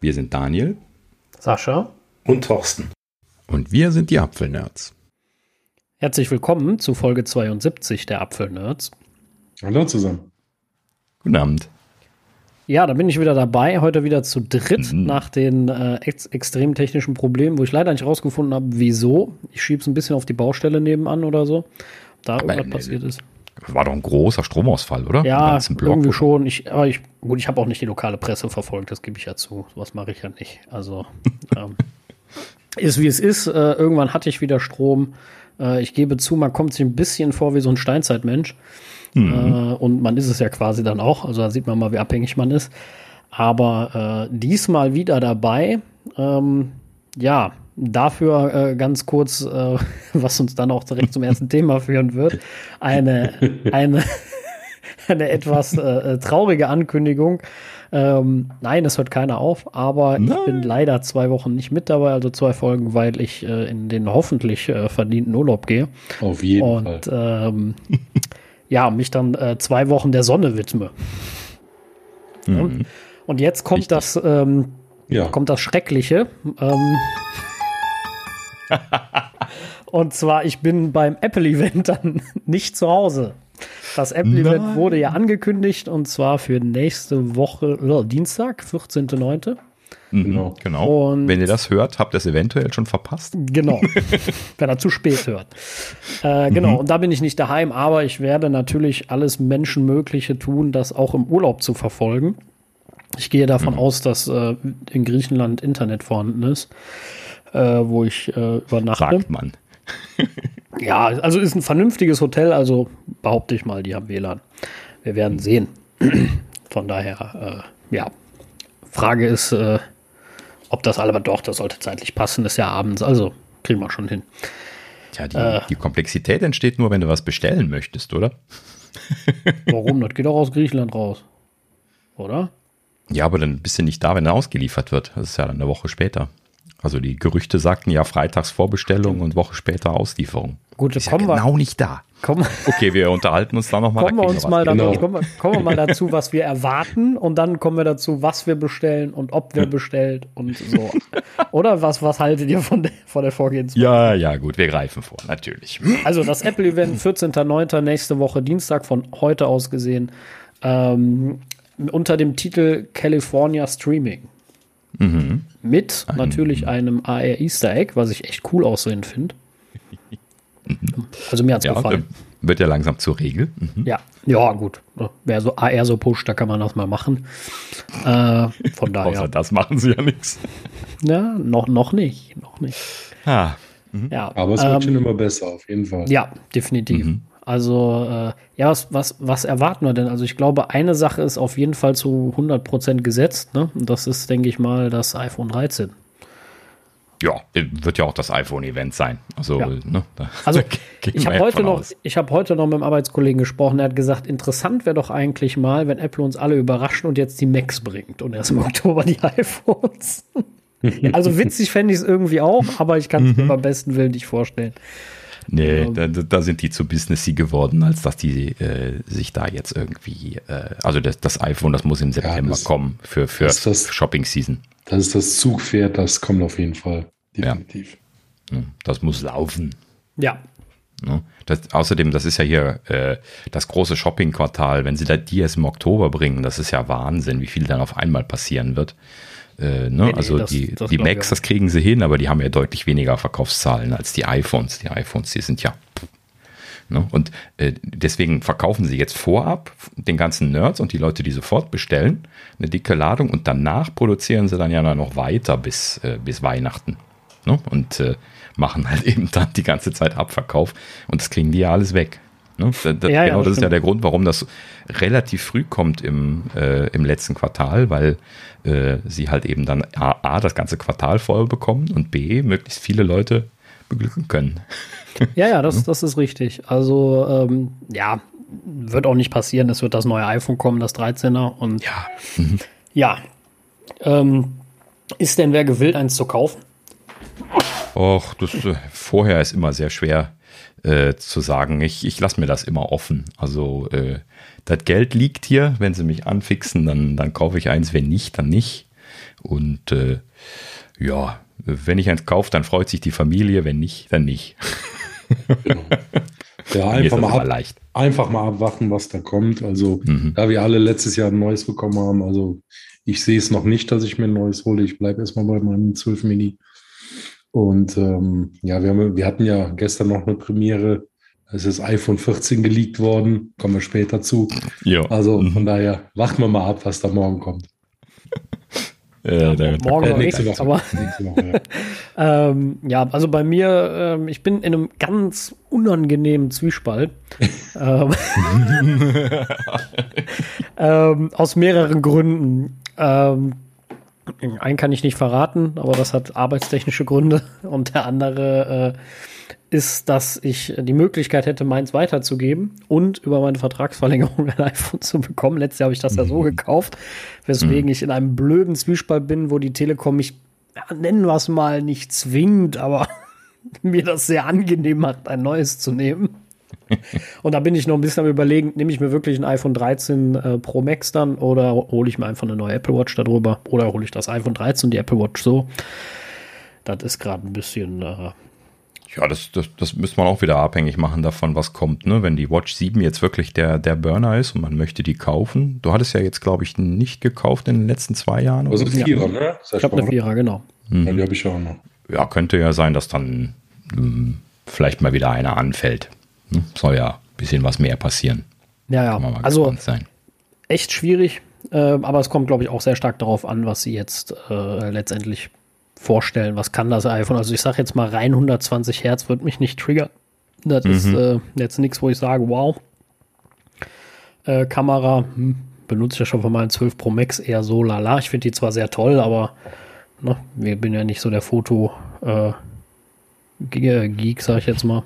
Wir sind Daniel. Sascha. Und Thorsten. Und wir sind die Apfelnerds. Herzlich willkommen zu Folge 72 der Apfelnerds. Hallo zusammen. Guten Abend. Ja, da bin ich wieder dabei. Heute wieder zu dritt mhm. nach den äh, ex extrem technischen Problemen, wo ich leider nicht rausgefunden habe, wieso. Ich schiebe es ein bisschen auf die Baustelle nebenan oder so. Da aber irgendwas nee, passiert ist. War doch ein großer Stromausfall, oder? Ja, irgendwie schon. Ich, aber ich, gut, ich habe auch nicht die lokale Presse verfolgt, das gebe ich ja zu. Was mache ich ja nicht. Also ähm, ist wie es ist. Äh, irgendwann hatte ich wieder Strom. Äh, ich gebe zu, man kommt sich ein bisschen vor wie so ein Steinzeitmensch. Mhm. Äh, und man ist es ja quasi dann auch. Also da sieht man mal, wie abhängig man ist. Aber äh, diesmal wieder dabei. Ähm, ja, dafür äh, ganz kurz, äh, was uns dann auch direkt zum ersten Thema führen wird, eine, eine, eine etwas äh, äh, traurige Ankündigung. Ähm, nein, es hört keiner auf, aber nein. ich bin leider zwei Wochen nicht mit dabei, also zwei Folgen, weil ich äh, in den hoffentlich äh, verdienten Urlaub gehe. Auf jeden Und, Fall. Ähm, ja, mich dann äh, zwei Wochen der Sonne widme. Mhm. Und jetzt kommt Richtig. das, ähm, ja. kommt das Schreckliche. Und zwar, ich bin beim Apple-Event dann nicht zu Hause. Das Apple-Event wurde ja angekündigt und zwar für nächste Woche, oder Dienstag, 14.09. Mhm, genau. genau. Und Wenn ihr das hört, habt ihr es eventuell schon verpasst. Genau. Wenn er zu spät hört. Äh, genau. Mhm. Und da bin ich nicht daheim, aber ich werde natürlich alles Menschenmögliche tun, das auch im Urlaub zu verfolgen. Ich gehe davon mhm. aus, dass äh, in Griechenland Internet vorhanden ist äh, wo ich äh, übernachte. Sagt man. ja, also ist ein vernünftiges Hotel, also behaupte ich mal, die haben WLAN. Wir werden sehen. Von daher, äh, ja. Frage ist, äh, ob das aber doch, das sollte zeitlich passen, ist ja abends, also kriegen wir schon hin. Tja, die, äh, die Komplexität entsteht nur, wenn du was bestellen möchtest, oder? Warum? Das geht auch aus Griechenland raus. Oder? Ja, aber dann bist du nicht da, wenn er ausgeliefert wird. Das ist ja dann eine Woche später. Also die Gerüchte sagten ja freitags Vorbestellung und Woche später Auslieferung. Gut, ist kommen ja genau wir, nicht da. Komm, okay, wir unterhalten uns da nochmal. Kommen, wir uns mal genau. kommen, kommen wir mal dazu, was wir erwarten und dann kommen wir dazu, was wir bestellen und ob wir bestellt und so. Oder was, was haltet ihr von der, von der Vorgehensweise? Ja, ja, gut, wir greifen vor, natürlich. Also das Apple-Event 14.09. nächste Woche Dienstag von heute aus gesehen ähm, unter dem Titel California Streaming. Mhm. Mit Ein, natürlich einem AR Easter Egg, was ich echt cool aussehen finde. Also mir hat es ja, gefallen. Wird ja langsam zur Regel. Mhm. Ja, ja, gut. Wer so AR so pusht, da kann man das mal machen. Äh, von daher. Außer das machen sie ja nichts. Ja, noch, noch nicht. Noch nicht. Ah. Mhm. Ja, Aber es wird ähm, schon immer besser, auf jeden Fall. Ja, definitiv. Mhm. Also, äh, ja, was, was, was erwarten wir denn? Also, ich glaube, eine Sache ist auf jeden Fall zu 100% gesetzt. Ne? Und das ist, denke ich mal, das iPhone 13. Ja, wird ja auch das iPhone-Event sein. Also, ja. ne, also ich habe heute, noch, hab heute noch mit einem Arbeitskollegen gesprochen, der hat gesagt, interessant wäre doch eigentlich mal, wenn Apple uns alle überraschen und jetzt die Macs bringt und erst im Oktober die iPhones. also witzig fände ich es irgendwie auch, aber ich kann es mir mhm. beim besten Willen nicht vorstellen. Nee, da, da, sind die zu businessy geworden, als dass die äh, sich da jetzt irgendwie, äh, also das, das, iPhone, das muss im September ja, das, kommen für, für das, Shopping Season. Das ist das Zugpferd, das kommt auf jeden Fall. Definitiv. Ja. Das muss laufen. Ja. Das, außerdem, das ist ja hier äh, das große Shopping-Quartal. Wenn sie da die erst im Oktober bringen, das ist ja Wahnsinn, wie viel dann auf einmal passieren wird. Äh, ne? nee, also das, die, das die Macs, das kriegen sie hin, aber die haben ja deutlich weniger Verkaufszahlen als die iPhones. Die iPhones, die sind ja. Ne? Und äh, deswegen verkaufen sie jetzt vorab den ganzen Nerds und die Leute, die sofort bestellen, eine dicke Ladung und danach produzieren sie dann ja noch weiter bis, äh, bis Weihnachten. Ne? Und äh, machen halt eben dann die ganze Zeit Abverkauf und das kriegen die ja alles weg. Ne? Das, ja, genau, ja, das, das ist ja der Grund, warum das relativ früh kommt im, äh, im letzten Quartal, weil äh, sie halt eben dann A, A, das ganze Quartal voll bekommen und B, möglichst viele Leute beglücken können. Ja, ja, das, das ist richtig. Also, ähm, ja, wird auch nicht passieren. Es wird das neue iPhone kommen, das 13er. Und ja, mhm. ja. Ähm, ist denn wer gewillt, eins zu kaufen? Och, das äh, vorher ist immer sehr schwer äh, zu sagen. Ich, ich lasse mir das immer offen. Also äh, das Geld liegt hier. Wenn sie mich anfixen, dann, dann kaufe ich eins. Wenn nicht, dann nicht. Und äh, ja, wenn ich eins kaufe, dann freut sich die Familie, wenn nicht, dann nicht. Genau. Ja, einfach mal, ab, einfach mal abwarten, was da kommt. Also, mhm. da wir alle letztes Jahr ein neues bekommen haben, also ich sehe es noch nicht, dass ich mir ein neues hole. Ich bleibe erstmal bei meinem 12 Mini. Und ähm, ja, wir, haben, wir hatten ja gestern noch eine Premiere. Es ist iPhone 14 geleakt worden. Kommen wir später zu. Jo. Also mhm. von daher warten wir mal ab, was da morgen kommt. Ja, ja, morgen äh, nächste Woche. Aber nächste Woche, ja. ähm, ja, also bei mir, ähm, ich bin in einem ganz unangenehmen Zwiespalt. ähm, ähm aus mehreren Gründen. Einen kann ich nicht verraten, aber das hat arbeitstechnische Gründe. Und der andere äh, ist, dass ich die Möglichkeit hätte, meins weiterzugeben und über meine Vertragsverlängerung ein iPhone zu bekommen. Letztes Jahr habe ich das ja so mhm. gekauft, weswegen mhm. ich in einem blöden Zwiespalt bin, wo die Telekom mich, ja, nennen wir es mal, nicht zwingt, aber mir das sehr angenehm macht, ein neues zu nehmen. Und da bin ich noch ein bisschen am überlegen, nehme ich mir wirklich ein iPhone 13 äh, Pro Max dann oder hole ich mir einfach eine neue Apple Watch darüber oder hole ich das iPhone 13 und die Apple Watch so. Das ist gerade ein bisschen äh, ja, das, das, das müsste man auch wieder abhängig machen davon, was kommt. Ne? Wenn die Watch 7 jetzt wirklich der, der Burner ist und man möchte die kaufen. Du hattest ja jetzt, glaube ich, nicht gekauft in den letzten zwei Jahren. Also eine Vierer, ne? Ich habe eine Vierer, genau. Mhm. Ja, die habe ich auch noch. Ja, könnte ja sein, dass dann mh, hm, vielleicht mal wieder einer anfällt. Hm? Soll ja ein bisschen was mehr passieren. Ja, ja. also sein. echt schwierig. Äh, aber es kommt, glaube ich, auch sehr stark darauf an, was sie jetzt äh, letztendlich vorstellen, was kann das iPhone. Also ich sage jetzt mal rein 120 Hertz wird mich nicht triggern. Das mhm. ist äh, jetzt nichts, wo ich sage, wow. Äh, Kamera hm, benutze ich ja schon von meinem 12 Pro Max eher so lala. Ich finde die zwar sehr toll, aber ne, wir bin ja nicht so der Foto äh, Geek, sage ich jetzt mal.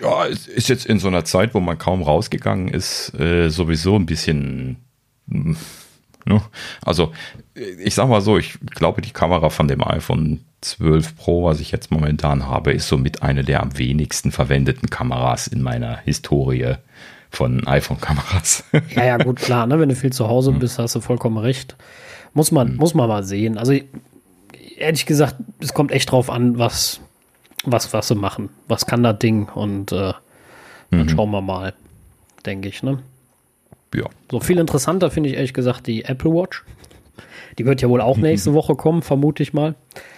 Ja, es ist jetzt in so einer Zeit, wo man kaum rausgegangen ist, äh, sowieso ein bisschen hm, Ne? Also ich sag mal so, ich glaube, die Kamera von dem iPhone 12 Pro, was ich jetzt momentan habe, ist somit eine der am wenigsten verwendeten Kameras in meiner Historie von iPhone-Kameras. Ja, ja, gut, klar, ne? wenn du viel zu Hause bist, hast du vollkommen recht. Muss man, mhm. muss man mal sehen. Also ehrlich gesagt, es kommt echt drauf an, was, was, was sie machen. Was kann das Ding? Und äh, dann mhm. schauen wir mal, denke ich, ne? ja. So viel interessanter finde ich ehrlich gesagt die Apple Watch. Die wird ja wohl auch nächste Woche kommen, vermute ich mal.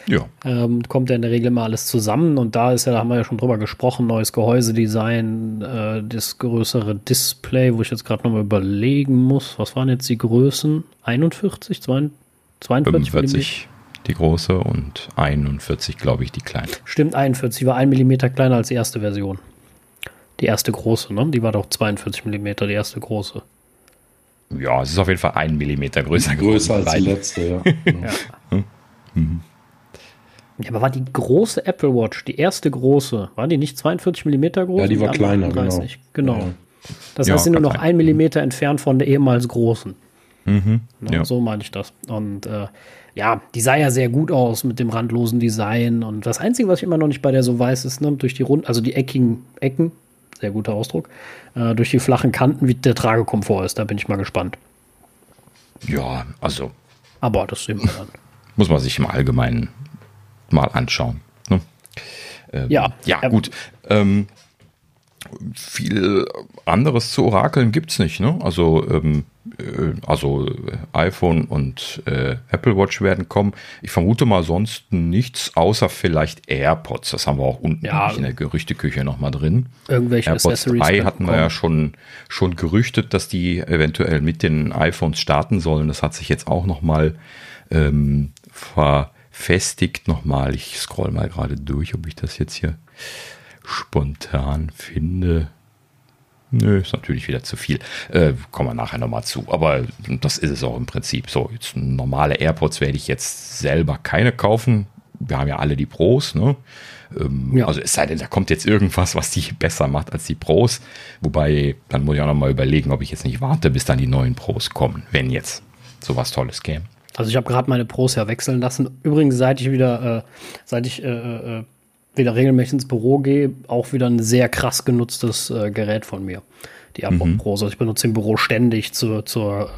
Ja. Ähm, kommt ja in der Regel mal alles zusammen und da ist ja, da haben wir ja schon drüber gesprochen, neues Gehäusedesign, äh, das größere Display, wo ich jetzt gerade nochmal überlegen muss, was waren jetzt die Größen? 41, 42, 45 die große und 41, glaube ich, die kleine. Stimmt, 41, die war 1 mm kleiner als die erste Version. Die erste große, ne? Die war doch 42 mm, die erste große. Ja, es ist auf jeden Fall ein Millimeter größer. Größer als die letzte, ja. ja. Mhm. Ja, aber war die große Apple Watch, die erste große, war die nicht 42 Millimeter groß? Ja, die war kleiner, 30. genau. genau. Das heißt, sie sind nur noch ein Millimeter entfernt von der ehemals großen. Mhm. Ja, So meine ich das. Und äh, ja, die sah ja sehr gut aus mit dem randlosen Design. Und das Einzige, was ich immer noch nicht bei der so weiß, ist, ne, durch die Runden, also die eckigen Ecken, sehr guter Ausdruck, äh, durch die flachen Kanten, wie der Tragekomfort ist. Da bin ich mal gespannt. Ja, also. Aber das sehen wir dann. Muss man sich im Allgemeinen mal anschauen. Ne? Ähm, ja. Ja, gut. Ähm, viel anderes zu orakeln gibt es nicht. Ne? Also, ähm, äh, also iPhone und äh, Apple Watch werden kommen. Ich vermute mal sonst nichts, außer vielleicht AirPods. Das haben wir auch unten ja, in der Gerüchteküche nochmal drin. Irgendwelche AirPods Accessories 3 hatten wir ja schon, schon gerüchtet, dass die eventuell mit den iPhones starten sollen. Das hat sich jetzt auch nochmal ähm, verfestigt. Nochmal, ich scroll mal gerade durch, ob ich das jetzt hier spontan finde. Nö, ist natürlich wieder zu viel. Äh, kommen wir nachher nochmal zu. Aber das ist es auch im Prinzip. So, jetzt normale AirPods werde ich jetzt selber keine kaufen. Wir haben ja alle die Pros, ne? Ähm, ja. Also es sei denn, da kommt jetzt irgendwas, was die besser macht als die Pros. Wobei, dann muss ich auch nochmal überlegen, ob ich jetzt nicht warte, bis dann die neuen Pros kommen, wenn jetzt sowas Tolles käme. Also ich habe gerade meine Pros ja wechseln lassen. Übrigens, seit ich wieder, äh, seit ich äh, äh wieder regelmäßig ins Büro gehe, auch wieder ein sehr krass genutztes äh, Gerät von mir. Die AirPod mhm. Pro. Also ich benutze im Büro ständig zur, zur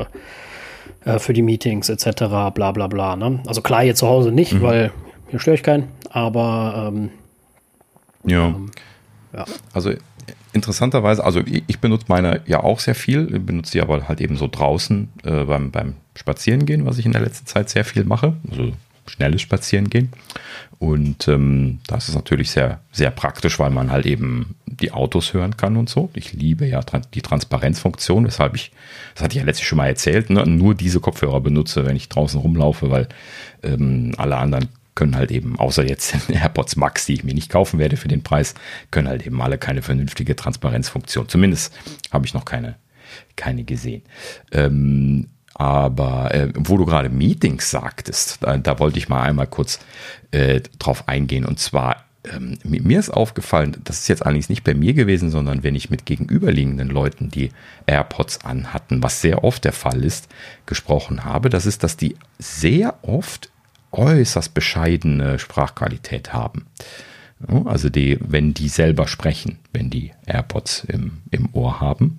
äh, für die Meetings etc. bla bla bla. Ne? Also klar, hier zu Hause nicht, mhm. weil hier störe ich keinen, aber ähm, ja. Ähm, ja. Also interessanterweise, also ich, ich, benutze meine ja auch sehr viel, benutze sie aber halt eben so draußen äh, beim, beim Spazierengehen, was ich in der letzten Zeit sehr viel mache. Also schnelles Spazierengehen. Und ähm, das ist natürlich sehr, sehr praktisch, weil man halt eben die Autos hören kann und so. Ich liebe ja die Transparenzfunktion, weshalb ich, das hatte ich ja letztlich schon mal erzählt, ne, nur diese Kopfhörer benutze, wenn ich draußen rumlaufe, weil ähm, alle anderen können halt eben, außer jetzt AirPods Max, die ich mir nicht kaufen werde für den Preis, können halt eben alle keine vernünftige Transparenzfunktion. Zumindest habe ich noch keine, keine gesehen. Ähm, aber äh, wo du gerade Meetings sagtest, da, da, wollte ich mal einmal kurz äh, drauf eingehen. Und zwar, ähm, mir ist aufgefallen, das ist jetzt allerdings nicht bei mir gewesen, sondern wenn ich mit gegenüberliegenden Leuten, die AirPods anhatten, was sehr oft der Fall ist, gesprochen habe, das ist, dass die sehr oft äußerst bescheidene Sprachqualität haben. Also die, wenn die selber sprechen, wenn die AirPods im, im Ohr haben.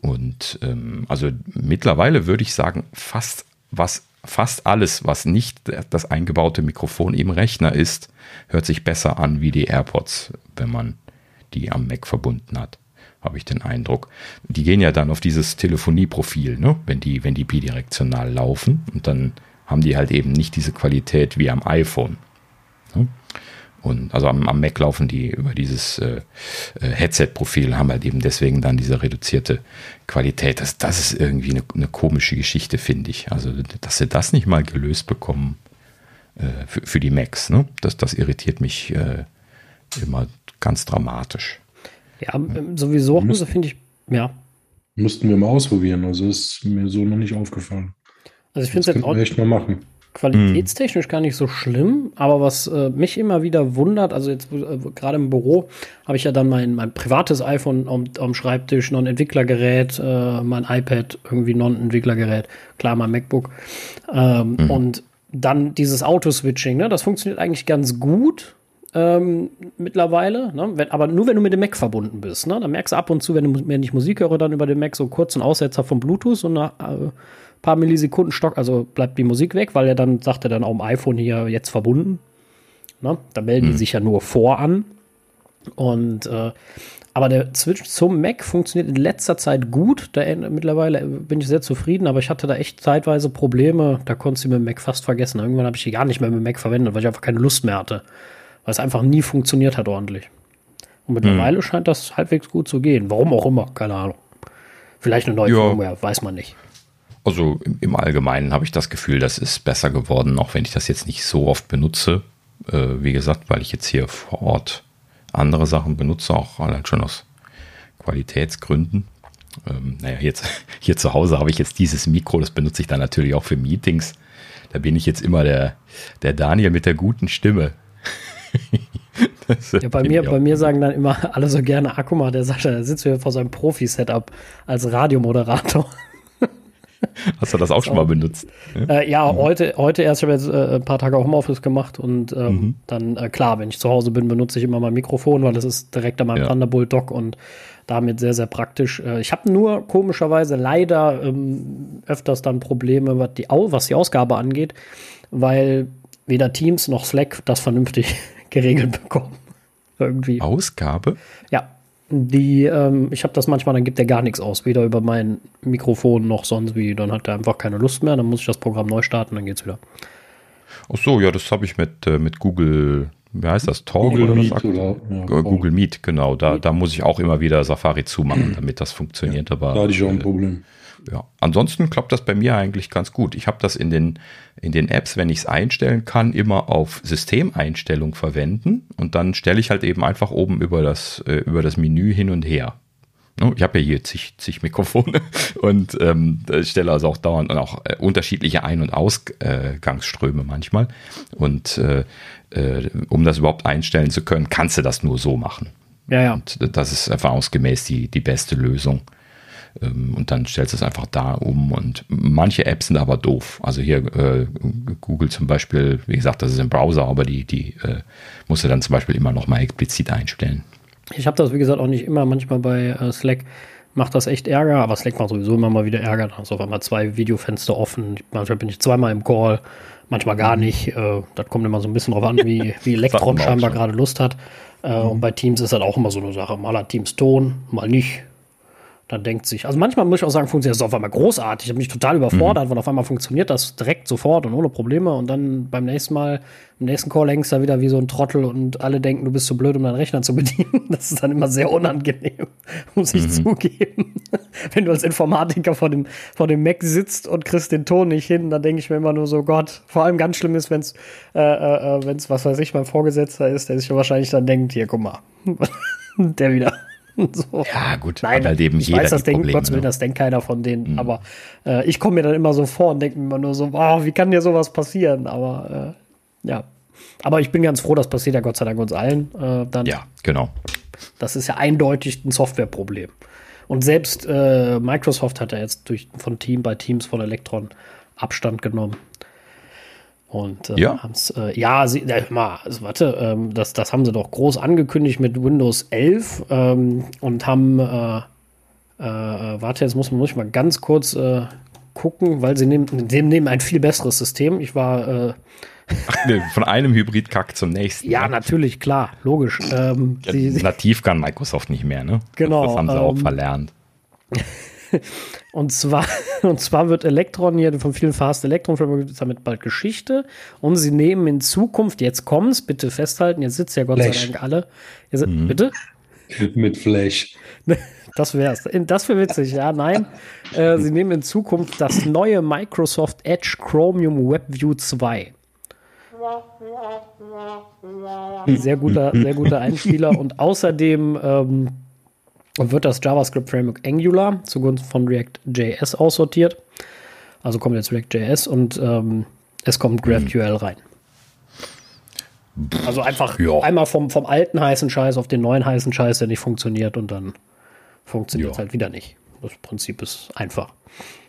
Und ähm, also mittlerweile würde ich sagen, fast was fast alles, was nicht das eingebaute Mikrofon im Rechner ist, hört sich besser an wie die AirPods, wenn man die am Mac verbunden hat. Habe ich den Eindruck. Die gehen ja dann auf dieses Telefonieprofil, ne? wenn die, wenn die bidirektional laufen und dann haben die halt eben nicht diese Qualität wie am iPhone. Ne? Und also am, am, Mac laufen die über dieses äh, äh, Headset-Profil, haben halt eben deswegen dann diese reduzierte Qualität. Das, das ist irgendwie eine, eine komische Geschichte, finde ich. Also, dass sie das nicht mal gelöst bekommen äh, für, für, die Macs, ne? das, das irritiert mich äh, immer ganz dramatisch. Ja, sowieso, also finde ich, ja. Müssten wir mal ausprobieren, also ist mir so noch nicht aufgefallen. Also ich finde es jetzt auch echt mal machen. Qualitätstechnisch gar nicht so schlimm, aber was äh, mich immer wieder wundert, also jetzt äh, gerade im Büro habe ich ja dann mein, mein privates iPhone am, am Schreibtisch, noch ein Entwicklergerät, äh, mein iPad, irgendwie noch ein Entwicklergerät, klar mein MacBook ähm, mhm. und dann dieses Auto-Switching, ne, das funktioniert eigentlich ganz gut, ähm, mittlerweile, ne? wenn, aber nur wenn du mit dem Mac verbunden bist. Ne? Dann merkst du ab und zu, wenn, du, wenn ich Musik höre, dann über den Mac so kurz einen Aussetzer vom Bluetooth und nach, äh, paar Millisekunden Stock, also bleibt die Musik weg, weil er dann sagt er dann auch im iPhone hier jetzt verbunden. Ne? Da melden mhm. die sich ja nur vor an. Und äh, aber der Switch zum Mac funktioniert in letzter Zeit gut. Da mittlerweile bin ich sehr zufrieden, aber ich hatte da echt zeitweise Probleme. Da konntest du mit dem Mac fast vergessen. Irgendwann habe ich die gar nicht mehr mit dem Mac verwendet, weil ich einfach keine Lust mehr hatte. Weil es einfach nie funktioniert hat ordentlich. Und mittlerweile mhm. scheint das halbwegs gut zu gehen. Warum auch immer, keine Ahnung. Vielleicht eine neue ja. Firmware, weiß man nicht. Also im Allgemeinen habe ich das Gefühl, das ist besser geworden, auch wenn ich das jetzt nicht so oft benutze. Äh, wie gesagt, weil ich jetzt hier vor Ort andere Sachen benutze, auch allein schon aus Qualitätsgründen. Ähm, naja, jetzt, hier zu Hause habe ich jetzt dieses Mikro, das benutze ich dann natürlich auch für Meetings. Da bin ich jetzt immer der, der Daniel mit der guten Stimme. ja, bei mir, bei mir sagen dann immer alle so gerne, Akuma, der Sascha, der sitzt hier vor seinem Profi-Setup als Radiomoderator. Hast du das auch schon mal benutzt? Äh, ja, mhm. heute, heute erst. Ich habe jetzt äh, ein paar Tage Homeoffice gemacht und ähm, mhm. dann, äh, klar, wenn ich zu Hause bin, benutze ich immer mein Mikrofon, weil das ist direkt an meinem ja. Thunderbolt Dock und damit sehr, sehr praktisch. Äh, ich habe nur komischerweise leider ähm, öfters dann Probleme, was die, was die Ausgabe angeht, weil weder Teams noch Slack das vernünftig geregelt bekommen. Irgendwie. Ausgabe? Ja, die, ähm, ich habe das manchmal, dann gibt er gar nichts aus, weder über mein Mikrofon noch sonst wie. Dann hat er einfach keine Lust mehr, dann muss ich das Programm neu starten, dann geht's wieder. Ach so, ja, das habe ich mit, äh, mit Google, wie heißt das, Talk Google oder Meet oder, ja, Google Meet, genau. Da, da muss ich auch immer wieder Safari zumachen, damit das funktioniert. Ja, aber, da hatte ich auch ein äh, Problem ja. Ansonsten klappt das bei mir eigentlich ganz gut. Ich habe das in den, in den Apps, wenn ich es einstellen kann, immer auf Systemeinstellung verwenden und dann stelle ich halt eben einfach oben über das, äh, über das Menü hin und her. Ich habe ja hier zig, zig Mikrofone und ähm, stelle also auch dauernd und auch äh, unterschiedliche Ein- und Ausgangsströme manchmal. Und äh, äh, um das überhaupt einstellen zu können, kannst du das nur so machen. Ja, ja. Und das ist erfahrungsgemäß die, die beste Lösung. Ähm, und dann stellst du es einfach da um. Und manche Apps sind aber doof. Also hier äh, Google zum Beispiel, wie gesagt, das ist im Browser, aber die, die äh, musst du dann zum Beispiel immer noch mal explizit einstellen. Ich habe das, wie gesagt, auch nicht immer. Manchmal bei äh, Slack macht das echt Ärger, aber Slack macht sowieso immer mal wieder Ärger. Da hast auf einmal zwei Videofenster offen. Manchmal bin ich zweimal im Call, manchmal gar nicht. Äh, das kommt immer so ein bisschen drauf an, wie, wie Elektron scheinbar gerade Lust hat. Äh, mhm. Und bei Teams ist das auch immer so eine Sache. Mal hat Teams Ton, mal nicht dann denkt sich, also manchmal muss ich auch sagen, funktioniert das auf einmal großartig. Ich habe mich total überfordert, mhm. weil auf einmal funktioniert das direkt sofort und ohne Probleme. Und dann beim nächsten Mal, im nächsten Call hängst du da wieder wie so ein Trottel und alle denken, du bist zu so blöd, um deinen Rechner zu bedienen. Das ist dann immer sehr unangenehm, muss ich mhm. zugeben. Wenn du als Informatiker vor dem, vor dem Mac sitzt und kriegst den Ton nicht hin, dann denke ich mir immer nur so, Gott, vor allem ganz schlimm ist, wenn es, äh, äh, äh wenn's, was weiß ich, mein Vorgesetzter ist, der sich wahrscheinlich dann denkt, hier, guck mal, der wieder so. Ja, gut. Nein, halt eben ich weiß, das denkt, Gott will, ne? das denkt keiner von denen. Mhm. Aber äh, ich komme mir dann immer so vor und denke mir immer nur so, wow, wie kann dir sowas passieren? Aber äh, ja. Aber ich bin ganz froh, das passiert ja Gott sei Dank uns allen. Äh, dann, ja, genau. Das ist ja eindeutig ein Softwareproblem. Und selbst äh, Microsoft hat ja jetzt durch, von Team bei Teams von Electron Abstand genommen. Und äh, ja, äh, ja, sie, äh, mal, also, warte, ähm, das, das haben sie doch groß angekündigt mit Windows 11 ähm, und haben, äh, äh, warte, jetzt muss, muss ich mal ganz kurz äh, gucken, weil sie nehmen, nehmen ein viel besseres System. Ich war Ach, ne, von einem Hybrid-Kack zum nächsten. Ja, ne? natürlich, klar, logisch. Ähm, ja, sie, nativ kann Microsoft nicht mehr, ne? Genau. Das, das haben sie ähm, auch verlernt. Und zwar, und zwar wird Elektron hier von vielen Fast Electron Framework damit bald Geschichte. Und sie nehmen in Zukunft, jetzt kommt's, bitte festhalten, jetzt sitzt ja Gott Flash. sei Dank alle. Ihr, mhm. Bitte? Mit Flash. Das wär's. Das wäre witzig, ja, nein. Äh, sie nehmen in Zukunft das neue Microsoft Edge Chromium WebView 2. Sehr guter, sehr guter Einspieler. Und außerdem ähm, wird das JavaScript Framework Angular zugunsten von React.js aussortiert. Also kommt jetzt React.js und ähm, es kommt GraphQL mhm. rein. Also einfach ja. einmal vom, vom alten heißen Scheiß auf den neuen heißen Scheiß, der nicht funktioniert und dann funktioniert es ja. halt wieder nicht. Das Prinzip ist einfach.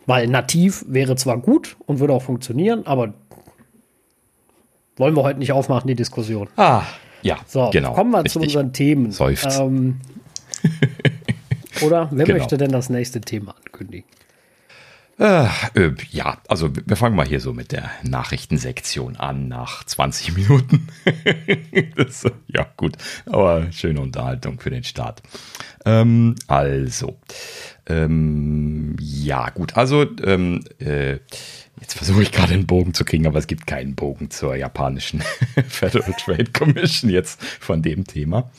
Weil nativ wäre zwar gut und würde auch funktionieren, aber wollen wir heute nicht aufmachen, die Diskussion. Ah, ja, so, genau. Kommen wir richtig. zu unseren Themen. Seufzt. Ähm, Oder wer genau. möchte denn das nächste Thema ankündigen? Äh, äh, ja, also wir fangen mal hier so mit der Nachrichtensektion an nach 20 Minuten. das, ja, gut, aber schöne Unterhaltung für den Start. Ähm, also, ähm, ja, gut, also ähm, äh, Jetzt versuche ich gerade einen Bogen zu kriegen, aber es gibt keinen Bogen zur japanischen Federal Trade Commission jetzt von dem Thema.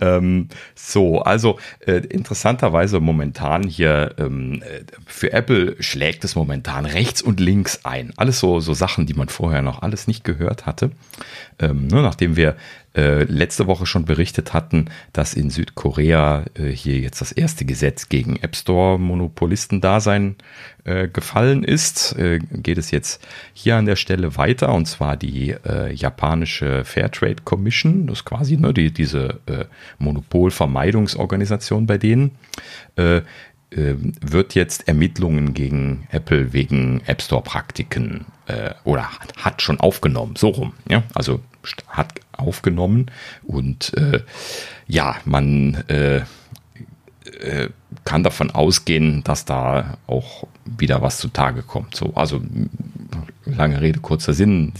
Ähm, so, also äh, interessanterweise momentan hier ähm, äh, für Apple schlägt es momentan rechts und links ein. Alles so, so Sachen, die man vorher noch alles nicht gehört hatte. Ähm, ne, nachdem wir äh, letzte Woche schon berichtet hatten, dass in Südkorea äh, hier jetzt das erste Gesetz gegen App Store Monopolisten-Dasein äh, gefallen ist, äh, geht es jetzt hier an der Stelle weiter und zwar die äh, japanische Fairtrade Commission, das ist quasi ne, die, diese äh, Monopolvermeidungsorganisation bei denen wird jetzt Ermittlungen gegen Apple wegen App Store Praktiken äh, oder hat schon aufgenommen, so rum. Ja, also hat aufgenommen und äh, ja, man äh, äh, kann davon ausgehen, dass da auch wieder was zutage kommt. So, also lange Rede, kurzer Sinn.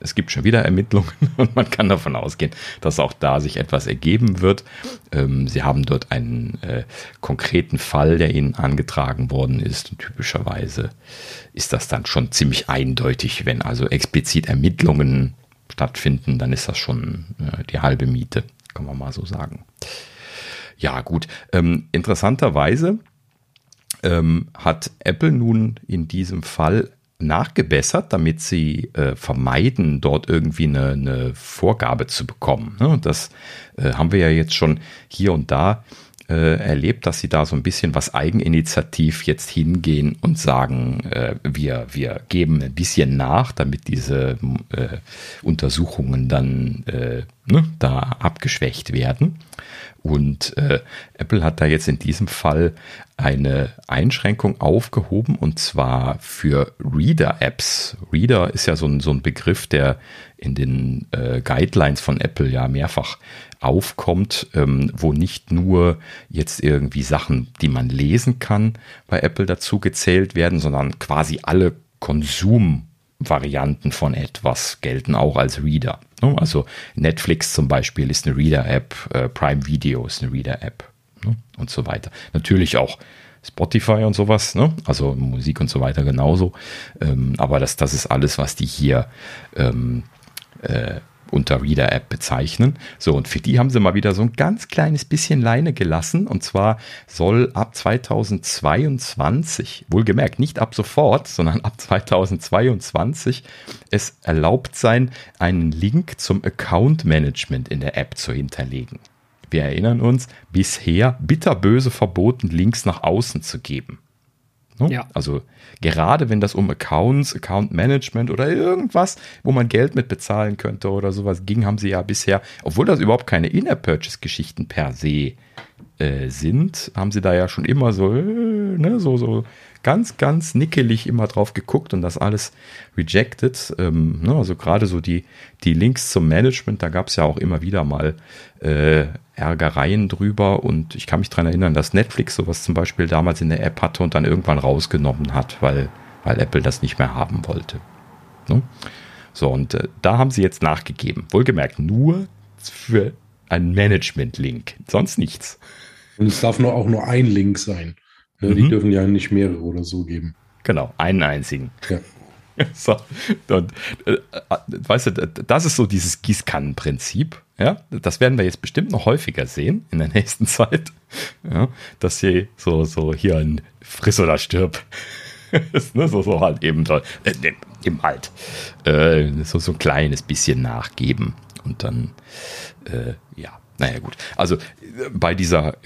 Es gibt schon wieder Ermittlungen und man kann davon ausgehen, dass auch da sich etwas ergeben wird. Ähm, sie haben dort einen äh, konkreten Fall, der ihnen angetragen worden ist. Und typischerweise ist das dann schon ziemlich eindeutig, wenn also explizit Ermittlungen stattfinden, dann ist das schon äh, die halbe Miete, kann man mal so sagen. Ja, gut. Ähm, interessanterweise ähm, hat Apple nun in diesem Fall nachgebessert, damit sie äh, vermeiden, dort irgendwie eine, eine Vorgabe zu bekommen. Ne? Das äh, haben wir ja jetzt schon hier und da äh, erlebt, dass sie da so ein bisschen was eigeninitiativ jetzt hingehen und sagen, äh, wir, wir geben ein bisschen nach, damit diese äh, Untersuchungen dann äh, ne, da abgeschwächt werden. Und äh, Apple hat da jetzt in diesem Fall eine Einschränkung aufgehoben und zwar für Reader-Apps. Reader ist ja so ein, so ein Begriff, der in den äh, Guidelines von Apple ja mehrfach aufkommt, ähm, wo nicht nur jetzt irgendwie Sachen, die man lesen kann, bei Apple dazu gezählt werden, sondern quasi alle Konsumvarianten von etwas gelten auch als Reader. Ne? Also Netflix zum Beispiel ist eine Reader-App, äh, Prime Video ist eine Reader-App ne? und so weiter. Natürlich auch Spotify und sowas, ne? also Musik und so weiter genauso. Ähm, aber das, das ist alles, was die hier ähm, äh, unter Reader-App bezeichnen. So, und für die haben sie mal wieder so ein ganz kleines bisschen Leine gelassen. Und zwar soll ab 2022, wohlgemerkt nicht ab sofort, sondern ab 2022 es erlaubt sein, einen Link zum Account-Management in der App zu hinterlegen. Wir erinnern uns, bisher bitterböse verboten, Links nach außen zu geben. Ne? Ja. Also gerade wenn das um Accounts, Account Management oder irgendwas, wo man Geld mit bezahlen könnte oder sowas ging, haben sie ja bisher, obwohl das überhaupt keine In-App-Purchase-Geschichten per se äh, sind, haben sie da ja schon immer so, äh, ne, so, so ganz, ganz nickelig immer drauf geguckt und das alles rejected. Ähm, ne, also gerade so die, die Links zum Management, da gab es ja auch immer wieder mal äh, Ärgereien drüber und ich kann mich daran erinnern, dass Netflix sowas zum Beispiel damals in der App hatte und dann irgendwann rausgenommen hat, weil, weil Apple das nicht mehr haben wollte. Ne? So, und äh, da haben sie jetzt nachgegeben. Wohlgemerkt, nur für einen Management-Link, sonst nichts. Und es darf nur auch nur ein Link sein. Ne, mhm. Die dürfen ja nicht mehrere oder so geben. Genau, einen einzigen. Ja. So, und, äh, äh, weißt du, das ist so dieses Gießkannenprinzip. Ja, das werden wir jetzt bestimmt noch häufiger sehen in der nächsten Zeit. Ja, dass sie so, so hier ein Friss oder stirb ist, ne? so, so halt eben äh, im Halt. Äh, so, so ein kleines bisschen nachgeben und dann, äh, ja, naja, gut. Also bei dieser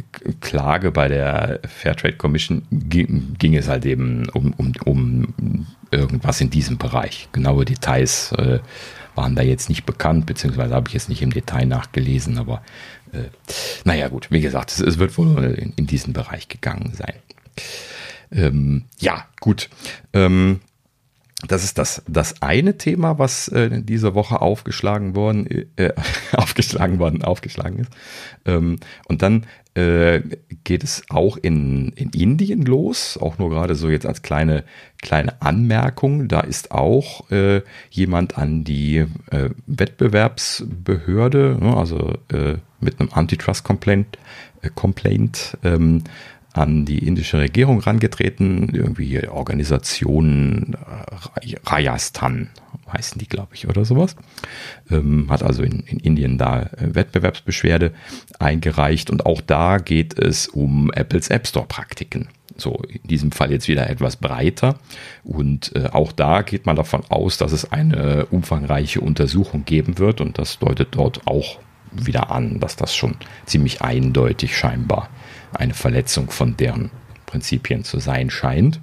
Klage bei der Fairtrade Commission ging, ging es halt eben um, um, um irgendwas in diesem Bereich. Genaue Details äh, waren da jetzt nicht bekannt, beziehungsweise habe ich jetzt nicht im Detail nachgelesen, aber äh, naja, gut, wie gesagt, es, es wird wohl in, in, diesen Bereich gegangen sein. Ähm, ja, gut. Ähm, das ist das, das eine Thema, was äh, diese Woche aufgeschlagen worden, äh, aufgeschlagen worden, aufgeschlagen ist. Ähm, und dann äh, geht es auch in, in Indien los, auch nur gerade so jetzt als kleine, kleine Anmerkung. Da ist auch äh, jemand an die äh, Wettbewerbsbehörde, ne, also äh, mit einem Antitrust-Complaint äh, Complaint, ähm, an die indische Regierung rangetreten, irgendwie Organisation äh, Rajasthan heißen die, glaube ich, oder sowas. Ähm, hat also in, in Indien da äh, Wettbewerbsbeschwerde eingereicht und auch da geht es um Apples App Store Praktiken. So in diesem Fall jetzt wieder etwas breiter und äh, auch da geht man davon aus, dass es eine umfangreiche Untersuchung geben wird und das deutet dort auch wieder an, dass das schon ziemlich eindeutig scheinbar eine Verletzung von deren Prinzipien zu sein scheint.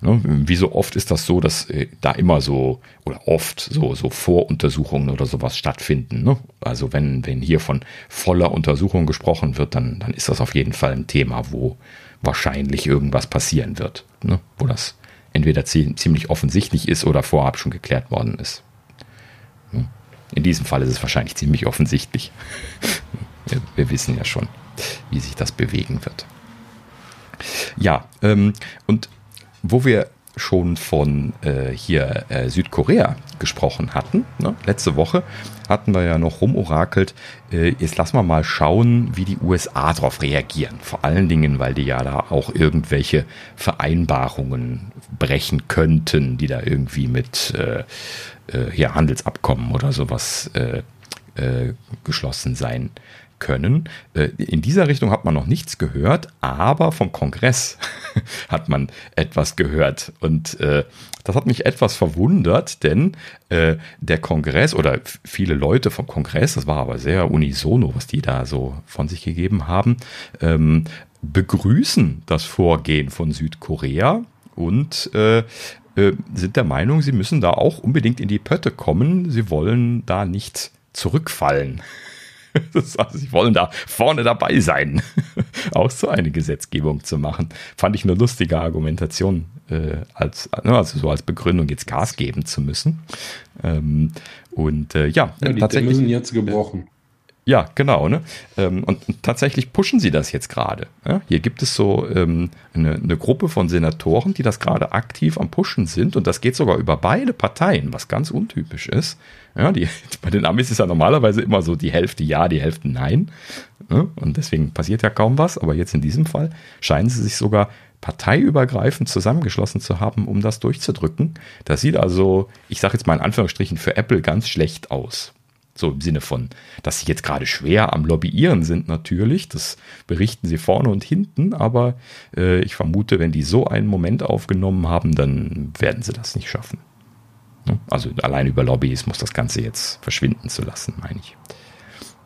Ne, wie so oft ist das so, dass äh, da immer so oder oft so, so Voruntersuchungen oder sowas stattfinden. Ne? Also wenn, wenn hier von voller Untersuchung gesprochen wird, dann, dann ist das auf jeden Fall ein Thema, wo wahrscheinlich irgendwas passieren wird. Ne? Wo das entweder ziemlich offensichtlich ist oder vorab schon geklärt worden ist. In diesem Fall ist es wahrscheinlich ziemlich offensichtlich. wir, wir wissen ja schon wie sich das bewegen wird. Ja, ähm, und wo wir schon von äh, hier äh, Südkorea gesprochen hatten, ne? letzte Woche hatten wir ja noch rumorakelt, äh, jetzt lassen wir mal schauen, wie die USA darauf reagieren. Vor allen Dingen, weil die ja da auch irgendwelche Vereinbarungen brechen könnten, die da irgendwie mit äh, äh, hier Handelsabkommen oder sowas äh, geschlossen sein können. Äh, in dieser Richtung hat man noch nichts gehört, aber vom Kongress hat man etwas gehört. Und äh, das hat mich etwas verwundert, denn äh, der Kongress oder viele Leute vom Kongress, das war aber sehr unisono, was die da so von sich gegeben haben, ähm, begrüßen das Vorgehen von Südkorea und sind der Meinung, sie müssen da auch unbedingt in die Pötte kommen. Sie wollen da nicht zurückfallen. Das, also sie wollen da vorne dabei sein, auch so eine Gesetzgebung zu machen. Fand ich eine lustige Argumentation, äh, als, ne, also so als Begründung jetzt Gas geben zu müssen. Ähm, und äh, ja, ja die tatsächlich müssen jetzt gebrochen. Ja, genau. Ne? Ähm, und tatsächlich pushen sie das jetzt gerade. Hier gibt es so ähm, eine, eine, Gruppe von Senatoren, die das gerade aktiv am Pushen sind. Und das geht sogar über beide Parteien, was ganz untypisch ist. Ja, die, bei den Amis ist ja normalerweise immer so die Hälfte ja, die Hälfte nein. Ja? Und deswegen passiert ja kaum was. Aber jetzt in diesem Fall scheinen sie sich sogar parteiübergreifend zusammengeschlossen zu haben, um das durchzudrücken. Das sieht also, ich sage jetzt mal in Anführungsstrichen, für Apple ganz schlecht aus. So im Sinne von, dass sie jetzt gerade schwer am Lobbyieren sind natürlich. Das berichten sie vorne und hinten. Aber äh, ich vermute, wenn die so einen Moment aufgenommen haben, dann werden sie das nicht schaffen. Ne? Also allein über Lobbyismus das Ganze jetzt verschwinden zu lassen, meine ich.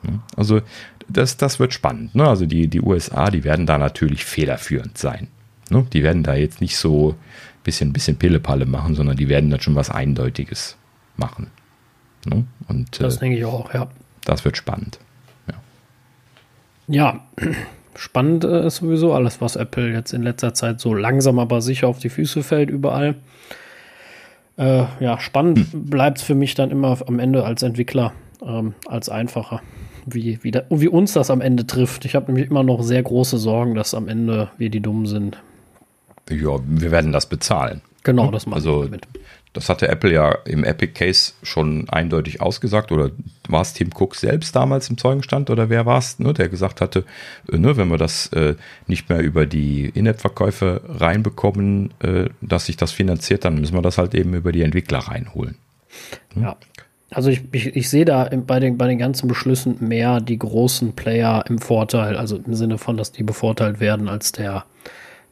Ne? Also das, das wird spannend. Ne? Also die, die USA, die werden da natürlich federführend sein. Die werden da jetzt nicht so ein bisschen, bisschen Pillepalle machen, sondern die werden dann schon was Eindeutiges machen. Ne? Und, das äh, denke ich auch, ja. Das wird spannend. Ja, ja spannend äh, ist sowieso alles, was Apple jetzt in letzter Zeit so langsam aber sicher auf die Füße fällt, überall. Äh, ja, spannend hm. bleibt es für mich dann immer am Ende als Entwickler, ähm, als einfacher. Wie, wie, da, wie uns das am Ende trifft. Ich habe nämlich immer noch sehr große Sorgen, dass am Ende wir die Dummen sind. Ja, wir werden das bezahlen. Genau, das machen also, wir damit. Das hatte Apple ja im Epic Case schon eindeutig ausgesagt. Oder war es Tim Cook selbst damals im Zeugenstand oder wer war es, ne, der gesagt hatte, äh, ne, wenn wir das äh, nicht mehr über die In-App-Verkäufe reinbekommen, äh, dass sich das finanziert, dann müssen wir das halt eben über die Entwickler reinholen. Hm? Ja. Also ich, ich, ich sehe da bei den, bei den ganzen Beschlüssen mehr die großen Player im Vorteil, also im Sinne von, dass die bevorteilt werden als der,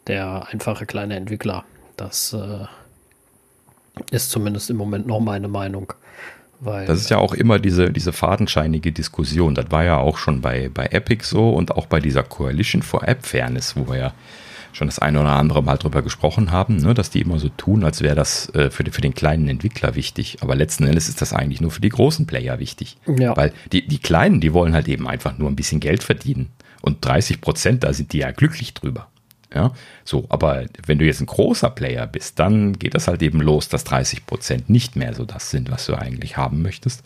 der einfache kleine Entwickler. Das äh, ist zumindest im Moment noch meine Meinung. Weil, das ist ja auch immer diese, diese fadenscheinige Diskussion. Das war ja auch schon bei, bei Epic so und auch bei dieser Coalition for App Fairness, wo wir ja schon das eine oder andere Mal drüber gesprochen haben, ne, dass die immer so tun, als wäre das äh, für, für den kleinen Entwickler wichtig. Aber letzten Endes ist das eigentlich nur für die großen Player wichtig. Ja. Weil die, die Kleinen, die wollen halt eben einfach nur ein bisschen Geld verdienen. Und 30 Prozent, da sind die ja glücklich drüber. Ja, so, aber wenn du jetzt ein großer Player bist, dann geht das halt eben los, dass 30 Prozent nicht mehr so das sind, was du eigentlich haben möchtest.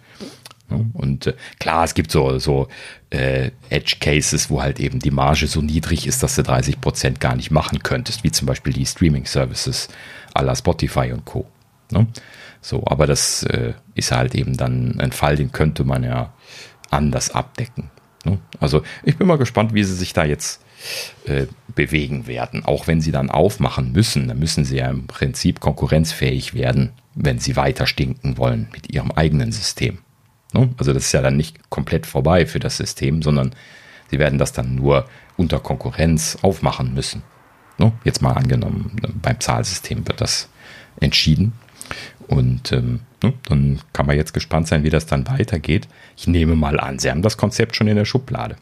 Und äh, klar, es gibt so, so äh, Edge-Cases, wo halt eben die Marge so niedrig ist, dass du 30 Prozent gar nicht machen könntest, wie zum Beispiel die Streaming-Services à la Spotify und Co. Ne? So, aber das äh, ist halt eben dann ein Fall, den könnte man ja anders abdecken. Also ich bin mal gespannt, wie sie sich da jetzt äh, bewegen werden. Auch wenn sie dann aufmachen müssen, dann müssen sie ja im Prinzip konkurrenzfähig werden, wenn sie weiter stinken wollen mit ihrem eigenen System. Ne? Also das ist ja dann nicht komplett vorbei für das System, sondern sie werden das dann nur unter Konkurrenz aufmachen müssen. Ne? Jetzt mal angenommen, beim Zahlsystem wird das entschieden. Und ähm, ne, dann kann man jetzt gespannt sein, wie das dann weitergeht. Ich nehme mal an, Sie haben das Konzept schon in der Schublade.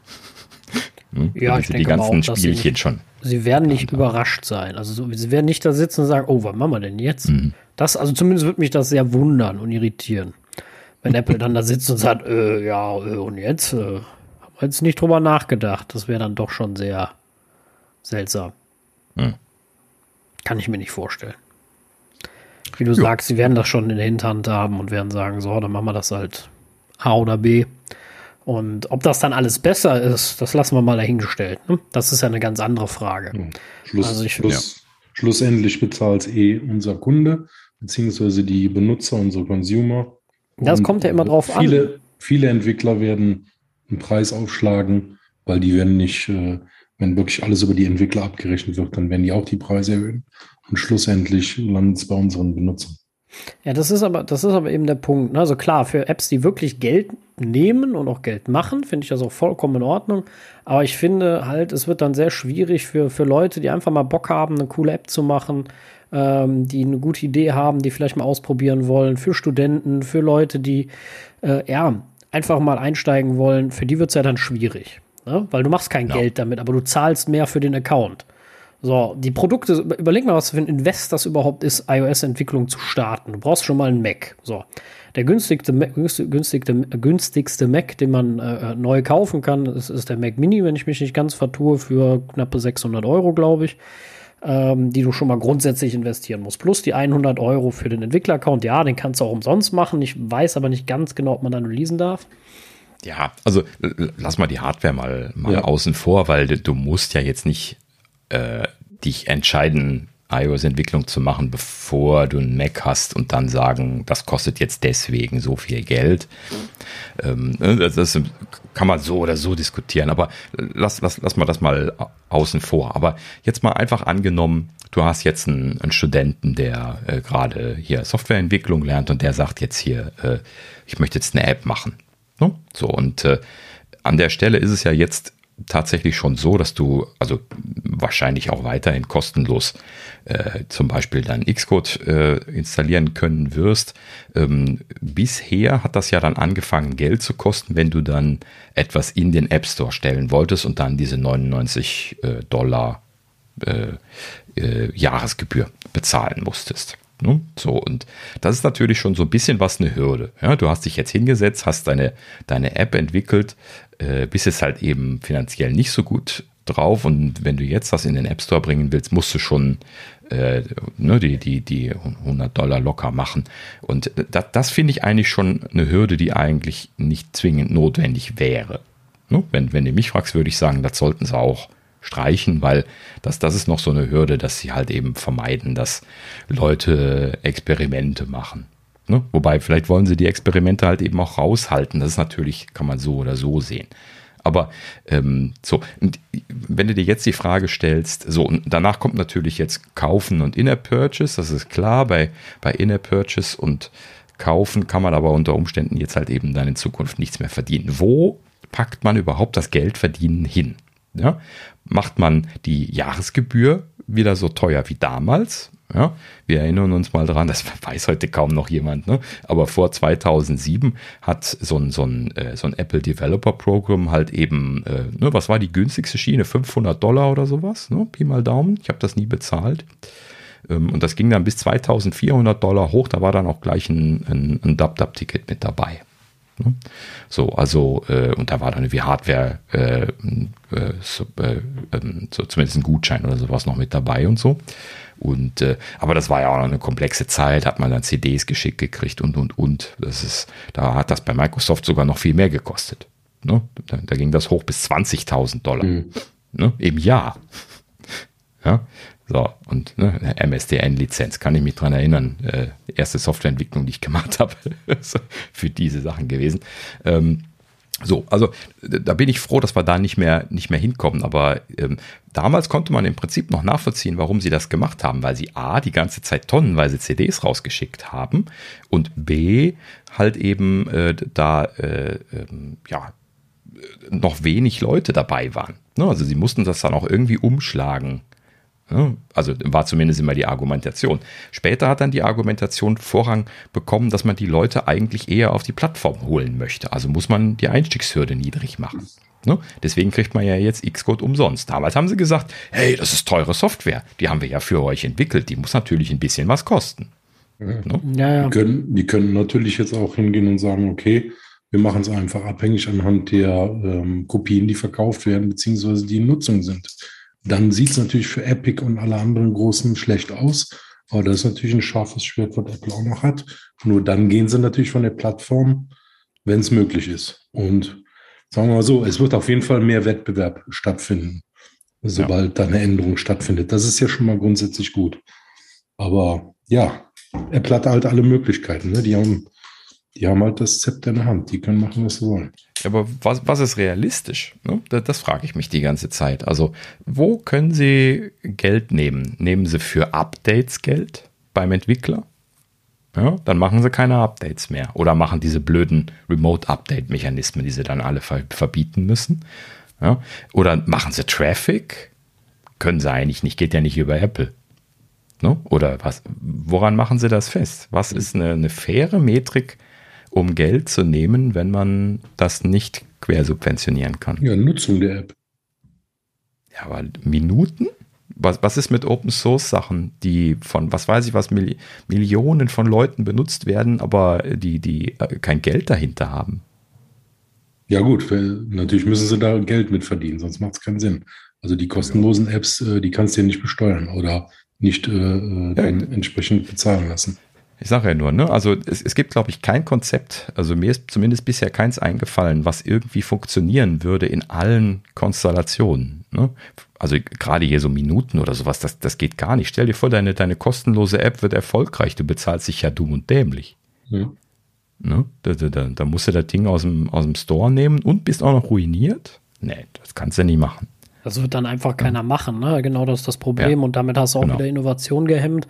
Hm? Ja, ich die ganzen auch, Spielchen sie, schon. Sie werden nicht überrascht sein. Also so, sie werden nicht da sitzen und sagen, oh, was machen wir denn jetzt? Mhm. Das, also zumindest würde mich das sehr wundern und irritieren. Wenn Apple dann da sitzt und sagt, äh, ja, äh, und jetzt? Äh, haben wir jetzt nicht drüber nachgedacht. Das wäre dann doch schon sehr seltsam. Mhm. Kann ich mir nicht vorstellen. Wie du jo. sagst, sie werden das schon in der Hinterhand haben und werden sagen, so, dann machen wir das halt A oder B. Und ob das dann alles besser ist, das lassen wir mal dahingestellt. Ne? Das ist ja eine ganz andere Frage. Ja. Schluss, also ich, Schluss, ja. Schlussendlich bezahlt es eh unser Kunde, beziehungsweise die Benutzer, unsere Consumer. Das Und kommt ja immer drauf viele, an. Viele Entwickler werden einen Preis aufschlagen, weil die werden nicht, äh, wenn wirklich alles über die Entwickler abgerechnet wird, dann werden die auch die Preise erhöhen. Und schlussendlich landet es bei unseren Benutzern. Ja, das ist aber, das ist aber eben der Punkt. Ne? Also klar, für Apps, die wirklich Geld nehmen und auch Geld machen, finde ich das auch vollkommen in Ordnung. Aber ich finde halt, es wird dann sehr schwierig für, für Leute, die einfach mal Bock haben, eine coole App zu machen, ähm, die eine gute Idee haben, die vielleicht mal ausprobieren wollen, für Studenten, für Leute, die äh, ja einfach mal einsteigen wollen. Für die wird es ja dann schwierig. Ne? Weil du machst kein ja. Geld damit, aber du zahlst mehr für den Account. So, die Produkte, überleg mal, was für ein Invest das überhaupt ist, iOS-Entwicklung zu starten. Du brauchst schon mal einen Mac. So. Der günstigste, günstigste, günstigste Mac, den man äh, neu kaufen kann, ist, ist der Mac Mini, wenn ich mich nicht ganz vertue, für knappe 600 Euro, glaube ich ähm, die du schon mal grundsätzlich investieren musst. Plus die 100 Euro für den Entwickler-Account. Ja, den kannst du auch umsonst machen. Ich weiß aber nicht ganz genau, ob man dann leasen darf. Ja, also lass mal die Hardware mal, mal ja. außen vor, weil du, du musst ja jetzt nicht äh, dich entscheiden, iOS-Entwicklung zu machen, bevor du einen Mac hast und dann sagen, das kostet jetzt deswegen so viel Geld. Ähm, ne, das kann man so oder so diskutieren, aber lass, lass, lass mal das mal außen vor. Aber jetzt mal einfach angenommen, du hast jetzt einen, einen Studenten, der äh, gerade hier Softwareentwicklung lernt und der sagt jetzt hier, äh, ich möchte jetzt eine App machen. Ne? So, und äh, an der Stelle ist es ja jetzt tatsächlich schon so, dass du also wahrscheinlich auch weiterhin kostenlos äh, zum Beispiel dein Xcode äh, installieren können wirst. Ähm, bisher hat das ja dann angefangen, Geld zu kosten, wenn du dann etwas in den App Store stellen wolltest und dann diese 99 äh, Dollar äh, äh, Jahresgebühr bezahlen musstest. Ne? So, und das ist natürlich schon so ein bisschen was eine Hürde. Ja, du hast dich jetzt hingesetzt, hast deine, deine App entwickelt, äh, bist jetzt halt eben finanziell nicht so gut drauf und wenn du jetzt das in den App Store bringen willst, musst du schon äh, ne, die, die, die 100 Dollar locker machen. Und das, das finde ich eigentlich schon eine Hürde, die eigentlich nicht zwingend notwendig wäre. Ne? Wenn, wenn du mich fragst, würde ich sagen, das sollten sie auch streichen, weil das, das ist noch so eine Hürde, dass sie halt eben vermeiden, dass Leute Experimente machen. Ne? Wobei, vielleicht wollen sie die Experimente halt eben auch raushalten. Das ist natürlich, kann man so oder so sehen. Aber ähm, so, wenn du dir jetzt die Frage stellst, so, und danach kommt natürlich jetzt Kaufen und Inner Purchase, das ist klar, bei, bei Inner Purchase und Kaufen kann man aber unter Umständen jetzt halt eben dann in Zukunft nichts mehr verdienen. Wo packt man überhaupt das Geld verdienen hin? Ja? Macht man die Jahresgebühr wieder so teuer wie damals? Ja, wir erinnern uns mal dran, das weiß heute kaum noch jemand, ne? aber vor 2007 hat so ein, so ein, äh, so ein Apple Developer Program halt eben, äh, ne, was war die günstigste Schiene? 500 Dollar oder sowas, ne? Pi mal Daumen. Ich habe das nie bezahlt. Ähm, und das ging dann bis 2400 Dollar hoch, da war dann auch gleich ein, ein, ein Dub-Dub-Ticket mit dabei. Ne? So, also, äh, und da war dann irgendwie Hardware, äh, äh, so, äh, ähm, so zumindest ein Gutschein oder sowas noch mit dabei und so. Und äh, aber das war ja auch noch eine komplexe Zeit, hat man dann CDs geschickt gekriegt und und und. Das ist, da hat das bei Microsoft sogar noch viel mehr gekostet. Ne? Da, da ging das hoch bis 20.000 Dollar mhm. ne? im Jahr. Ja, so, und ne, MSDN-Lizenz, kann ich mich dran erinnern. Äh, erste Softwareentwicklung, die ich gemacht habe, für diese Sachen gewesen. Ähm, so, also da bin ich froh, dass wir da nicht mehr, nicht mehr hinkommen. Aber ähm, damals konnte man im Prinzip noch nachvollziehen, warum sie das gemacht haben, weil sie A, die ganze Zeit tonnenweise CDs rausgeschickt haben und B, halt eben äh, da äh, ähm, ja, noch wenig Leute dabei waren. Ne? Also sie mussten das dann auch irgendwie umschlagen also war zumindest immer die Argumentation. Später hat dann die Argumentation Vorrang bekommen, dass man die Leute eigentlich eher auf die Plattform holen möchte. Also muss man die Einstiegshürde niedrig machen. Deswegen kriegt man ja jetzt Xcode umsonst. Damals haben sie gesagt, hey, das ist teure Software. Die haben wir ja für euch entwickelt. Die muss natürlich ein bisschen was kosten. Ja. Ja, ja. Die, können, die können natürlich jetzt auch hingehen und sagen, okay, wir machen es einfach abhängig anhand der ähm, Kopien, die verkauft werden, beziehungsweise die in Nutzung sind. Dann sieht es natürlich für Epic und alle anderen Großen schlecht aus. Aber das ist natürlich ein scharfes Schwert, was Apple auch noch hat. Nur dann gehen sie natürlich von der Plattform, wenn es möglich ist. Und sagen wir mal so, es wird auf jeden Fall mehr Wettbewerb stattfinden, sobald ja. da eine Änderung stattfindet. Das ist ja schon mal grundsätzlich gut. Aber ja, Apple hat halt alle Möglichkeiten. Ne? Die haben die haben halt das Zepter in der Hand. Die können machen, was sie wollen. Aber was, was ist realistisch? Ne? Das, das, frage ich mich die ganze Zeit. Also, wo können Sie Geld nehmen? Nehmen Sie für Updates Geld beim Entwickler? Ja, dann machen Sie keine Updates mehr. Oder machen diese blöden Remote-Update-Mechanismen, die Sie dann alle verbieten müssen. Ja? Oder machen Sie Traffic? Können Sie eigentlich nicht, geht ja nicht über Apple. Ne? Oder was, woran machen Sie das fest? Was ist eine, eine faire Metrik, um Geld zu nehmen, wenn man das nicht quersubventionieren kann. Ja, Nutzung der App. Ja, aber Minuten? was, was ist mit Open Source Sachen, die von, was weiß ich was, Milli Millionen von Leuten benutzt werden, aber die, die äh, kein Geld dahinter haben? Ja, gut, natürlich müssen sie da Geld mit verdienen, sonst macht es keinen Sinn. Also die kostenlosen Apps, äh, die kannst du ja nicht besteuern oder nicht äh, äh ja, entsprechend bezahlen lassen. Ich sage ja nur, ne? Also es, es gibt, glaube ich, kein Konzept, also mir ist zumindest bisher keins eingefallen, was irgendwie funktionieren würde in allen Konstellationen. Ne? Also gerade hier so Minuten oder sowas, das, das geht gar nicht. Stell dir vor, deine, deine kostenlose App wird erfolgreich, du bezahlst dich ja dumm und dämlich. Ja. Ne? Da, da, da, da musst du das Ding aus dem, aus dem Store nehmen und bist auch noch ruiniert? Nee, das kannst du nicht machen. Das wird dann einfach keiner ja. machen, ne? Genau das ist das Problem. Ja. Und damit hast du auch genau. wieder Innovation gehemmt.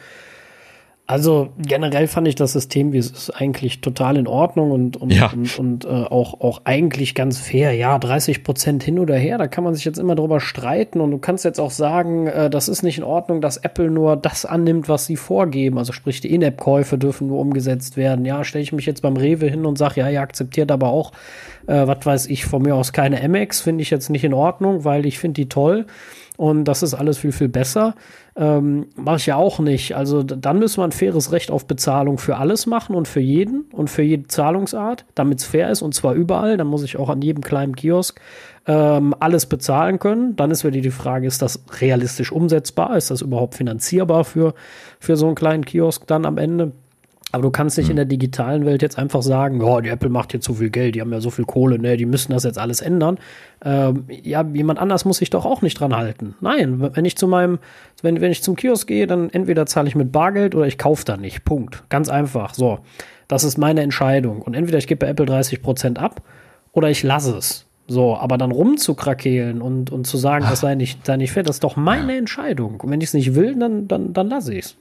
Also generell fand ich das System, wie es ist, eigentlich total in Ordnung und, und, ja. und, und äh, auch, auch eigentlich ganz fair. Ja, 30 Prozent hin oder her, da kann man sich jetzt immer drüber streiten und du kannst jetzt auch sagen, äh, das ist nicht in Ordnung, dass Apple nur das annimmt, was sie vorgeben. Also sprich, die In-App-Käufe dürfen nur umgesetzt werden. Ja, stelle ich mich jetzt beim Rewe hin und sage, ja, ihr akzeptiert aber auch, äh, was weiß ich, von mir aus keine MX, finde ich jetzt nicht in Ordnung, weil ich finde die toll und das ist alles viel, viel besser. Ähm, Mache ich ja auch nicht. Also dann müssen wir ein faires Recht auf Bezahlung für alles machen und für jeden und für jede Zahlungsart, damit es fair ist und zwar überall. Dann muss ich auch an jedem kleinen Kiosk ähm, alles bezahlen können. Dann ist wieder die Frage, ist das realistisch umsetzbar? Ist das überhaupt finanzierbar für, für so einen kleinen Kiosk dann am Ende? Aber du kannst nicht mhm. in der digitalen Welt jetzt einfach sagen, oh, die Apple macht jetzt so viel Geld, die haben ja so viel Kohle, ne, die müssen das jetzt alles ändern. Ähm, ja, jemand anders muss sich doch auch nicht dran halten. Nein, wenn ich zu meinem, wenn, wenn ich zum Kiosk gehe, dann entweder zahle ich mit Bargeld oder ich kaufe da nicht. Punkt. Ganz einfach. So. Das ist meine Entscheidung. Und entweder ich gebe bei Apple 30% ab oder ich lasse es. So, aber dann rumzukrakehlen und, und zu sagen, das sei nicht, sei nicht fair, das ist doch meine. Entscheidung. Und wenn ich es nicht will, dann, dann, dann lasse ich es.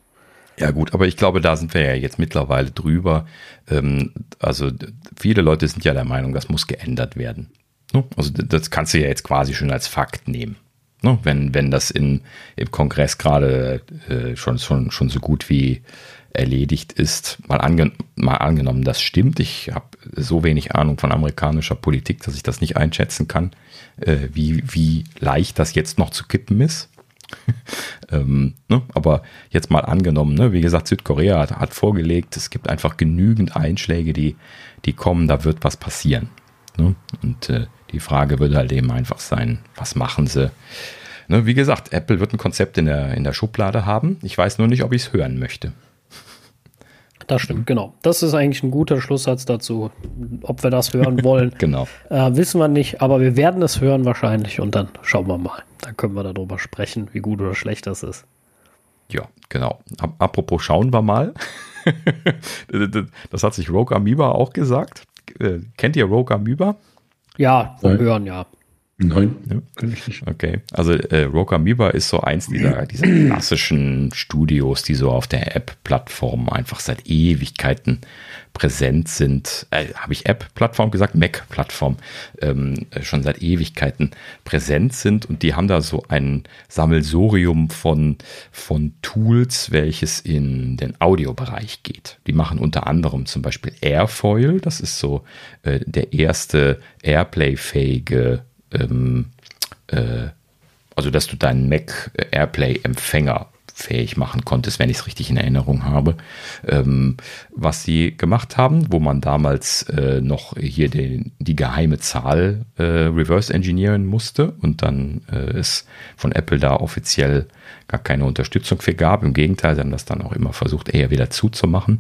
Ja gut, aber ich glaube, da sind wir ja jetzt mittlerweile drüber. Ähm, also viele Leute sind ja der Meinung, das muss geändert werden. Ne? Also das kannst du ja jetzt quasi schon als Fakt nehmen. Ne? Wenn, wenn das in, im Kongress gerade äh, schon, schon, schon so gut wie erledigt ist, mal, ange mal angenommen, das stimmt. Ich habe so wenig Ahnung von amerikanischer Politik, dass ich das nicht einschätzen kann, äh, wie, wie leicht das jetzt noch zu kippen ist. ähm, ne? Aber jetzt mal angenommen, ne? wie gesagt, Südkorea hat, hat, vorgelegt, es gibt einfach genügend Einschläge, die, die kommen, da wird was passieren. Ne? Und äh, die Frage würde halt eben einfach sein, was machen sie? Ne? Wie gesagt, Apple wird ein Konzept in der, in der Schublade haben. Ich weiß nur nicht, ob ich es hören möchte. Das stimmt, genau. Das ist eigentlich ein guter Schlusssatz dazu. Ob wir das hören wollen, genau. Äh, wissen wir nicht, aber wir werden es hören wahrscheinlich und dann schauen wir mal. Dann können wir darüber sprechen, wie gut oder schlecht das ist. Ja, genau. Apropos schauen wir mal. das hat sich Rogue Amoeba auch gesagt. Äh, kennt ihr Rogue Amoeba? Ja, vom Hören, ja. Nein, ja. kann ich nicht. Okay, also äh, Rogue Amoeba ist so eins dieser, dieser klassischen Studios, die so auf der App-Plattform einfach seit Ewigkeiten präsent sind. Äh, Habe ich App-Plattform gesagt? Mac-Plattform. Ähm, schon seit Ewigkeiten präsent sind und die haben da so ein Sammelsurium von, von Tools, welches in den Audiobereich geht. Die machen unter anderem zum Beispiel Airfoil, das ist so äh, der erste Airplay-fähige ähm, äh, also dass du deinen Mac Airplay-Empfänger fähig machen konntest, wenn ich es richtig in Erinnerung habe, ähm, was sie gemacht haben, wo man damals äh, noch hier den, die geheime Zahl äh, reverse engineeren musste und dann äh, es von Apple da offiziell gar keine Unterstützung für gab. Im Gegenteil, sie haben das dann auch immer versucht, eher wieder zuzumachen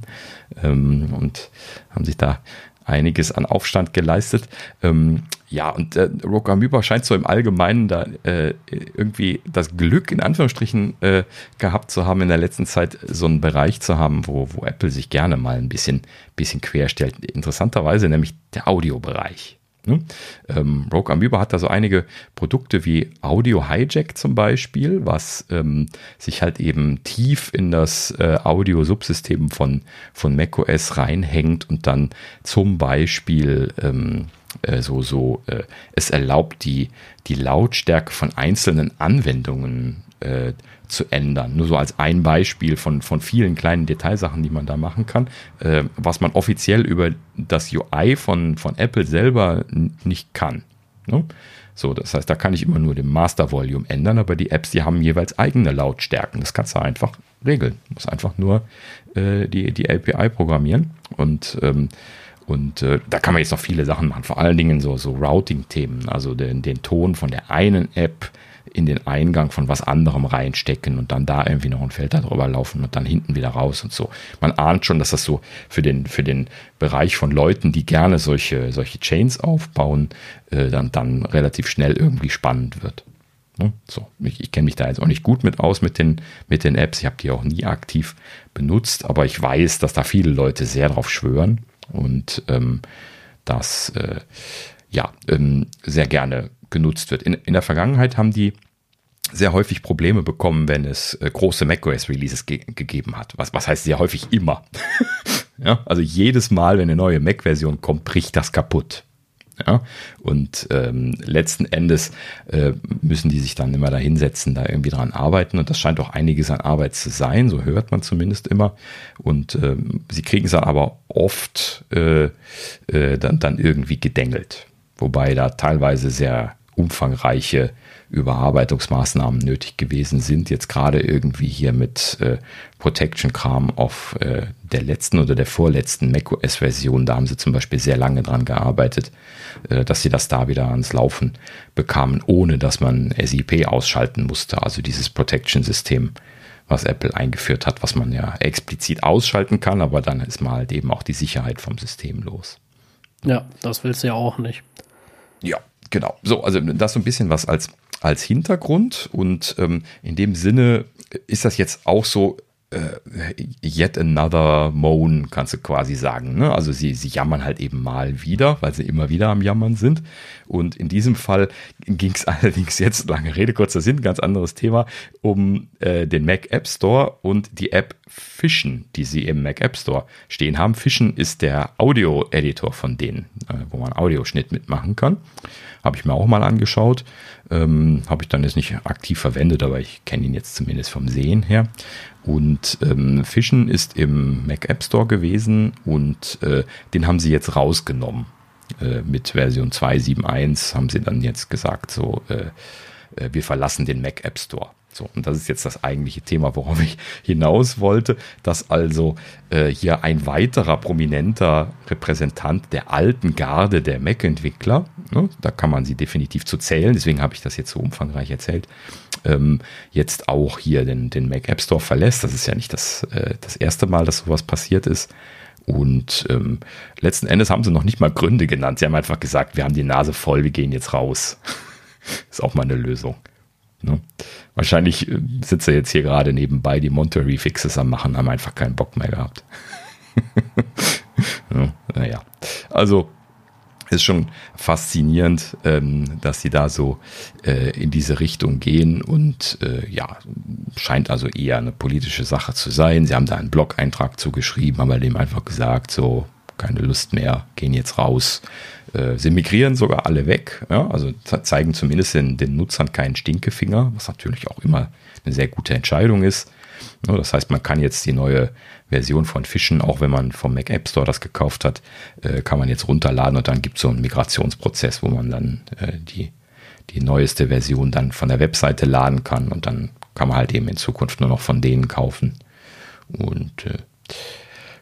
ähm, und haben sich da einiges an Aufstand geleistet. Ähm, ja, und äh, Rogue scheint so im Allgemeinen da äh, irgendwie das Glück in Anführungsstrichen äh, gehabt zu haben, in der letzten Zeit so einen Bereich zu haben, wo, wo Apple sich gerne mal ein bisschen, bisschen querstellt. Interessanterweise nämlich der Audiobereich. Ne? Ähm, Rogue Amoeba hat da so einige Produkte wie Audio Hijack zum Beispiel, was ähm, sich halt eben tief in das äh, Audio-Subsystem von, von macOS reinhängt und dann zum Beispiel ähm, äh, so, so, äh, es erlaubt die, die Lautstärke von einzelnen Anwendungen äh, zu ändern. Nur so als ein Beispiel von, von vielen kleinen Detailsachen, die man da machen kann, äh, was man offiziell über das UI von, von Apple selber nicht kann. Ne? So, das heißt, da kann ich immer nur den Master Volume ändern, aber die Apps, die haben jeweils eigene Lautstärken. Das kannst du einfach regeln. Du musst einfach nur äh, die, die API programmieren und ähm, und äh, da kann man jetzt noch viele Sachen machen, vor allen Dingen so, so Routing-Themen, also den, den Ton von der einen App in den Eingang von was anderem reinstecken und dann da irgendwie noch ein Filter drüber laufen und dann hinten wieder raus und so. Man ahnt schon, dass das so für den, für den Bereich von Leuten, die gerne solche, solche Chains aufbauen, äh, dann, dann relativ schnell irgendwie spannend wird. Ne? So, ich, ich kenne mich da jetzt auch nicht gut mit aus mit den, mit den Apps. Ich habe die auch nie aktiv benutzt, aber ich weiß, dass da viele Leute sehr drauf schwören und ähm, das äh, ja ähm, sehr gerne genutzt wird. In, in der Vergangenheit haben die sehr häufig Probleme bekommen, wenn es äh, große macOS-Releases ge gegeben hat. Was, was heißt sehr häufig immer? ja, also jedes Mal, wenn eine neue Mac-Version kommt, bricht das kaputt. Ja, und ähm, letzten Endes äh, müssen die sich dann immer da hinsetzen, da irgendwie dran arbeiten. Und das scheint auch einiges an Arbeit zu sein, so hört man zumindest immer. Und ähm, sie kriegen es dann aber oft äh, äh, dann, dann irgendwie gedengelt. Wobei da teilweise sehr umfangreiche Überarbeitungsmaßnahmen nötig gewesen sind. Jetzt gerade irgendwie hier mit äh, Protection-Kram auf äh, der letzten oder der vorletzten macOS-Version. Da haben sie zum Beispiel sehr lange dran gearbeitet, äh, dass sie das da wieder ans Laufen bekamen, ohne dass man SIP ausschalten musste. Also dieses Protection-System, was Apple eingeführt hat, was man ja explizit ausschalten kann, aber dann ist mal halt eben auch die Sicherheit vom System los. Ja, das willst du ja auch nicht. Ja, genau. So, also das so ein bisschen was als, als Hintergrund. Und ähm, in dem Sinne ist das jetzt auch so yet another moan, kannst du quasi sagen. Ne? Also sie, sie jammern halt eben mal wieder, weil sie immer wieder am Jammern sind. Und in diesem Fall ging es allerdings jetzt, lange Rede, kurzer Sinn, ganz anderes Thema, um äh, den Mac App Store und die App Fission, die sie im Mac App Store stehen haben. Fission ist der Audio-Editor von denen, äh, wo man Audioschnitt mitmachen kann. Habe ich mir auch mal angeschaut. Ähm, Habe ich dann jetzt nicht aktiv verwendet, aber ich kenne ihn jetzt zumindest vom Sehen her. Und ähm, Fischen ist im Mac App Store gewesen und äh, den haben sie jetzt rausgenommen. Äh, mit Version 2.7.1 haben sie dann jetzt gesagt, so, äh, äh, wir verlassen den Mac App Store. So, und das ist jetzt das eigentliche Thema, worauf ich hinaus wollte, dass also äh, hier ein weiterer prominenter Repräsentant der alten Garde der Mac-Entwickler, ne, da kann man sie definitiv zu zählen, deswegen habe ich das jetzt so umfangreich erzählt, ähm, jetzt auch hier den, den Mac App Store verlässt. Das ist ja nicht das, äh, das erste Mal, dass sowas passiert ist. Und ähm, letzten Endes haben sie noch nicht mal Gründe genannt. Sie haben einfach gesagt, wir haben die Nase voll, wir gehen jetzt raus. ist auch mal eine Lösung. Ne? Wahrscheinlich äh, sitzt er jetzt hier gerade nebenbei die Monterey Fixes am machen, haben einfach keinen Bock mehr gehabt. ja, naja, also ist schon faszinierend, ähm, dass sie da so äh, in diese Richtung gehen und äh, ja, scheint also eher eine politische Sache zu sein. Sie haben da einen Blog-Eintrag zugeschrieben, haben dem einfach gesagt, so keine Lust mehr, gehen jetzt raus. Äh, sie migrieren sogar alle weg, ja, also zeigen zumindest den, den Nutzern keinen Stinkefinger, was natürlich auch immer eine sehr gute Entscheidung ist. Das heißt, man kann jetzt die neue Version von Fischen, auch wenn man vom Mac App Store das gekauft hat, äh, kann man jetzt runterladen und dann gibt es so einen Migrationsprozess, wo man dann äh, die, die neueste Version dann von der Webseite laden kann und dann kann man halt eben in Zukunft nur noch von denen kaufen. Und äh,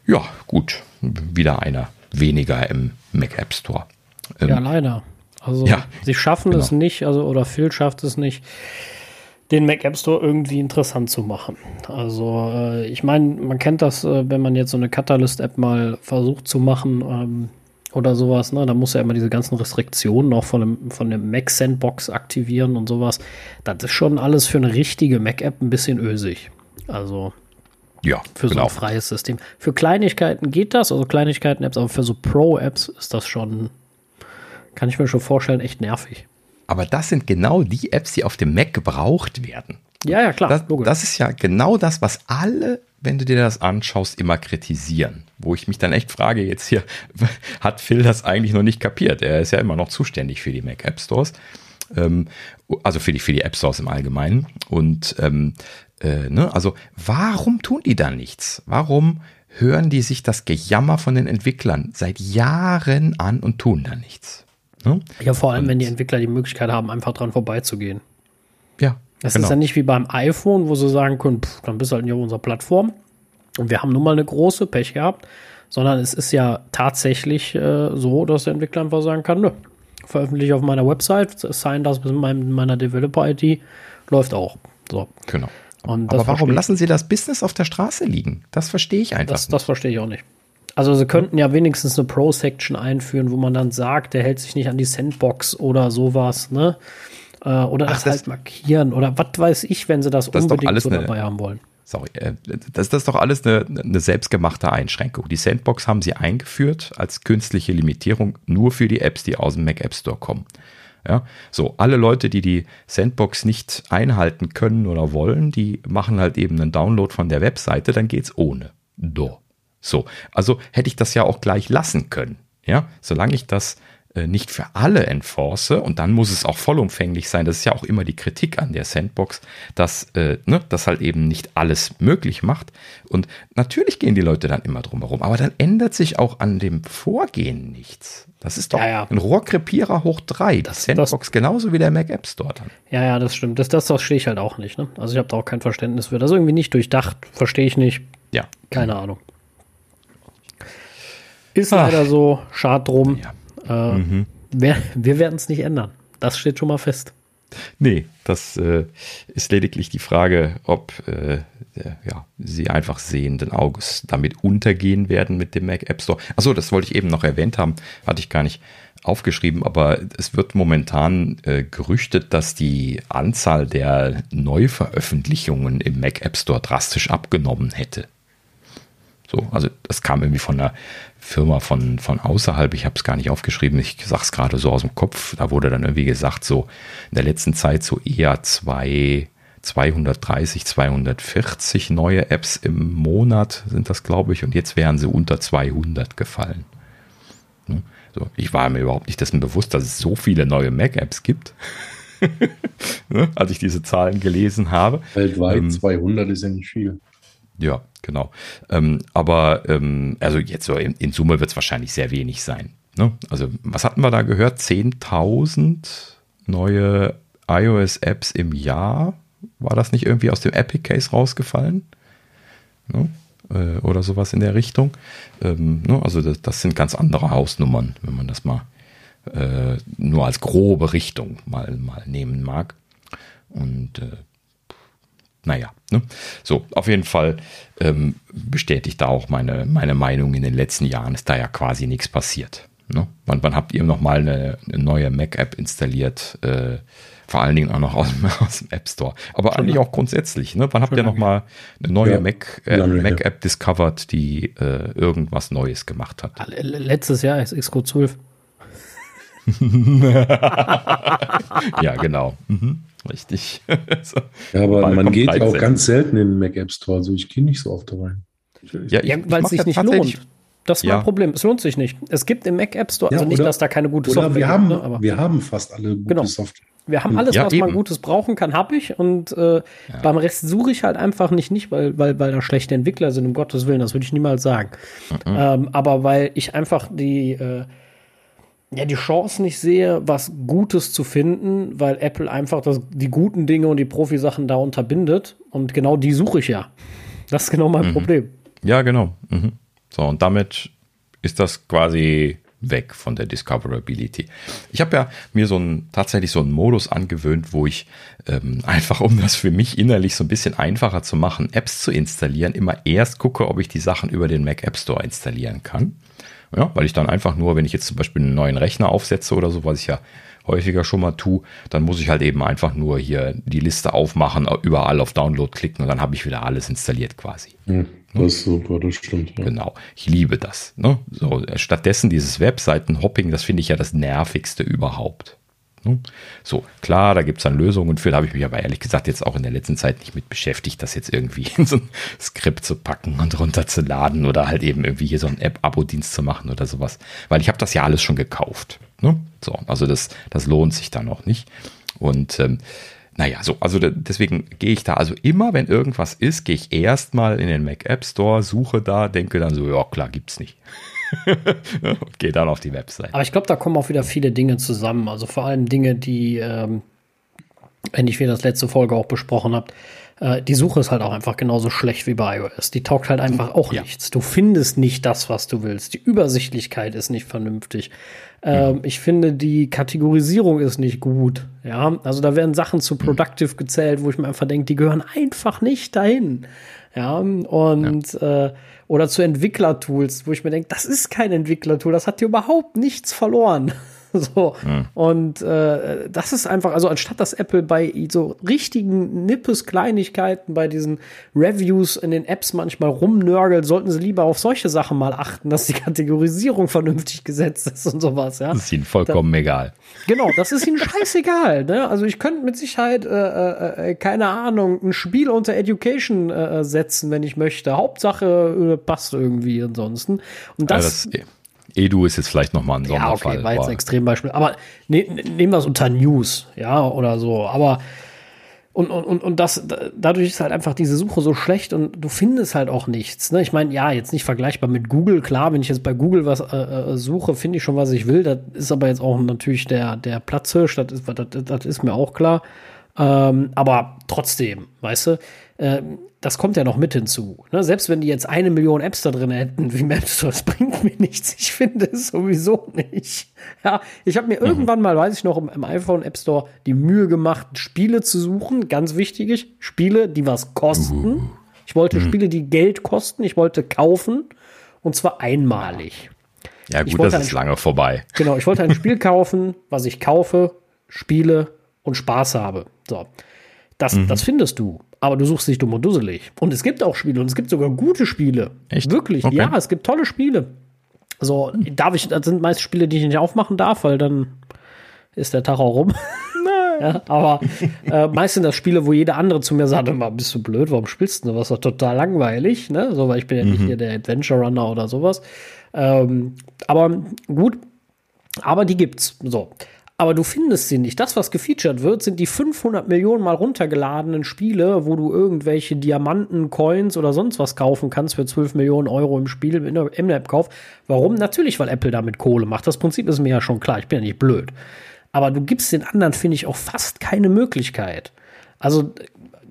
ja, gut, wieder einer weniger im Mac App Store. Ähm, ja, leider. Also ja, sie schaffen genau. es nicht, also oder Phil schafft es nicht, den Mac App Store irgendwie interessant zu machen. Also äh, ich meine, man kennt das, äh, wenn man jetzt so eine Catalyst-App mal versucht zu machen ähm, oder sowas, ne? Da muss ja immer diese ganzen Restriktionen noch von dem, von dem Mac Sandbox aktivieren und sowas. Das ist schon alles für eine richtige Mac-App ein bisschen ösig. Also ja, für genau. so ein freies System. Für Kleinigkeiten geht das, also Kleinigkeiten-Apps, aber für so Pro-Apps ist das schon, kann ich mir schon vorstellen, echt nervig. Aber das sind genau die Apps, die auf dem Mac gebraucht werden. Ja, ja, klar. Das, das, ist ja genau das, was alle, wenn du dir das anschaust, immer kritisieren. Wo ich mich dann echt frage, jetzt hier, hat Phil das eigentlich noch nicht kapiert? Er ist ja immer noch zuständig für die Mac App Stores. Ähm, also für die, für die App Stores im Allgemeinen. Und ähm, äh, ne, also warum tun die da nichts? Warum hören die sich das Gejammer von den Entwicklern seit Jahren an und tun da nichts? Ne? Ja, vor allem, Und, wenn die Entwickler die Möglichkeit haben, einfach dran vorbeizugehen. Ja. Das genau. ist ja nicht wie beim iPhone, wo sie sagen können, pff, dann bist du halt nicht auf unserer Plattform. Und wir haben nun mal eine große Pech gehabt, sondern es ist ja tatsächlich äh, so, dass der Entwickler einfach sagen kann, nö, veröffentliche auf meiner Website, sign das mit meiner Developer-ID, läuft auch. So. Genau. Aber warum lassen Sie das Business auf der Straße liegen? Das verstehe ich einfach. Das, das verstehe ich auch nicht. Also sie könnten ja wenigstens eine Pro-Section einführen, wo man dann sagt, der hält sich nicht an die Sandbox oder sowas, ne? Äh, oder Ach, das, das, halt markieren oder was weiß ich, wenn sie das, das unbedingt so dabei haben wollen. Sorry, äh, das, das ist doch alles eine, eine selbstgemachte Einschränkung. Die Sandbox haben sie eingeführt als künstliche Limitierung nur für die Apps, die aus dem Mac App Store kommen. Ja, so alle Leute, die die Sandbox nicht einhalten können oder wollen, die machen halt eben einen Download von der Webseite, dann geht's ohne. Do. So, also hätte ich das ja auch gleich lassen können. Ja, solange ich das nicht für alle enforce und dann muss es auch vollumfänglich sein. Das ist ja auch immer die Kritik an der Sandbox, dass äh, ne, das halt eben nicht alles möglich macht. Und natürlich gehen die Leute dann immer drum herum, aber dann ändert sich auch an dem Vorgehen nichts. Das ist doch ja, ja. ein Rohrkrepierer hoch drei. Das Sandbox das, genauso wie der Mac App Store dann. Ja, ja, das stimmt. Das, das verstehe ich halt auch nicht. Ne? Also ich habe da auch kein Verständnis für. Das ist irgendwie nicht durchdacht. Verstehe ich nicht. Ja. Keine Ahnung. Ist Ach. leider so. Schad drum. Ja. Äh, mhm. Wir, wir werden es nicht ändern. Das steht schon mal fest. Nee, das äh, ist lediglich die Frage, ob äh, ja, sie einfach sehenden Auges damit untergehen werden mit dem Mac App Store. Achso, das wollte ich eben noch erwähnt haben, hatte ich gar nicht aufgeschrieben, aber es wird momentan äh, gerüchtet, dass die Anzahl der Neuveröffentlichungen im Mac App Store drastisch abgenommen hätte. So, also das kam irgendwie von einer Firma von, von außerhalb, ich habe es gar nicht aufgeschrieben, ich sage es gerade so aus dem Kopf, da wurde dann irgendwie gesagt, so in der letzten Zeit so eher zwei, 230, 240 neue Apps im Monat sind das, glaube ich, und jetzt wären sie unter 200 gefallen. Ne? So, ich war mir überhaupt nicht dessen bewusst, dass es so viele neue Mac-Apps gibt. Ne? als ich diese Zahlen gelesen habe. Weltweit ähm, 200 ist ja nicht viel. Ja, genau. Ähm, aber ähm, also jetzt so in, in Summe wird es wahrscheinlich sehr wenig sein. Ne? Also was hatten wir da gehört? 10.000 neue iOS-Apps im Jahr. War das nicht irgendwie aus dem Epic Case rausgefallen? Ne? Äh, oder sowas in der Richtung. Ähm, ne? Also das, das, sind ganz andere Hausnummern, wenn man das mal äh, nur als grobe Richtung mal, mal nehmen mag. Und äh, naja, ne? so, auf jeden Fall ähm, bestätigt da auch meine, meine Meinung. In den letzten Jahren ist da ja quasi nichts passiert. Ne? Wann, wann habt ihr nochmal eine, eine neue Mac-App installiert? Äh, vor allen Dingen auch noch aus, aus dem App Store. Aber Schon eigentlich auch grundsätzlich. Ne? Wann habt ihr nochmal eine neue ja, Mac, äh, Mac-App discovered, die äh, irgendwas Neues gemacht hat? Letztes Jahr ist Xcode 12. ja, genau. Mhm. Richtig. so. Ja, aber man geht ja auch ganz selten in den Mac App Store. Also ich gehe nicht so oft da rein. Ja, ja weil es sich nicht lohnt. Das ist ja. mein Problem. Es lohnt sich nicht. Es gibt im Mac App Store, also ja, nicht, dass da keine gute Software wir haben, gibt. Ne, wir haben fast alle gute genau. Software. Wir haben alles, ja, was eben. man Gutes brauchen kann, habe ich. Und äh, ja. beim Rest suche ich halt einfach nicht, nicht weil, weil, weil da schlechte Entwickler sind, um Gottes Willen, das würde ich niemals sagen. Mhm. Ähm, aber weil ich einfach die, äh, ja, die Chance nicht sehe, was Gutes zu finden, weil Apple einfach das, die guten Dinge und die Profi-Sachen da unterbindet. Und genau die suche ich ja. Das ist genau mein mhm. Problem. Ja, genau. Mhm. So, und damit ist das quasi weg von der Discoverability. Ich habe ja mir so ein, tatsächlich so einen Modus angewöhnt, wo ich ähm, einfach, um das für mich innerlich so ein bisschen einfacher zu machen, Apps zu installieren, immer erst gucke, ob ich die Sachen über den Mac App Store installieren kann. Ja, weil ich dann einfach nur, wenn ich jetzt zum Beispiel einen neuen Rechner aufsetze oder so, was ich ja häufiger schon mal tue, dann muss ich halt eben einfach nur hier die Liste aufmachen, überall auf Download klicken und dann habe ich wieder alles installiert quasi. Mhm, das ist super, das stimmt. Ja. Genau, ich liebe das. Ne? So, stattdessen dieses Webseiten-Hopping, das finde ich ja das nervigste überhaupt. Ne? So, klar, da gibt es dann Lösungen für, da habe ich mich aber ehrlich gesagt jetzt auch in der letzten Zeit nicht mit beschäftigt, das jetzt irgendwie in so ein Skript zu packen und runterzuladen oder halt eben irgendwie hier so einen App-Abo-Dienst zu machen oder sowas. Weil ich habe das ja alles schon gekauft. Ne? So, also das, das lohnt sich dann noch nicht. Und ähm, naja, so, also deswegen gehe ich da, also immer, wenn irgendwas ist, gehe ich erstmal in den Mac App Store, suche da, denke dann so, ja klar, gibt's nicht. und gehe dann auf die Website. Aber ich glaube, da kommen auch wieder viele Dinge zusammen. Also vor allem Dinge, die, ähm, wenn ich wie das letzte Folge auch besprochen habe, äh, die Suche ist halt auch einfach genauso schlecht wie bei iOS. Die taugt halt einfach auch ja. nichts. Du findest nicht das, was du willst. Die Übersichtlichkeit ist nicht vernünftig. Ähm, mhm. Ich finde, die Kategorisierung ist nicht gut. Ja, also da werden Sachen zu Productive gezählt, wo ich mir einfach denke, die gehören einfach nicht dahin. Ja, und ja. Äh, oder zu Entwicklertools, wo ich mir denke, das ist kein Entwicklertool, das hat dir überhaupt nichts verloren. So. Mhm. Und äh, das ist einfach, also anstatt dass Apple bei so richtigen Nippes-Kleinigkeiten, bei diesen Reviews in den Apps manchmal rumnörgelt, sollten sie lieber auf solche Sachen mal achten, dass die Kategorisierung vernünftig gesetzt ist und sowas, ja. Das ist ihnen vollkommen da, egal. Genau, das ist ihnen scheißegal. Ne? Also ich könnte mit Sicherheit, äh, äh, äh, keine Ahnung, ein Spiel unter Education äh, setzen, wenn ich möchte. Hauptsache äh, passt irgendwie ansonsten. Und das, ja, das Edu ist jetzt vielleicht nochmal ein Sonderfall. Ja, okay, war jetzt ein Extrembeispiel. Aber ne, nehmen wir es unter News, ja, oder so. Aber und, und, und das, dadurch ist halt einfach diese Suche so schlecht und du findest halt auch nichts. Ne? Ich meine, ja, jetzt nicht vergleichbar mit Google. Klar, wenn ich jetzt bei Google was äh, äh suche, finde ich schon, was ich will. Das ist aber jetzt auch natürlich der, der Platzhirsch, das ist, das, das ist mir auch klar. Ähm, aber trotzdem, weißt du, das kommt ja noch mit hinzu. Ne? Selbst wenn die jetzt eine Million Apps da drin hätten, wie Maps, das bringt mir nichts. Ich finde es sowieso nicht. Ja, ich habe mir mhm. irgendwann mal, weiß ich noch, im, im, iPhone App Store die Mühe gemacht, Spiele zu suchen. Ganz wichtig, Spiele, die was kosten. Uh. Ich wollte mhm. Spiele, die Geld kosten. Ich wollte kaufen. Und zwar einmalig. Ja, gut, das ist lange vorbei. Genau, ich wollte ein Spiel kaufen, was ich kaufe, spiele und Spaß habe. So. Das, mhm. das findest du. Aber du suchst nicht dumm und dusselig. Und es gibt auch Spiele und es gibt sogar gute Spiele. Echt? Wirklich, okay. ja, es gibt tolle Spiele. So, darf ich, das sind meist Spiele, die ich nicht aufmachen darf, weil dann ist der Tag auch rum. ja, aber äh, meist sind das Spiele, wo jeder andere zu mir sagt, immer, bist du blöd, warum spielst du das? Das ist doch total langweilig, ne? So, weil ich bin ja nicht mhm. hier der Adventure Runner oder sowas. Ähm, aber gut, aber die gibt's. So aber du findest sie nicht. Das, was gefeatured wird, sind die 500 Millionen mal runtergeladenen Spiele, wo du irgendwelche Diamanten, Coins oder sonst was kaufen kannst für 12 Millionen Euro im Spiel, im App-Kauf. Warum? Natürlich, weil Apple damit Kohle macht. Das Prinzip ist mir ja schon klar. Ich bin ja nicht blöd. Aber du gibst den anderen, finde ich, auch fast keine Möglichkeit. Also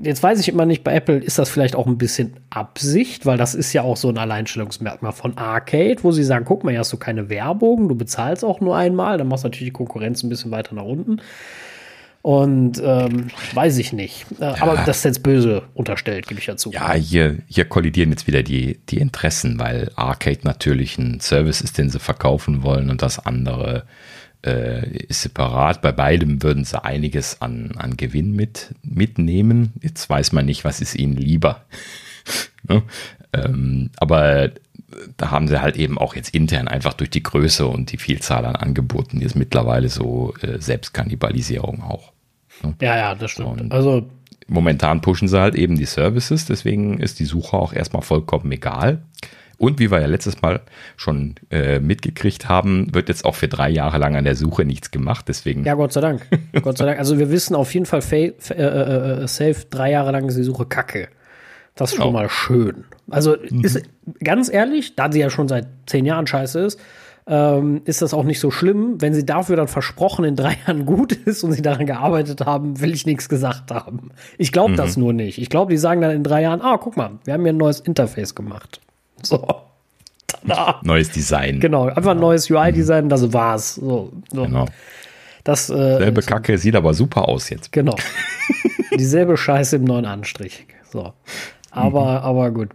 jetzt weiß ich immer nicht, bei Apple ist das vielleicht auch ein bisschen Absicht, weil das ist ja auch so ein Alleinstellungsmerkmal von Arcade, wo sie sagen, guck mal, hier hast du keine Werbung, du bezahlst auch nur einmal, dann machst du natürlich die Konkurrenz ein bisschen weiter nach unten. Und ähm, weiß ich nicht. Äh, ja. Aber das ist jetzt böse unterstellt, gebe ich dazu. Ja, hier, hier kollidieren jetzt wieder die, die Interessen, weil Arcade natürlich ein Service ist, den sie verkaufen wollen und das andere äh, ist separat. Bei beidem würden sie einiges an, an Gewinn mit, mitnehmen. Jetzt weiß man nicht, was ist ihnen lieber. ne? ähm, aber da haben sie halt eben auch jetzt intern einfach durch die Größe und die Vielzahl an Angeboten jetzt mittlerweile so äh, Selbstkannibalisierung auch. Ne? Ja, ja, das stimmt. Und also momentan pushen sie halt eben die Services, deswegen ist die Suche auch erstmal vollkommen egal. Und wie wir ja letztes Mal schon äh, mitgekriegt haben, wird jetzt auch für drei Jahre lang an der Suche nichts gemacht. Deswegen. Ja, Gott sei Dank. Gott sei Dank. Also wir wissen auf jeden Fall äh, äh, äh, safe, drei Jahre lang ist die Suche kacke. Das ist schon oh. mal schön. Also mhm. ist ganz ehrlich, da sie ja schon seit zehn Jahren scheiße ist, ähm, ist das auch nicht so schlimm. Wenn sie dafür dann versprochen in drei Jahren gut ist und sie daran gearbeitet haben, will ich nichts gesagt haben. Ich glaube mhm. das nur nicht. Ich glaube, die sagen dann in drei Jahren, ah, guck mal, wir haben hier ein neues Interface gemacht. So. Tada. Neues Design. Genau, einfach ein neues UI-Design, das war's. So, so. Genau. Das, äh, Selbe Kacke sieht aber super aus jetzt. Genau. Dieselbe Scheiße im neuen Anstrich. So. Aber, mhm. aber gut.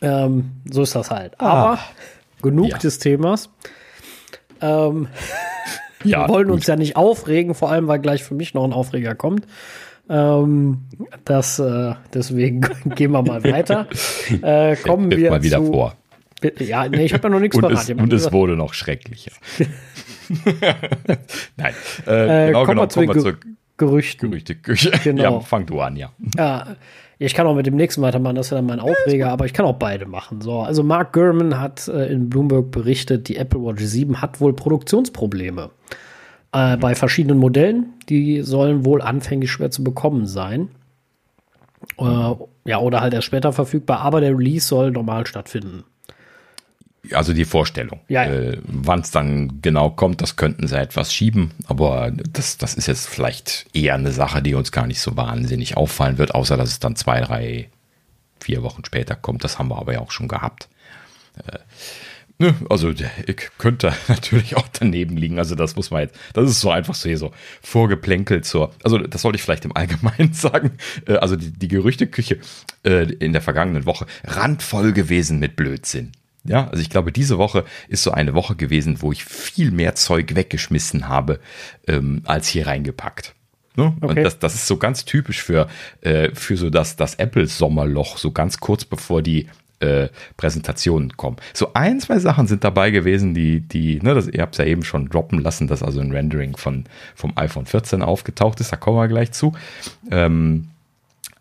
Ähm, so ist das halt. Ah. Aber ah. genug ja. des Themas. Ähm, ja, wir wollen gut. uns ja nicht aufregen, vor allem, weil gleich für mich noch ein Aufreger kommt. Ähm, das, äh, deswegen gehen wir mal weiter. Äh, kommen wir mal wieder zu, vor. Ja, nee, ich habe ja noch nichts und Es, und es wurde noch schrecklicher. Nein, äh, äh, genau, kommen, genau, wir zu kommen wir zu Gerüchten. Gerüchte, Gerüchte. Genau. Ja, fang du an, ja. ja. Ich kann auch mit dem nächsten weitermachen, das ist ja dann mein Aufreger, aber ich kann auch beide machen. So, also Mark Gurman hat äh, in Bloomberg berichtet, die Apple Watch 7 hat wohl Produktionsprobleme äh, bei verschiedenen Modellen. Die sollen wohl anfänglich schwer zu bekommen sein. Äh, ja, oder halt erst später verfügbar, aber der Release soll normal stattfinden. also die Vorstellung. Ja, ja. Äh, Wann es dann genau kommt, das könnten sie etwas schieben, aber das, das ist jetzt vielleicht eher eine Sache, die uns gar nicht so wahnsinnig auffallen wird, außer dass es dann zwei, drei, vier Wochen später kommt. Das haben wir aber ja auch schon gehabt. Äh, Ne, also ich könnte natürlich auch daneben liegen. Also das muss man jetzt, das ist so einfach so hier so vorgeplänkelt zur, also das sollte ich vielleicht im Allgemeinen sagen. Äh, also die, die Gerüchteküche äh, in der vergangenen Woche randvoll gewesen mit Blödsinn. Ja, also ich glaube, diese Woche ist so eine Woche gewesen, wo ich viel mehr Zeug weggeschmissen habe, ähm, als hier reingepackt. Ne? Okay. Und das, das ist so ganz typisch für, äh, für so das, das Apple-Sommerloch, so ganz kurz bevor die äh, Präsentationen kommen. So ein, zwei Sachen sind dabei gewesen, die, die, ne, das, ihr habt es ja eben schon droppen lassen, dass also ein Rendering von, vom iPhone 14 aufgetaucht ist, da kommen wir gleich zu. Ähm,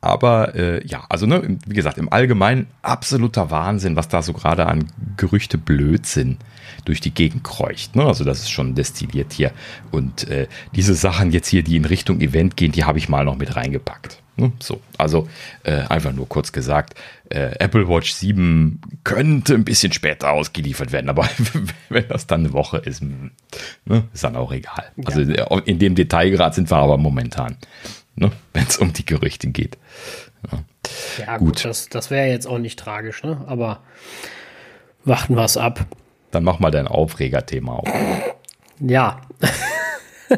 aber äh, ja, also ne, wie gesagt, im Allgemeinen absoluter Wahnsinn, was da so gerade an Gerüchte Blödsinn durch die Gegend kreucht. Ne? Also das ist schon destilliert hier. Und äh, diese Sachen jetzt hier, die in Richtung Event gehen, die habe ich mal noch mit reingepackt. Ne? So, also äh, einfach nur kurz gesagt, äh, Apple Watch 7 könnte ein bisschen später ausgeliefert werden, aber wenn das dann eine Woche ist, hm, ne, ist dann auch egal. Ja. Also äh, in dem Detailgrad sind wir aber momentan, ne, wenn es um die Gerüchte geht. Ja, ja gut. gut, das, das wäre jetzt auch nicht tragisch, ne? aber warten wir es ab. Dann mach mal dein Aufregerthema auf. Ja.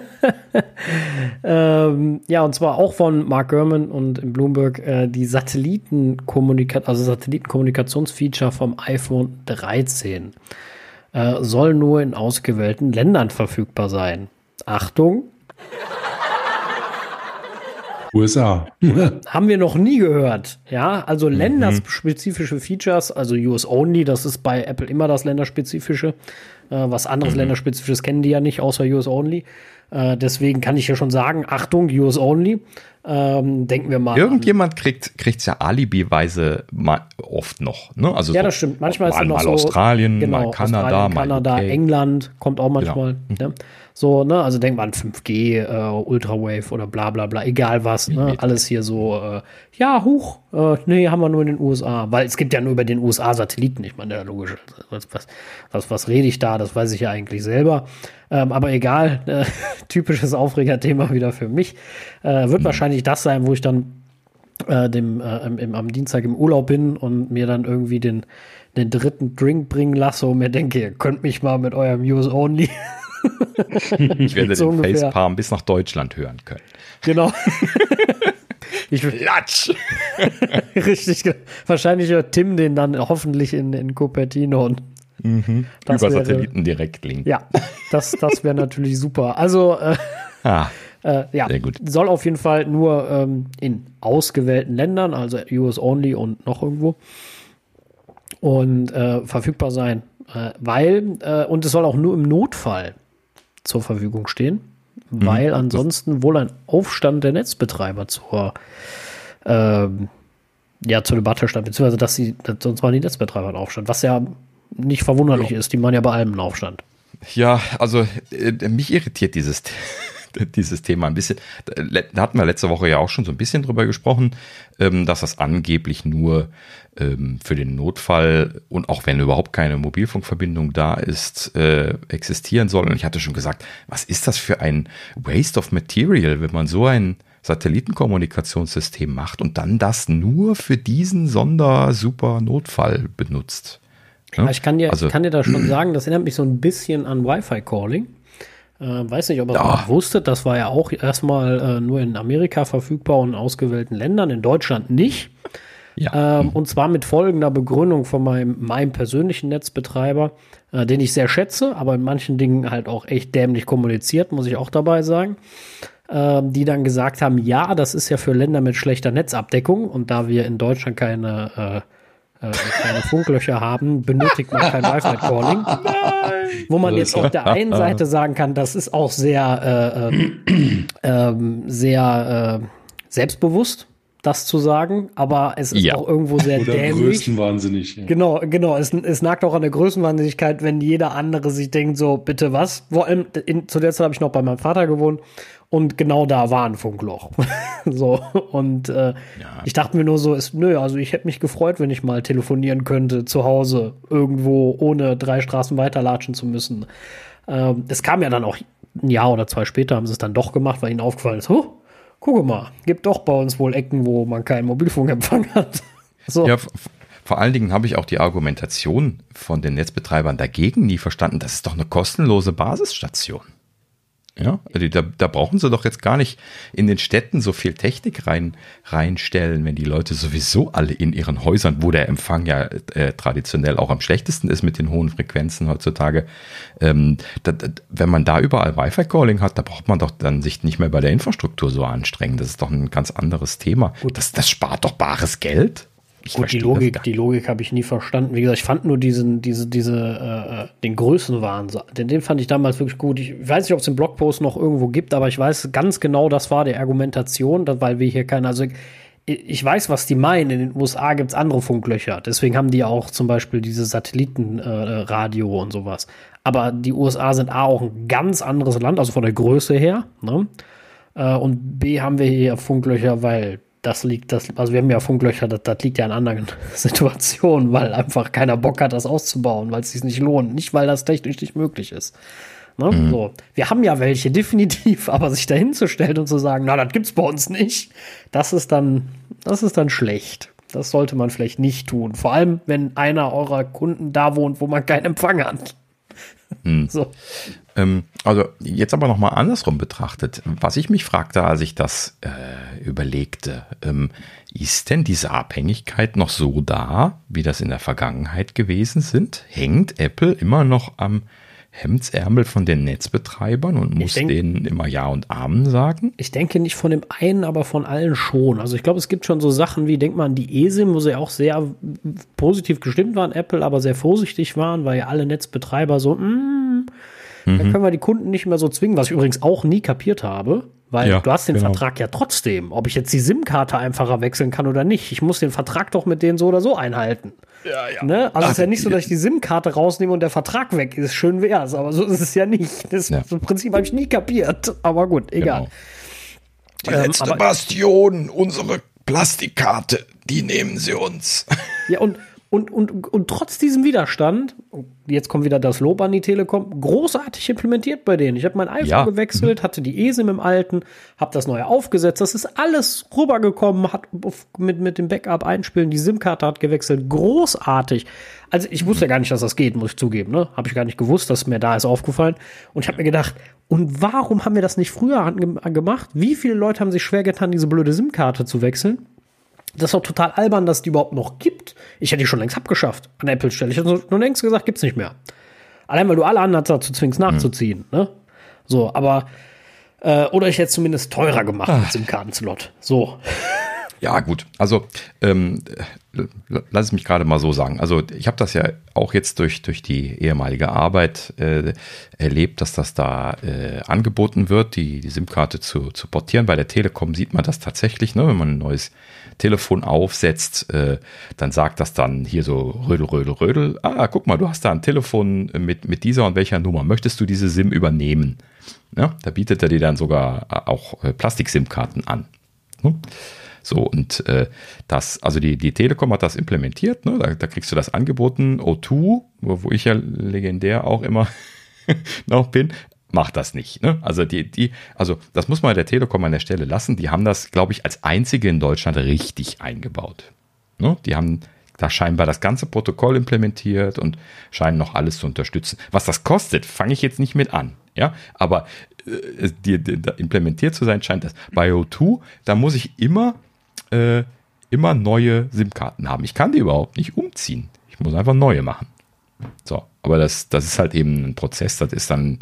ähm, ja, und zwar auch von Mark Gurman und in Bloomberg äh, die Satellitenkommunikation, also Satellitenkommunikationsfeature vom iPhone 13 äh, soll nur in ausgewählten Ländern verfügbar sein. Achtung! USA. Haben wir noch nie gehört. Ja, also mhm. länderspezifische Features, also US Only, das ist bei Apple immer das länderspezifische. Äh, was anderes mhm. länderspezifisches kennen die ja nicht, außer US Only. Äh, deswegen kann ich ja schon sagen, Achtung, US Only. Ähm, denken wir mal. Irgendjemand an. kriegt es ja alibiweise oft noch. Ne? Also ja, das stimmt. Manchmal ist es noch mal so, Australien, genau, mal Kanada, Australien, Kanada, mal England kommt auch manchmal. Genau. Ne? So, ne, also denk mal an 5G, äh, Ultrawave oder bla bla bla, egal was, ne? Alles hier so, äh, ja, hoch, äh, nee, haben wir nur in den USA, weil es gibt ja nur über den USA Satelliten, ich meine, ja, logisch, was, was, was, was rede ich da, das weiß ich ja eigentlich selber. Ähm, aber egal, äh, typisches Aufregerthema wieder für mich. Äh, wird mhm. wahrscheinlich das sein, wo ich dann äh, dem, äh, im, am Dienstag im Urlaub bin und mir dann irgendwie den, den dritten Drink bringen lasse und mir denke, ihr könnt mich mal mit eurem Use Only ich werde so den ungefähr. Facepalm bis nach Deutschland hören können. Genau. ich, Latsch! Richtig. Wahrscheinlich hört Tim den dann hoffentlich in, in Cupertino und mhm. über wäre, Satelliten direkt linken. Ja, das, das wäre natürlich super. Also, äh, ah, äh, ja, soll auf jeden Fall nur ähm, in ausgewählten Ländern, also US Only und noch irgendwo, und äh, verfügbar sein. Äh, weil, äh, und es soll auch nur im Notfall zur Verfügung stehen, mhm. weil ansonsten wohl ein Aufstand der Netzbetreiber zur, ähm, ja, zur Debatte stand, beziehungsweise dass sie, sonst waren die Netzbetreiber in Aufstand, was ja nicht verwunderlich ja. ist, die machen ja bei allem einen Aufstand. Ja, also äh, mich irritiert dieses dieses Thema ein bisschen. Da hatten wir letzte Woche ja auch schon so ein bisschen drüber gesprochen, ähm, dass das angeblich nur ähm, für den Notfall und auch wenn überhaupt keine Mobilfunkverbindung da ist, äh, existieren soll. Und ich hatte schon gesagt, was ist das für ein Waste of Material, wenn man so ein Satellitenkommunikationssystem macht und dann das nur für diesen Sonder-Super-Notfall benutzt. Ja, ich kann dir, also, kann dir da schon sagen, das erinnert mich so ein bisschen an Wi-Fi-Calling. Äh, weiß nicht, ob ihr es wusstet, das war ja auch erstmal äh, nur in Amerika verfügbar und in ausgewählten Ländern, in Deutschland nicht. Ja. Ähm, und zwar mit folgender Begründung von meinem, meinem persönlichen Netzbetreiber, äh, den ich sehr schätze, aber in manchen Dingen halt auch echt dämlich kommuniziert, muss ich auch dabei sagen. Ähm, die dann gesagt haben, ja, das ist ja für Länder mit schlechter Netzabdeckung und da wir in Deutschland keine äh, kleine Funklöcher haben, benötigt man kein Wi-Fi-Calling. Wo man jetzt auf der einen Seite sagen kann, das ist auch sehr, äh, äh, ähm, sehr äh, selbstbewusst, das zu sagen, aber es ist ja. auch irgendwo sehr Oder dämlich. Größenwahnsinnig. Ja. Genau, genau. Es, es nagt auch an der Größenwahnsinnigkeit, wenn jeder andere sich denkt, so, bitte was? Vor allem, in, zu der Zeit habe ich noch bei meinem Vater gewohnt und genau da war ein Funkloch. so, und äh, ja. ich dachte mir nur so, ist, nö, also ich hätte mich gefreut, wenn ich mal telefonieren könnte zu Hause, irgendwo, ohne drei Straßen weiterlatschen zu müssen. Ähm, es kam ja dann auch ein Jahr oder zwei später, haben sie es dann doch gemacht, weil ihnen aufgefallen ist, oh, guck mal, gibt doch bei uns wohl Ecken, wo man keinen Mobilfunkempfang hat. So. Ja, vor allen Dingen habe ich auch die Argumentation von den Netzbetreibern dagegen nie verstanden. Das ist doch eine kostenlose Basisstation. Ja, also da, da brauchen sie doch jetzt gar nicht in den Städten so viel Technik rein, reinstellen, wenn die Leute sowieso alle in ihren Häusern, wo der Empfang ja äh, traditionell auch am schlechtesten ist mit den hohen Frequenzen heutzutage, ähm, da, da, wenn man da überall Wi-Fi-Calling hat, da braucht man doch dann sich nicht mehr bei der Infrastruktur so anstrengen. Das ist doch ein ganz anderes Thema. Das, das spart doch bares Geld. Ich Gut, die Logik, die Logik habe ich nie verstanden. Wie gesagt, ich fand nur diesen, diese, diese, äh, den Größenwahn, den, den fand ich damals wirklich gut. Ich weiß nicht, ob es den Blogpost noch irgendwo gibt, aber ich weiß ganz genau, das war die Argumentation, weil wir hier keine, also ich weiß, was die meinen. In den USA gibt es andere Funklöcher. Deswegen haben die auch zum Beispiel diese Satellitenradio äh, und sowas. Aber die USA sind A auch ein ganz anderes Land, also von der Größe her. Ne? Äh, und B haben wir hier Funklöcher, weil das liegt, das, also wir haben ja Funklöcher, das, das liegt ja an anderen Situationen, weil einfach keiner Bock hat, das auszubauen, weil es sich nicht lohnt. Nicht, weil das technisch nicht möglich ist. Ne? Mhm. So. Wir haben ja welche, definitiv, aber sich dahin zu stellen und zu sagen, na, das gibt's bei uns nicht, das ist dann, das ist dann schlecht. Das sollte man vielleicht nicht tun. Vor allem, wenn einer eurer Kunden da wohnt, wo man keinen Empfang hat. Hm. So. Ähm, also jetzt aber nochmal andersrum betrachtet. Was ich mich fragte, als ich das äh, überlegte, ähm, ist denn diese Abhängigkeit noch so da, wie das in der Vergangenheit gewesen sind? Hängt Apple immer noch am Hemdsärmel von den Netzbetreibern und muss denk, denen immer Ja und Amen sagen? Ich denke nicht von dem einen, aber von allen schon. Also ich glaube, es gibt schon so Sachen wie, denk mal an die ESIM, wo sie auch sehr positiv gestimmt waren, Apple, aber sehr vorsichtig waren, weil ja alle Netzbetreiber so, mm, mhm. da können wir die Kunden nicht mehr so zwingen, was ich übrigens auch nie kapiert habe. Weil ja, du hast den genau. Vertrag ja trotzdem, ob ich jetzt die SIM-Karte einfacher wechseln kann oder nicht. Ich muss den Vertrag doch mit denen so oder so einhalten. Ja, ja. Ne? Also es ist ja nicht so, dass ich die SIM-Karte rausnehme und der Vertrag weg ist. Schön wär's, aber so ist es ja nicht. Das, ja. das Prinzip habe ich nie kapiert. Aber gut, egal. Genau. Die ähm, letzte Bastion, unsere Plastikkarte, die nehmen sie uns. Ja, und und, und, und trotz diesem Widerstand, jetzt kommt wieder das Lob an die Telekom, großartig implementiert bei denen. Ich habe mein iPhone ja. gewechselt, hatte die ESIM im alten, habe das neue aufgesetzt. Das ist alles rübergekommen, hat mit, mit dem Backup einspielen, die SIM-Karte hat gewechselt. Großartig. Also ich wusste ja gar nicht, dass das geht, muss ich zugeben. Ne? Habe ich gar nicht gewusst, dass mir da ist aufgefallen. Und ich habe mir gedacht, und warum haben wir das nicht früher gemacht? Wie viele Leute haben sich schwer getan, diese blöde SIM-Karte zu wechseln? Das ist doch total albern, dass die überhaupt noch gibt. Ich hätte die schon längst abgeschafft an Apple Stelle. Ich hätte nur längst gesagt, gibt's nicht mehr. Allein weil du alle anderen dazu zwingst nachzuziehen. Mhm. Ne? So, aber äh, oder ich hätte es zumindest teurer gemacht Ach. mit dem Kartenslot. So. Ja, gut. Also ähm, lass es mich gerade mal so sagen. Also ich habe das ja auch jetzt durch, durch die ehemalige Arbeit äh, erlebt, dass das da äh, angeboten wird, die, die SIM-Karte zu, zu portieren. Bei der Telekom sieht man das tatsächlich, ne? wenn man ein neues Telefon aufsetzt, äh, dann sagt das dann hier so Rödel, Rödel, Rödel. Ah, guck mal, du hast da ein Telefon mit, mit dieser und welcher Nummer. Möchtest du diese SIM übernehmen? Ja, da bietet er dir dann sogar auch äh, Plastik-SIM-Karten an. Hm? So, und äh, das, also die, die Telekom hat das implementiert, ne? da, da kriegst du das angeboten, O2, wo, wo ich ja legendär auch immer noch bin, macht das nicht. Ne? Also die, die, also das muss man der Telekom an der Stelle lassen. Die haben das, glaube ich, als einzige in Deutschland richtig eingebaut. Ne? Die haben da scheinbar das ganze Protokoll implementiert und scheinen noch alles zu unterstützen. Was das kostet, fange ich jetzt nicht mit an. Ja, aber äh, die, die, implementiert zu sein scheint das. Bei O2, da muss ich immer äh, immer neue SIM-Karten haben. Ich kann die überhaupt nicht umziehen. Ich muss einfach neue machen. So, aber das, das ist halt eben ein Prozess, das ist dann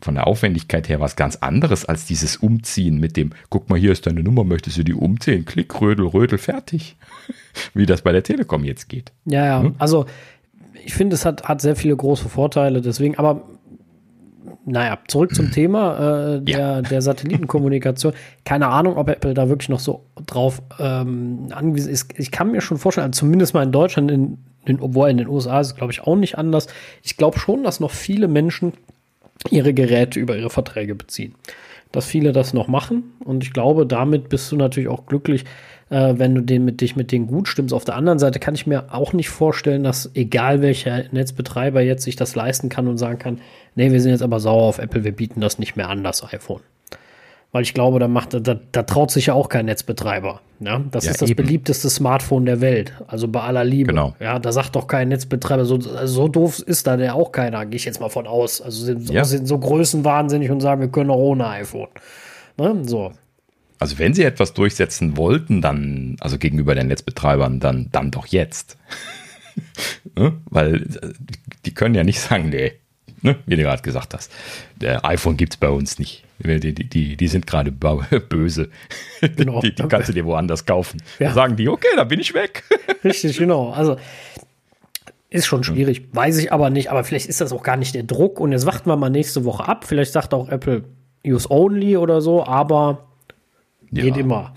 von der Aufwendigkeit her was ganz anderes als dieses Umziehen mit dem, guck mal, hier ist deine Nummer, möchtest du die umziehen? Klick, Rödel, Rödel, fertig. Wie das bei der Telekom jetzt geht. Ja, ja, hm? also ich finde, es hat, hat sehr viele große Vorteile, deswegen, aber naja, zurück zum Thema äh, der, ja. der Satellitenkommunikation. Keine Ahnung, ob Apple da wirklich noch so drauf ähm, angewiesen ist. Ich kann mir schon vorstellen, also zumindest mal in Deutschland, in, in, obwohl in den USA ist es, glaube ich, auch nicht anders. Ich glaube schon, dass noch viele Menschen ihre Geräte über ihre Verträge beziehen. Dass viele das noch machen und ich glaube, damit bist du natürlich auch glücklich, äh, wenn du den mit dich mit denen gut stimmst. Auf der anderen Seite kann ich mir auch nicht vorstellen, dass egal welcher Netzbetreiber jetzt sich das leisten kann und sagen kann, nee, wir sind jetzt aber sauer auf Apple, wir bieten das nicht mehr an, das iPhone. Weil ich glaube, da macht, da, da traut sich ja auch kein Netzbetreiber. Ja, das ja, ist das eben. beliebteste Smartphone der Welt. Also bei aller Liebe. Genau. Ja, da sagt doch kein Netzbetreiber, so, so doof ist da der auch keiner, gehe ich jetzt mal von aus. Also sind, ja. sind so größenwahnsinnig und sagen, wir können auch ohne iPhone. Ne? So. Also wenn sie etwas durchsetzen wollten, dann, also gegenüber den Netzbetreibern, dann, dann doch jetzt. ne? Weil äh, die können ja nicht sagen, nee, ne? wie du gerade gesagt hast, der iPhone gibt es bei uns nicht. Die, die, die, sind gerade böse. Genau. Die, die, kannst du dir woanders kaufen. Ja. Da sagen die, okay, da bin ich weg. Richtig, genau. Also ist schon schwierig, weiß ich aber nicht. Aber vielleicht ist das auch gar nicht der Druck. Und jetzt warten wir mal nächste Woche ab. Vielleicht sagt auch Apple Use Only oder so, aber ja. geht immer.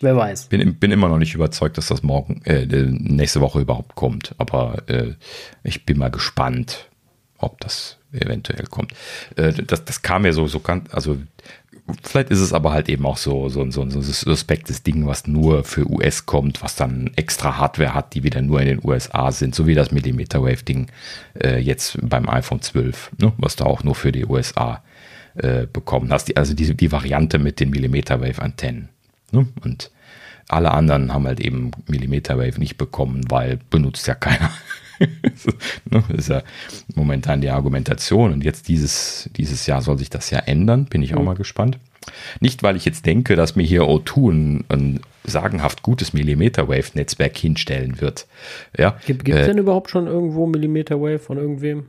Wer weiß. Bin, bin immer noch nicht überzeugt, dass das morgen, äh, nächste Woche überhaupt kommt. Aber äh, ich bin mal gespannt, ob das eventuell kommt. Äh, das, das kam ja so, so kann, also vielleicht ist es aber halt eben auch so, so, so, so ein suspektes Ding, was nur für US kommt, was dann extra Hardware hat, die wieder nur in den USA sind, so wie das Millimeter Wave Ding äh, jetzt beim iPhone 12, ne, was da auch nur für die USA äh, bekommen hast. Die, also die, die Variante mit den Millimeter Wave Antennen. Ne? Und alle anderen haben halt eben Millimeter Wave nicht bekommen, weil benutzt ja keiner. Das ist ja momentan die Argumentation. Und jetzt dieses, dieses Jahr soll sich das ja ändern. Bin ich auch mhm. mal gespannt. Nicht, weil ich jetzt denke, dass mir hier O2 ein, ein sagenhaft gutes Millimeter Wave Netzwerk hinstellen wird. Ja, Gibt es äh, denn überhaupt schon irgendwo Millimeter Wave von irgendwem?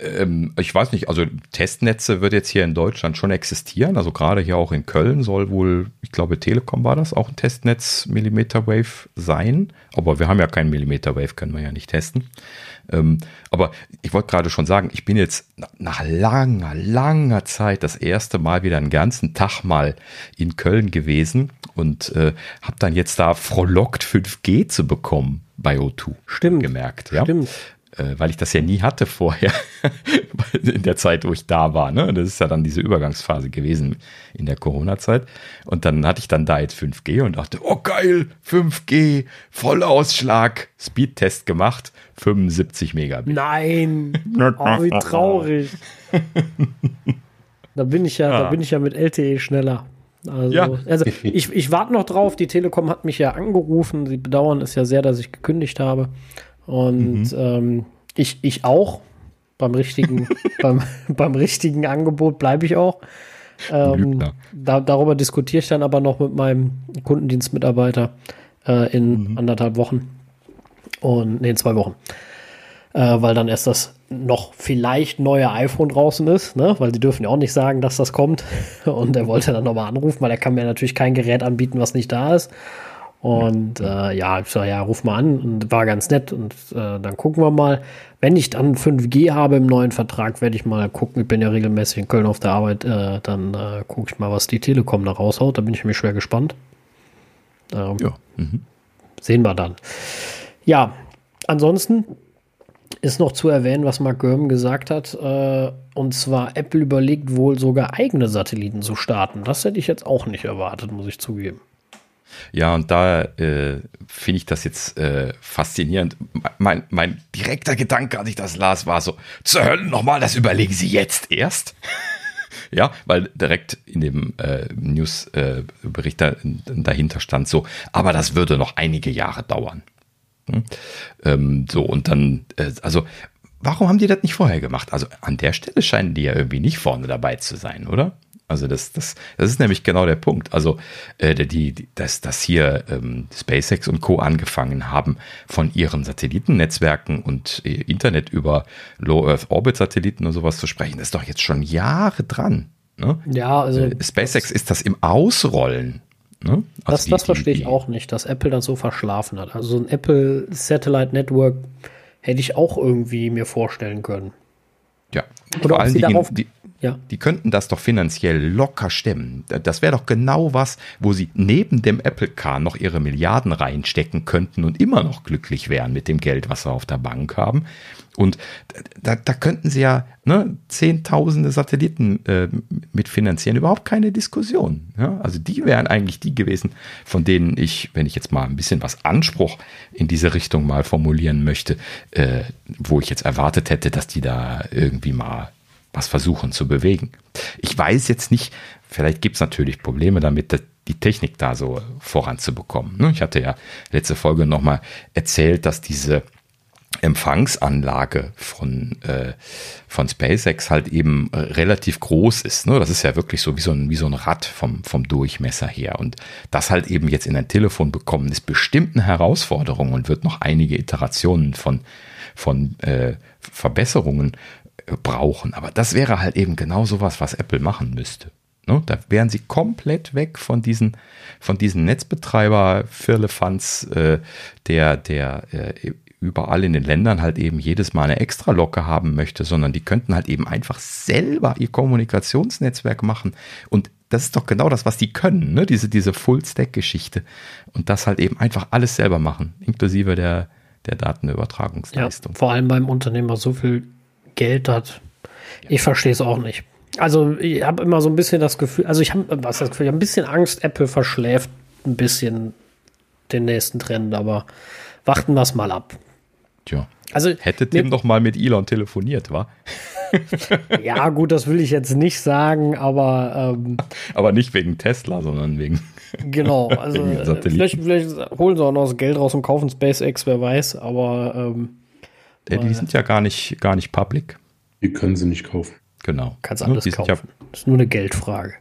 Ähm, ich weiß nicht, also Testnetze wird jetzt hier in Deutschland schon existieren. Also gerade hier auch in Köln soll wohl, ich glaube, Telekom war das, auch ein Testnetz Millimeter Wave sein. Aber wir haben ja keinen Millimeter Wave, können wir ja nicht testen. Ähm, aber ich wollte gerade schon sagen, ich bin jetzt nach langer, langer Zeit das erste Mal wieder einen ganzen Tag mal in Köln gewesen und äh, habe dann jetzt da frohlockt 5G zu bekommen bei O2. Stimmt. Gemerkt, ja. Stimmt weil ich das ja nie hatte vorher, in der Zeit, wo ich da war. Ne? Das ist ja dann diese Übergangsphase gewesen in der Corona-Zeit. Und dann hatte ich dann da jetzt 5G und dachte, oh geil, 5G, Vollausschlag, Speedtest gemacht, 75 Megabit. Nein, oh, wie traurig. da bin ich ja, ja, da bin ich ja mit LTE schneller. Also, ja. also ich, ich warte noch drauf. Die Telekom hat mich ja angerufen. Sie bedauern es ja sehr, dass ich gekündigt habe. Und mhm. ähm, ich, ich auch. Beim richtigen, beim, beim richtigen Angebot bleibe ich auch. Ähm, da, darüber diskutiere ich dann aber noch mit meinem Kundendienstmitarbeiter äh, in mhm. anderthalb Wochen. Und nee, in zwei Wochen. Äh, weil dann erst das noch vielleicht neue iPhone draußen ist, ne? weil sie dürfen ja auch nicht sagen, dass das kommt. Und er wollte dann nochmal anrufen, weil er kann mir natürlich kein Gerät anbieten, was nicht da ist. Und äh, ja, ich sag, ja, ruf mal an und war ganz nett und äh, dann gucken wir mal. Wenn ich dann 5G habe im neuen Vertrag, werde ich mal gucken. Ich bin ja regelmäßig in Köln auf der Arbeit, äh, dann äh, gucke ich mal, was die Telekom da raushaut. Da bin ich mir schwer gespannt. Ähm, ja. Mhm. Sehen wir dann. Ja, ansonsten ist noch zu erwähnen, was Mark Gurman gesagt hat. Äh, und zwar, Apple überlegt wohl sogar eigene Satelliten zu starten. Das hätte ich jetzt auch nicht erwartet, muss ich zugeben. Ja, und da äh, finde ich das jetzt äh, faszinierend. Mein, mein direkter Gedanke, als ich das las, war so, zur Hölle nochmal, das überlegen Sie jetzt erst. ja, weil direkt in dem äh, Newsbericht da, dahinter stand so, aber das würde noch einige Jahre dauern. Hm? Ähm, so, und dann, äh, also, warum haben die das nicht vorher gemacht? Also an der Stelle scheinen die ja irgendwie nicht vorne dabei zu sein, oder? Also das, das, das ist nämlich genau der Punkt. Also äh, die, die, dass, dass hier ähm, SpaceX und Co. angefangen haben, von ihren Satellitennetzwerken und äh, Internet über Low Earth Orbit Satelliten und sowas zu sprechen, das ist doch jetzt schon Jahre dran. Ne? Ja, also äh, SpaceX ist das im Ausrollen. Ne? Also das, die, das verstehe ich auch nicht, dass Apple das so verschlafen hat. Also ein Apple Satellite Network hätte ich auch irgendwie mir vorstellen können. Ja, Oder vor allen Dingen, die, ja. Die könnten das doch finanziell locker stemmen. Das wäre doch genau was, wo sie neben dem Apple Car noch ihre Milliarden reinstecken könnten und immer noch glücklich wären mit dem Geld, was sie auf der Bank haben. Und da, da könnten sie ja ne, Zehntausende Satelliten äh, mitfinanzieren, überhaupt keine Diskussion. Ja? Also die wären eigentlich die gewesen, von denen ich, wenn ich jetzt mal ein bisschen was Anspruch in diese Richtung mal formulieren möchte, äh, wo ich jetzt erwartet hätte, dass die da irgendwie mal was versuchen zu bewegen. Ich weiß jetzt nicht, vielleicht gibt es natürlich Probleme damit, die Technik da so voranzubekommen. Ne? Ich hatte ja letzte Folge nochmal erzählt, dass diese Empfangsanlage von, äh, von SpaceX halt eben relativ groß ist. Ne? Das ist ja wirklich so wie so ein, wie so ein Rad vom, vom Durchmesser her. Und das halt eben jetzt in ein Telefon bekommen, ist bestimmt eine Herausforderung und wird noch einige Iterationen von, von äh, Verbesserungen brauchen. Aber das wäre halt eben genau sowas, was Apple machen müsste. Ne? Da wären sie komplett weg von diesen, von diesen Netzbetreiber Firlefanz, äh, der, der äh, überall in den Ländern halt eben jedes Mal eine Extra-Locke haben möchte, sondern die könnten halt eben einfach selber ihr Kommunikationsnetzwerk machen. Und das ist doch genau das, was die können, ne? diese, diese Full-Stack-Geschichte. Und das halt eben einfach alles selber machen, inklusive der, der Datenübertragungsleistung. Ja, vor allem beim Unternehmer so viel Geld hat. Ich verstehe es auch nicht. Also ich habe immer so ein bisschen das Gefühl, also ich habe was das Gefühl, ich habe ein bisschen Angst, Apple verschläft ein bisschen den nächsten Trend, aber warten wir es mal ab. Tja. Also hätte Tim doch mal mit Elon telefoniert, wa? ja, gut, das will ich jetzt nicht sagen, aber ähm, aber nicht wegen Tesla, sondern wegen genau. Also vielleicht, vielleicht holen sie auch noch das Geld raus und kaufen SpaceX, wer weiß, aber ähm, ja, die sind ja gar nicht, gar nicht public. Die können sie nicht kaufen. Genau. Kannst alles kaufen. Ja, das ist nur eine Geldfrage.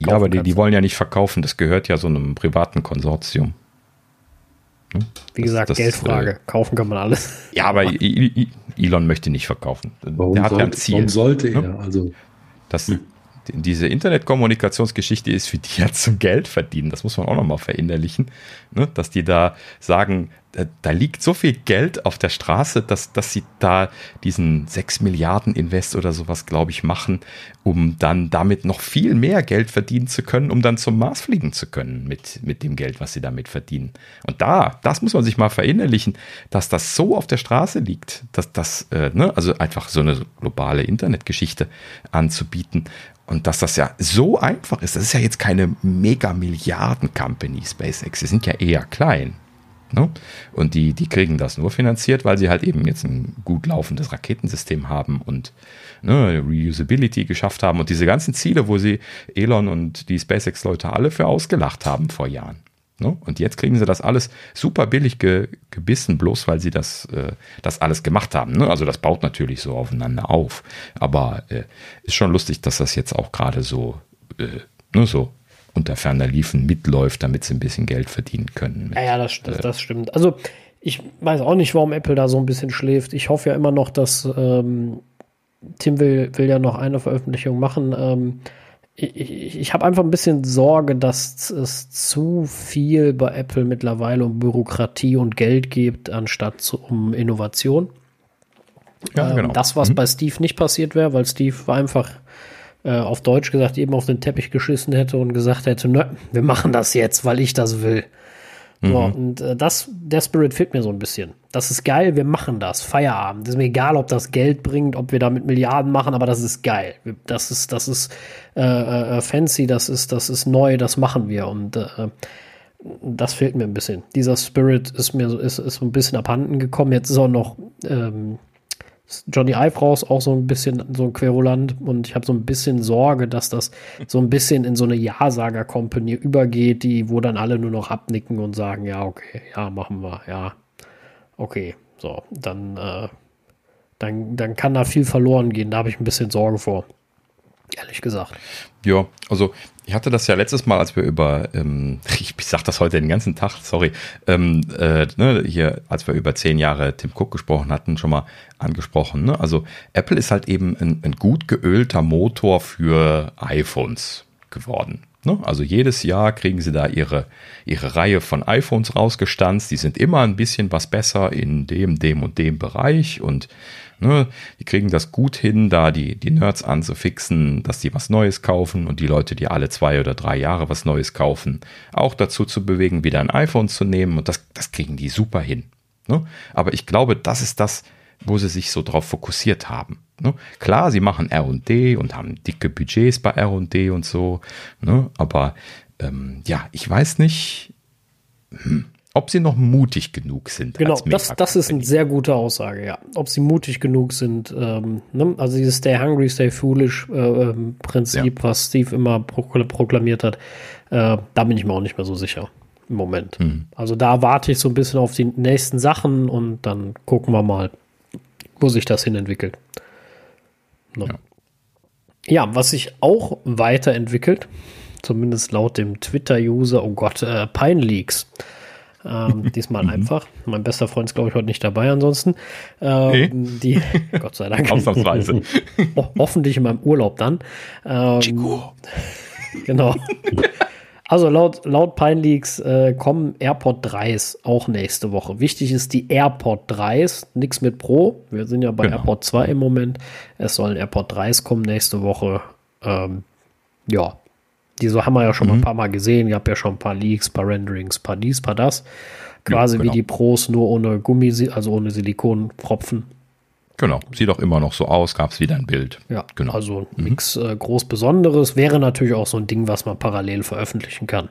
ja, aber die, die wollen ja nicht verkaufen. Das gehört ja so einem privaten Konsortium. Hm? Wie gesagt, das, Geldfrage. Äh, kaufen kann man alles. Ja, aber Elon möchte nicht verkaufen. Warum Der hat sollte, ja ein Ziel. Warum sollte er? Ne? Also, das, hm diese Internetkommunikationsgeschichte ist für die ja zum Geld verdienen. Das muss man auch nochmal verinnerlichen, ne? dass die da sagen, da liegt so viel Geld auf der Straße, dass, dass sie da diesen 6 Milliarden Invest oder sowas, glaube ich, machen, um dann damit noch viel mehr Geld verdienen zu können, um dann zum Mars fliegen zu können mit, mit dem Geld, was sie damit verdienen. Und da, das muss man sich mal verinnerlichen, dass das so auf der Straße liegt, dass das, äh, ne, also einfach so eine globale Internetgeschichte anzubieten und dass das ja so einfach ist, das ist ja jetzt keine Mega-Milliarden-Company, SpaceX. Sie sind ja eher klein. Ne? Und die, die kriegen das nur finanziert, weil sie halt eben jetzt ein gut laufendes Raketensystem haben und ne, Reusability geschafft haben und diese ganzen Ziele, wo sie Elon und die SpaceX-Leute alle für ausgelacht haben vor Jahren. Ne? Und jetzt kriegen sie das alles super billig ge, gebissen, bloß weil sie das, äh, das alles gemacht haben. Ne? Also das baut natürlich so aufeinander auf. Aber äh, ist schon lustig, dass das jetzt auch gerade so, äh, ne, so unter ferner Liefen mitläuft, damit sie ein bisschen Geld verdienen können. Mit, ja, ja, das, das, äh, das, stimmt. Also ich weiß auch nicht, warum Apple da so ein bisschen schläft. Ich hoffe ja immer noch, dass ähm, Tim will, will ja noch eine Veröffentlichung machen. Ähm, ich, ich habe einfach ein bisschen Sorge, dass es zu viel bei Apple mittlerweile um Bürokratie und Geld geht, anstatt zu, um Innovation. Ja, ähm, genau. Das, was mhm. bei Steve nicht passiert wäre, weil Steve einfach äh, auf Deutsch gesagt eben auf den Teppich geschissen hätte und gesagt hätte, nö, wir machen das jetzt, weil ich das will. Mhm. So, und äh, das, der Spirit fehlt mir so ein bisschen. Das ist geil, wir machen das. Feierabend. Ist mir egal, ob das Geld bringt, ob wir damit Milliarden machen, aber das ist geil. Das ist, das ist äh, äh, fancy, das ist, das ist neu, das machen wir. Und äh, das fehlt mir ein bisschen. Dieser Spirit ist mir so, ist, ist so ein bisschen abhanden gekommen. Jetzt ist auch noch ähm, Johnny Ive raus, auch so ein bisschen so ein Querulant und ich habe so ein bisschen Sorge, dass das so ein bisschen in so eine Ja-Sager-Company übergeht, die, wo dann alle nur noch abnicken und sagen, ja, okay, ja, machen wir, ja, okay, so, dann, äh, dann, dann kann da viel verloren gehen, da habe ich ein bisschen Sorge vor. Ehrlich gesagt. Ja, also ich hatte das ja letztes Mal, als wir über, ähm, ich, sag das heute den ganzen Tag, sorry, ähm, äh, ne, hier, als wir über zehn Jahre Tim Cook gesprochen hatten, schon mal angesprochen. Ne? Also Apple ist halt eben ein, ein gut geölter Motor für iPhones geworden. Ne? Also jedes Jahr kriegen sie da ihre, ihre Reihe von iPhones rausgestanzt. Die sind immer ein bisschen was besser in dem, dem und dem Bereich und Ne? Die kriegen das gut hin, da die, die Nerds anzufixen, dass die was Neues kaufen und die Leute, die alle zwei oder drei Jahre was Neues kaufen, auch dazu zu bewegen, wieder ein iPhone zu nehmen. Und das, das kriegen die super hin. Ne? Aber ich glaube, das ist das, wo sie sich so drauf fokussiert haben. Ne? Klar, sie machen RD und haben dicke Budgets bei RD und so. Ne? Aber ähm, ja, ich weiß nicht. Hm ob sie noch mutig genug sind. Genau, das, das ist eine sehr gute Aussage, ja. Ob sie mutig genug sind, ähm, ne? also dieses Stay Hungry, Stay Foolish äh, ähm, Prinzip, ja. was Steve immer proklamiert hat, äh, da bin ich mir auch nicht mehr so sicher im Moment. Mhm. Also da warte ich so ein bisschen auf die nächsten Sachen und dann gucken wir mal, wo sich das hin entwickelt. Ne? Ja. ja, was sich auch weiterentwickelt, zumindest laut dem Twitter-User, oh Gott, äh, Pine Leaks. Ähm, diesmal mhm. einfach. Mein bester Freund ist, glaube ich, heute nicht dabei ansonsten. Ähm, nee. Die, Gott sei Dank. Ausnahmsweise. Ho hoffentlich in meinem Urlaub dann. Ähm, Chico. Genau. Also laut, laut Pine Leaks äh, kommen AirPod 3s auch nächste Woche. Wichtig ist die AirPod 3s, nichts mit Pro. Wir sind ja bei genau. AirPod 2 im Moment. Es sollen AirPod 3s kommen nächste Woche. Ähm, ja, die so haben wir ja schon mhm. mal ein paar Mal gesehen. Ihr habt ja schon ein paar Leaks, paar Renderings, paar dies, paar das. Quasi ja, genau. wie die Pros, nur ohne Gummi, also ohne Silikonpropfen. Genau, sieht auch immer noch so aus, gab es wieder ein Bild. Ja, genau. Also mhm. nichts äh, groß Besonderes. Wäre natürlich auch so ein Ding, was man parallel veröffentlichen kann.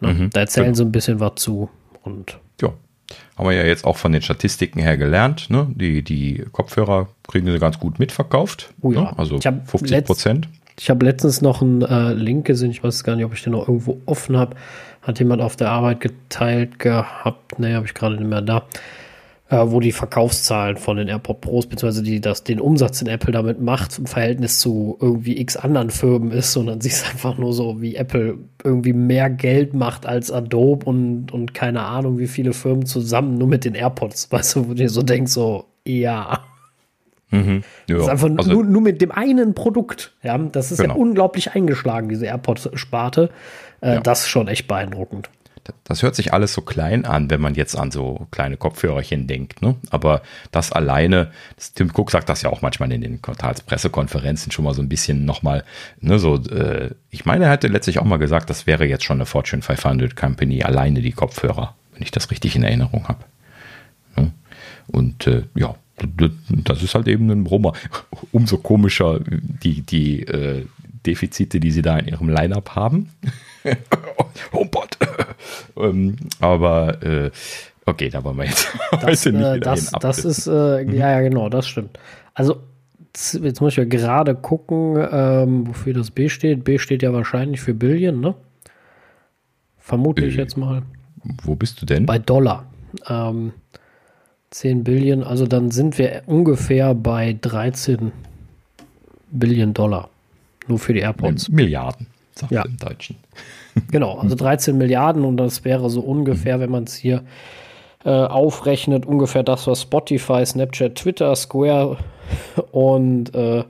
Ne? Mhm. Da erzählen genau. sie ein bisschen was zu. Und ja, haben wir ja jetzt auch von den Statistiken her gelernt. Ne? Die, die Kopfhörer kriegen sie ganz gut mitverkauft. Oh ja. Ne? Also 50 Prozent. Ich habe letztens noch einen äh, Link gesehen, ich weiß gar nicht, ob ich den noch irgendwo offen habe. Hat jemand auf der Arbeit geteilt gehabt, ne, habe ich gerade nicht mehr da, äh, wo die Verkaufszahlen von den AirPod Pros, beziehungsweise die, das, den Umsatz, den Apple damit macht, im Verhältnis zu irgendwie x anderen Firmen ist. Dann siehst du einfach nur so, wie Apple irgendwie mehr Geld macht als Adobe und, und keine Ahnung, wie viele Firmen zusammen nur mit den AirPods. Weißt du, wo du so denkst, so, ja. Mhm. Ja. Das ist einfach also, nur, nur, mit dem einen Produkt. Ja, das ist genau. ja unglaublich eingeschlagen, diese AirPods-Sparte. Äh, ja. Das ist schon echt beeindruckend. Das hört sich alles so klein an, wenn man jetzt an so kleine Kopfhörerchen denkt. Ne? Aber das alleine, das, Tim Cook sagt das ja auch manchmal in den Quartalspressekonferenzen schon mal so ein bisschen nochmal, ne, so, äh, ich meine, er hatte letztlich auch mal gesagt, das wäre jetzt schon eine Fortune 500 Company, alleine die Kopfhörer, wenn ich das richtig in Erinnerung habe. Ne? Und äh, ja, das ist halt eben ein Brummer. Umso komischer die, die äh, Defizite, die sie da in ihrem Line-Up haben. HomePod. ähm, aber äh, okay, da wollen wir jetzt das, äh, das, das ist, äh, mhm. ja, ja, genau, das stimmt. Also, jetzt muss ich ja gerade gucken, ähm, wofür das B steht. B steht ja wahrscheinlich für Billion, ne? Vermute ich äh, jetzt mal. Wo bist du denn? Bei Dollar. Ähm, 10 Billion, also dann sind wir ungefähr bei 13 Billion Dollar. Nur für die AirPods. Milliarden, sagt ja. im Deutschen. Genau, also 13 Milliarden und das wäre so ungefähr, wenn man es hier äh, aufrechnet, ungefähr das, was Spotify, Snapchat, Twitter, Square und äh,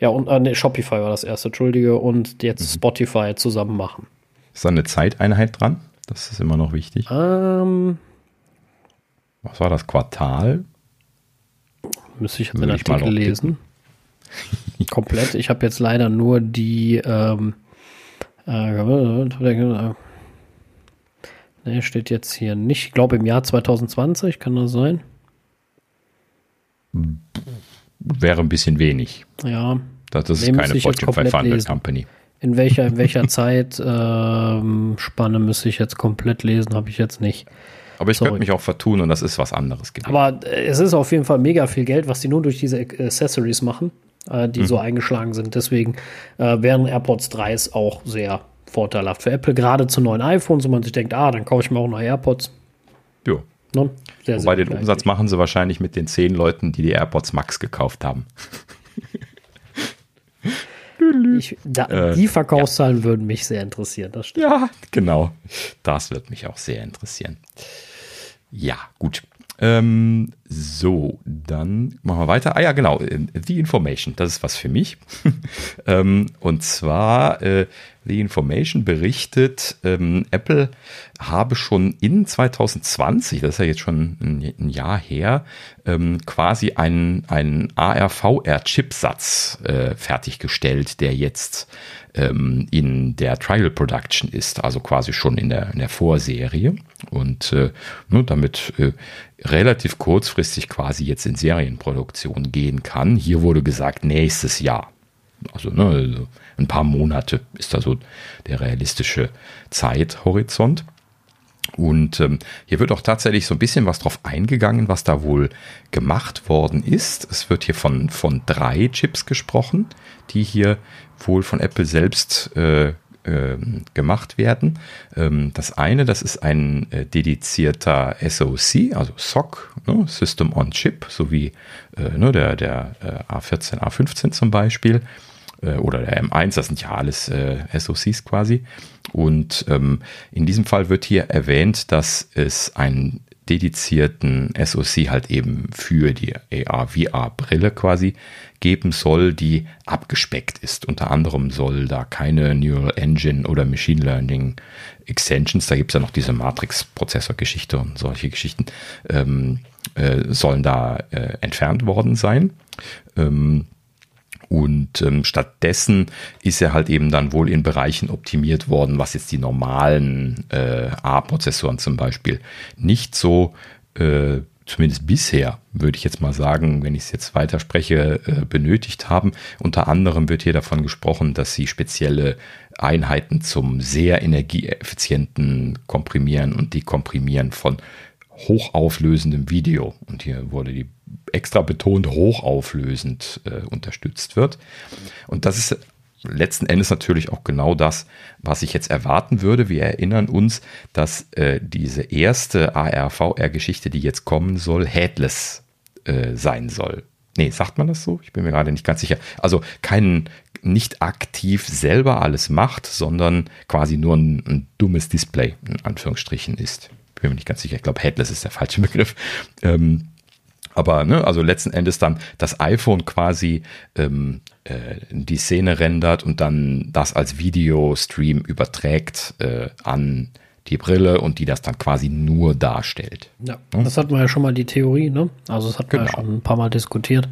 ja, und äh, nee, Shopify war das erste, Entschuldige, und jetzt mhm. Spotify zusammen machen. Ist da eine Zeiteinheit dran? Das ist immer noch wichtig. Ähm, was war das Quartal? Müsste ich den Artikel lesen. Komplett. Ich habe jetzt leider nur die. Ähm, äh, ne, steht jetzt hier nicht. Ich glaube im Jahr 2020, kann das sein? Wäre ein bisschen wenig. Ja. Das, ist keine Fortune 500 lesen. Company. In welcher, in welcher Zeitspanne ähm, müsste ich jetzt komplett lesen, habe ich jetzt nicht. Aber ich könnte mich auch vertun und das ist was anderes. Gewesen. Aber äh, es ist auf jeden Fall mega viel Geld, was die nur durch diese Accessories machen, äh, die mhm. so eingeschlagen sind. Deswegen äh, wären AirPods 3s auch sehr vorteilhaft für Apple, gerade zu neuen iPhones, wo man sich denkt, ah, dann kaufe ich mir auch neue AirPods. Jo. Ne? Sehr, Wobei den Umsatz machen sie wahrscheinlich mit den zehn Leuten, die die AirPods Max gekauft haben. Ich, da, äh, die Verkaufszahlen ja. würden mich sehr interessieren, das stimmt. Ja, genau. Das wird mich auch sehr interessieren. Ja, gut. Ähm, so, dann machen wir weiter. Ah ja, genau, The Information, das ist was für mich. ähm, und zwar, äh, The Information berichtet, ähm, Apple habe schon in 2020, das ist ja jetzt schon ein, Jahr her, ähm, quasi einen, einen ARVR-Chipsatz äh, fertiggestellt, der jetzt in der Trial Production ist, also quasi schon in der, in der Vorserie und äh, damit äh, relativ kurzfristig quasi jetzt in Serienproduktion gehen kann. Hier wurde gesagt, nächstes Jahr. Also, ne, also ein paar Monate ist da so der realistische Zeithorizont. Und ähm, hier wird auch tatsächlich so ein bisschen was drauf eingegangen, was da wohl gemacht worden ist. Es wird hier von, von drei Chips gesprochen, die hier wohl von Apple selbst äh, äh, gemacht werden. Ähm, das eine, das ist ein äh, dedizierter SoC, also SOC, ne, System on Chip, sowie äh, ne, der, der äh, A14, A15 zum Beispiel äh, oder der M1, das sind ja alles äh, SoCs quasi. Und ähm, in diesem Fall wird hier erwähnt, dass es einen dedizierten SoC halt eben für die AR-VR-Brille quasi geben soll, die abgespeckt ist. Unter anderem soll da keine Neural Engine oder Machine Learning Extensions, da gibt es ja noch diese Matrix-Prozessor-Geschichte und solche Geschichten, ähm, äh, sollen da äh, entfernt worden sein. Ähm, und ähm, stattdessen ist er halt eben dann wohl in Bereichen optimiert worden, was jetzt die normalen äh, A-Prozessoren zum Beispiel nicht so, äh, zumindest bisher, würde ich jetzt mal sagen, wenn ich es jetzt weiterspreche, äh, benötigt haben. Unter anderem wird hier davon gesprochen, dass sie spezielle Einheiten zum sehr energieeffizienten Komprimieren und Dekomprimieren von hochauflösendem Video, und hier wurde die extra betont hochauflösend äh, unterstützt wird. Und das ist letzten Endes natürlich auch genau das, was ich jetzt erwarten würde. Wir erinnern uns, dass äh, diese erste AR-VR-Geschichte, die jetzt kommen soll, headless äh, sein soll. Nee, sagt man das so? Ich bin mir gerade nicht ganz sicher. Also kein, nicht aktiv selber alles macht, sondern quasi nur ein, ein dummes Display in Anführungsstrichen ist. Bin mir nicht ganz sicher. Ich glaube, headless ist der falsche Begriff. Ähm, aber ne, also letzten Endes dann das iPhone quasi ähm, äh, die Szene rendert und dann das als Videostream überträgt äh, an die Brille und die das dann quasi nur darstellt. Ja, hm? das hatten wir ja schon mal die Theorie, ne? Also das hatten genau. wir ja schon ein paar Mal diskutiert,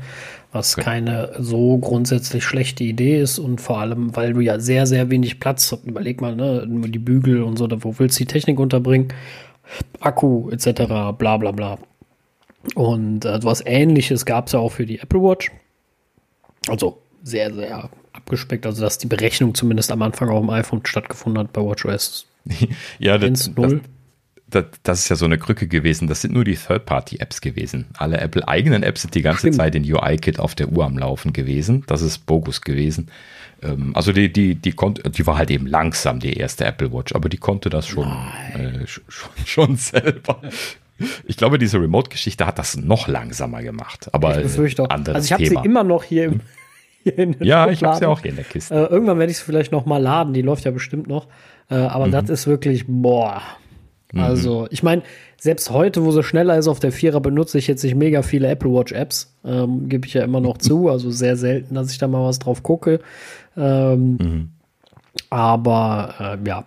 was genau. keine so grundsätzlich schlechte Idee ist und vor allem, weil du ja sehr, sehr wenig Platz, überleg mal, ne, nur die Bügel und so, wo willst du die Technik unterbringen? Akku etc. bla bla bla. Und äh, was ähnliches gab es ja auch für die Apple Watch. Also sehr, sehr abgespeckt, also dass die Berechnung zumindest am Anfang auch im iPhone stattgefunden hat bei WatchOS. ja, das, das, das, das, ist ja so eine Krücke gewesen. Das sind nur die Third-Party-Apps gewesen. Alle Apple-eigenen Apps sind die ganze Stimmt. Zeit in UI-Kit auf der Uhr am Laufen gewesen. Das ist bogus gewesen. Ähm, also die, die, die konnte, die war halt eben langsam, die erste Apple Watch, aber die konnte das schon, äh, schon, schon selber. Ich glaube, diese Remote-Geschichte hat das noch langsamer gemacht. Aber ich befürchte auch. Also ich habe sie immer noch hier, im, hier in der Ja, ich habe sie auch hier in der Kiste. Äh, irgendwann werde ich sie vielleicht noch mal laden. Die läuft ja bestimmt noch. Äh, aber mhm. das ist wirklich, boah. Mhm. Also, ich meine, selbst heute, wo sie schneller ist auf der Vierer, benutze ich jetzt nicht mega viele Apple Watch Apps. Ähm, Gebe ich ja immer noch zu. Also sehr selten, dass ich da mal was drauf gucke. Ähm, mhm. Aber äh, ja,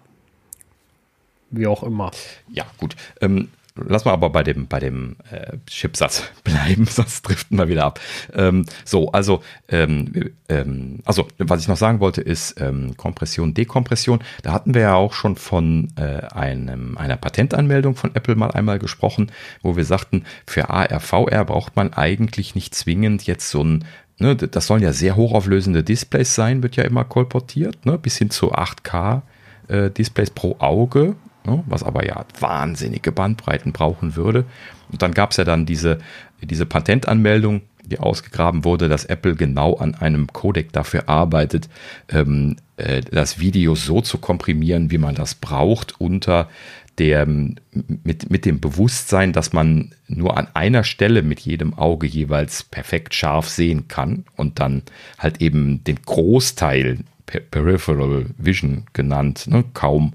wie auch immer. Ja, gut. Ähm, Lass mal aber bei dem, bei dem äh, Chipsatz bleiben, sonst driften wir wieder ab. Ähm, so, also, ähm, ähm, also, was ich noch sagen wollte, ist ähm, Kompression, Dekompression. Da hatten wir ja auch schon von äh, einem, einer Patentanmeldung von Apple mal einmal gesprochen, wo wir sagten, für AR, VR braucht man eigentlich nicht zwingend jetzt so ein Ne, das sollen ja sehr hochauflösende Displays sein, wird ja immer kolportiert, ne, bis hin zu 8K äh, Displays pro Auge ne, was aber ja wahnsinnige Bandbreiten brauchen würde. Und dann gab es ja dann diese, diese Patentanmeldung, die ausgegraben wurde, dass Apple genau an einem Codec dafür arbeitet, ähm, äh, das Video so zu komprimieren, wie man das braucht, unter der, mit, mit dem Bewusstsein, dass man nur an einer Stelle mit jedem Auge jeweils perfekt scharf sehen kann und dann halt eben den Großteil Peripheral Vision genannt, ne, kaum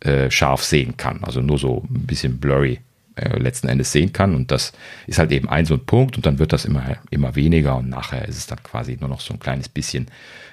äh, scharf sehen kann. Also nur so ein bisschen blurry äh, letzten Endes sehen kann. Und das ist halt eben ein so ein Punkt und dann wird das immer, immer weniger und nachher ist es dann quasi nur noch so ein kleines bisschen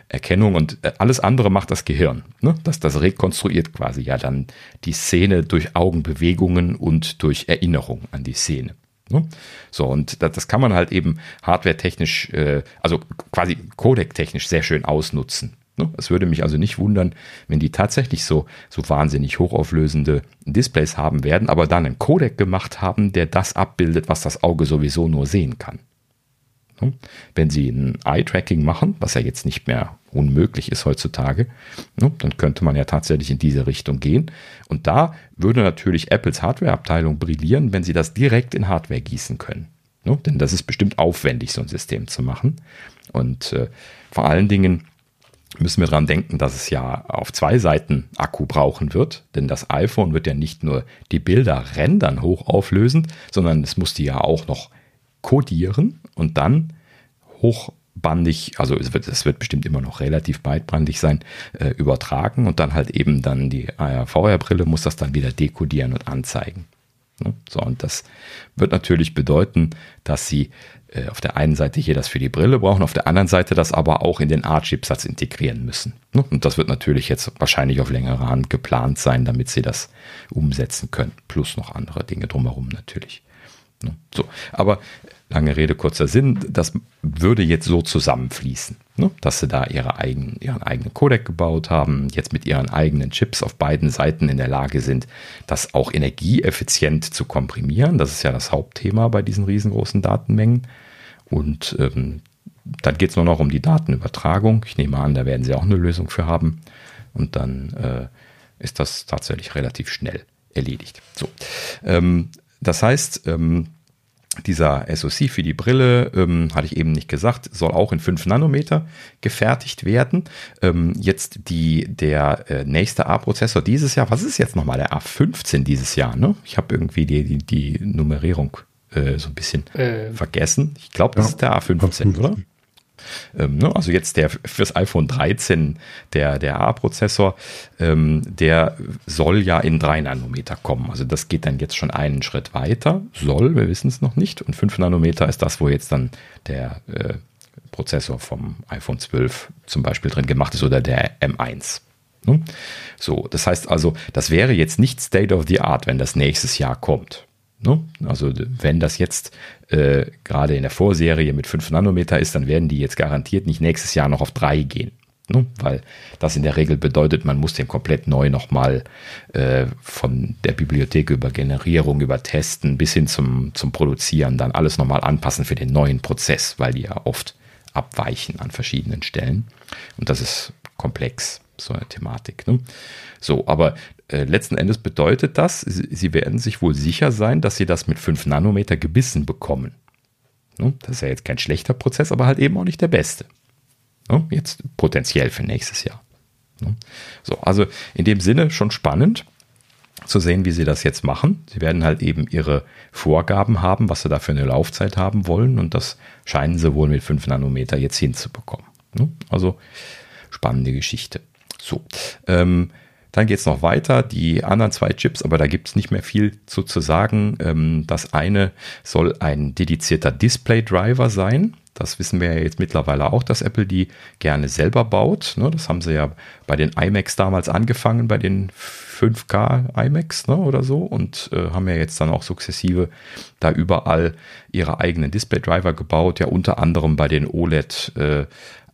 Erkennung und äh, alles andere macht das Gehirn. Ne? Das, das rekonstruiert quasi ja dann die Szene durch Augenbewegungen und durch Erinnerung an die Szene. Ne? So, und das, das, kann man halt eben hardware-technisch, äh, also quasi codec-technisch sehr schön ausnutzen. Ne? Es würde mich also nicht wundern, wenn die tatsächlich so, so wahnsinnig hochauflösende Displays haben werden, aber dann einen Codec gemacht haben, der das abbildet, was das Auge sowieso nur sehen kann. Ne? Wenn Sie ein Eye-Tracking machen, was ja jetzt nicht mehr unmöglich ist heutzutage, ne, dann könnte man ja tatsächlich in diese Richtung gehen. Und da würde natürlich Apples Hardware-Abteilung brillieren, wenn sie das direkt in Hardware gießen können. Ne? Denn das ist bestimmt aufwendig, so ein System zu machen. Und äh, vor allen Dingen müssen wir daran denken, dass es ja auf zwei Seiten Akku brauchen wird, denn das iPhone wird ja nicht nur die Bilder rendern hochauflösend, sondern es muss die ja auch noch codieren und dann hochbandig, also es wird, es wird bestimmt immer noch relativ beidbandig sein, äh, übertragen und dann halt eben dann die VR-Brille muss das dann wieder dekodieren und anzeigen. Ne? So, und das wird natürlich bedeuten, dass sie äh, auf der einen Seite hier das für die Brille brauchen, auf der anderen Seite das aber auch in den Art-Chipsatz integrieren müssen. Ne? Und das wird natürlich jetzt wahrscheinlich auf längere Hand geplant sein, damit sie das umsetzen können. Plus noch andere Dinge drumherum natürlich. Ne? So, aber lange Rede, kurzer Sinn, das würde jetzt so zusammenfließen, ne? dass sie da ihre eigenen, ihren eigenen Codec gebaut haben, jetzt mit ihren eigenen Chips auf beiden Seiten in der Lage sind, das auch energieeffizient zu komprimieren. Das ist ja das Hauptthema bei diesen riesengroßen Datenmengen. Und ähm, dann geht es nur noch um die Datenübertragung. Ich nehme an, da werden sie auch eine Lösung für haben. Und dann äh, ist das tatsächlich relativ schnell erledigt. So. Ähm, das heißt, ähm, dieser SoC für die Brille, ähm, hatte ich eben nicht gesagt, soll auch in 5 Nanometer gefertigt werden. Ähm, jetzt die, der äh, nächste A-Prozessor dieses Jahr, was ist jetzt nochmal der A15 dieses Jahr? Ne? Ich habe irgendwie die, die, die Nummerierung äh, so ein bisschen äh, vergessen. Ich glaube, das ja. ist der A15, oder? Ähm, ne? Also jetzt der fürs iPhone 13, der, der A-Prozessor, ähm, der soll ja in 3 Nanometer kommen. Also das geht dann jetzt schon einen Schritt weiter. Soll, wir wissen es noch nicht. Und 5 Nanometer ist das, wo jetzt dann der äh, Prozessor vom iPhone 12 zum Beispiel drin gemacht ist oder der M1. Ne? So, das heißt also, das wäre jetzt nicht State of the Art, wenn das nächstes Jahr kommt. Ne? Also wenn das jetzt äh, gerade in der Vorserie mit 5 Nanometer ist, dann werden die jetzt garantiert nicht nächstes Jahr noch auf 3 gehen. Ne? Weil das in der Regel bedeutet, man muss den komplett neu nochmal äh, von der Bibliothek über Generierung, über Testen bis hin zum, zum Produzieren dann alles nochmal anpassen für den neuen Prozess, weil die ja oft abweichen an verschiedenen Stellen. Und das ist komplex, so eine Thematik. Ne? So, aber äh, letzten Endes bedeutet das, sie, sie, werden sich wohl sicher sein, dass sie das mit 5 Nanometer gebissen bekommen. Ne? Das ist ja jetzt kein schlechter Prozess, aber halt eben auch nicht der beste. Ne? Jetzt potenziell für nächstes Jahr. Ne? So, also in dem Sinne schon spannend zu sehen, wie sie das jetzt machen. Sie werden halt eben ihre Vorgaben haben, was sie da für eine Laufzeit haben wollen und das scheinen sie wohl mit 5 Nanometer jetzt hinzubekommen. Ne? Also spannende Geschichte. So, ähm, dann geht es noch weiter. Die anderen zwei Chips, aber da gibt es nicht mehr viel zu, zu sagen. Ähm, das eine soll ein dedizierter Display-Driver sein. Das wissen wir ja jetzt mittlerweile auch, dass Apple die gerne selber baut. Ne? Das haben sie ja bei den iMacs damals angefangen, bei den 5K iMacs ne, oder so und äh, haben ja jetzt dann auch sukzessive da überall ihre eigenen Display-Driver gebaut, ja unter anderem bei den OLED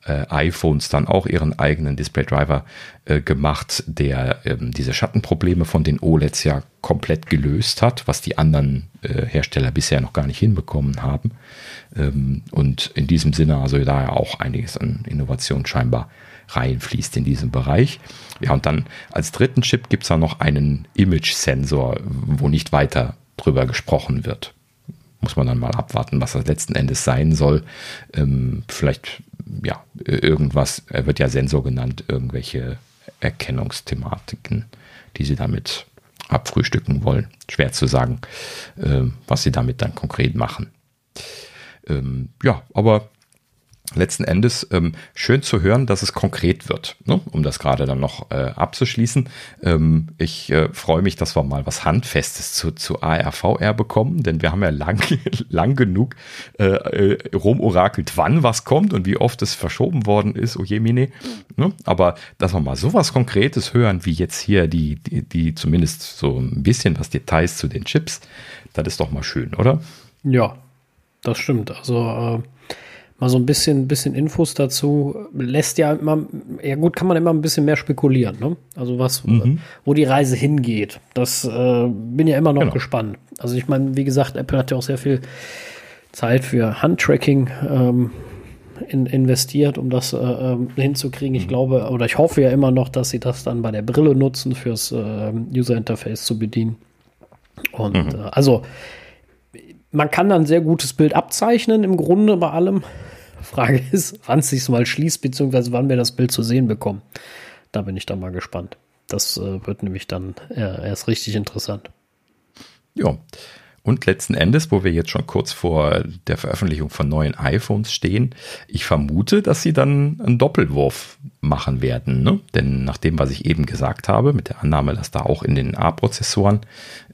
äh, iPhones dann auch ihren eigenen Display-Driver äh, gemacht, der ähm, diese Schattenprobleme von den OLEDs ja komplett gelöst hat, was die anderen äh, Hersteller bisher noch gar nicht hinbekommen haben. Ähm, und in diesem Sinne also da ja auch einiges an Innovation scheinbar reinfließt in diesem Bereich. Ja, und dann als dritten Chip gibt es da noch einen Image-Sensor, wo nicht weiter drüber gesprochen wird muss man dann mal abwarten, was das letzten Endes sein soll. Ähm, vielleicht, ja, irgendwas, er wird ja Sensor genannt, irgendwelche Erkennungsthematiken, die sie damit abfrühstücken wollen. Schwer zu sagen, äh, was sie damit dann konkret machen. Ähm, ja, aber letzten Endes ähm, schön zu hören, dass es konkret wird, ne? um das gerade dann noch äh, abzuschließen. Ähm, ich äh, freue mich, dass wir mal was Handfestes zu, zu ARVR bekommen, denn wir haben ja lang, lang genug äh, äh, rumorakelt, wann was kommt und wie oft es verschoben worden ist, oh je mine. Ne? Aber dass wir mal sowas Konkretes hören, wie jetzt hier die, die, die zumindest so ein bisschen was Details zu den Chips, das ist doch mal schön, oder? Ja, das stimmt. Also äh mal so ein bisschen, bisschen Infos dazu. Lässt ja immer, ja gut, kann man immer ein bisschen mehr spekulieren, ne? Also was, mhm. wo die Reise hingeht. Das äh, bin ja immer noch genau. gespannt. Also ich meine, wie gesagt, Apple hat ja auch sehr viel Zeit für Handtracking ähm, in, investiert, um das äh, ähm, hinzukriegen. Ich mhm. glaube, oder ich hoffe ja immer noch, dass sie das dann bei der Brille nutzen, fürs äh, User Interface zu bedienen. Und mhm. äh, also man kann dann ein sehr gutes Bild abzeichnen, im Grunde bei allem. Frage ist, wann es sich mal schließt, beziehungsweise wann wir das Bild zu sehen bekommen. Da bin ich dann mal gespannt. Das äh, wird nämlich dann äh, erst richtig interessant. Ja. Und letzten Endes, wo wir jetzt schon kurz vor der Veröffentlichung von neuen iPhones stehen, ich vermute, dass sie dann einen Doppelwurf machen werden. Ne? Denn nach dem, was ich eben gesagt habe, mit der Annahme, dass da auch in den A-Prozessoren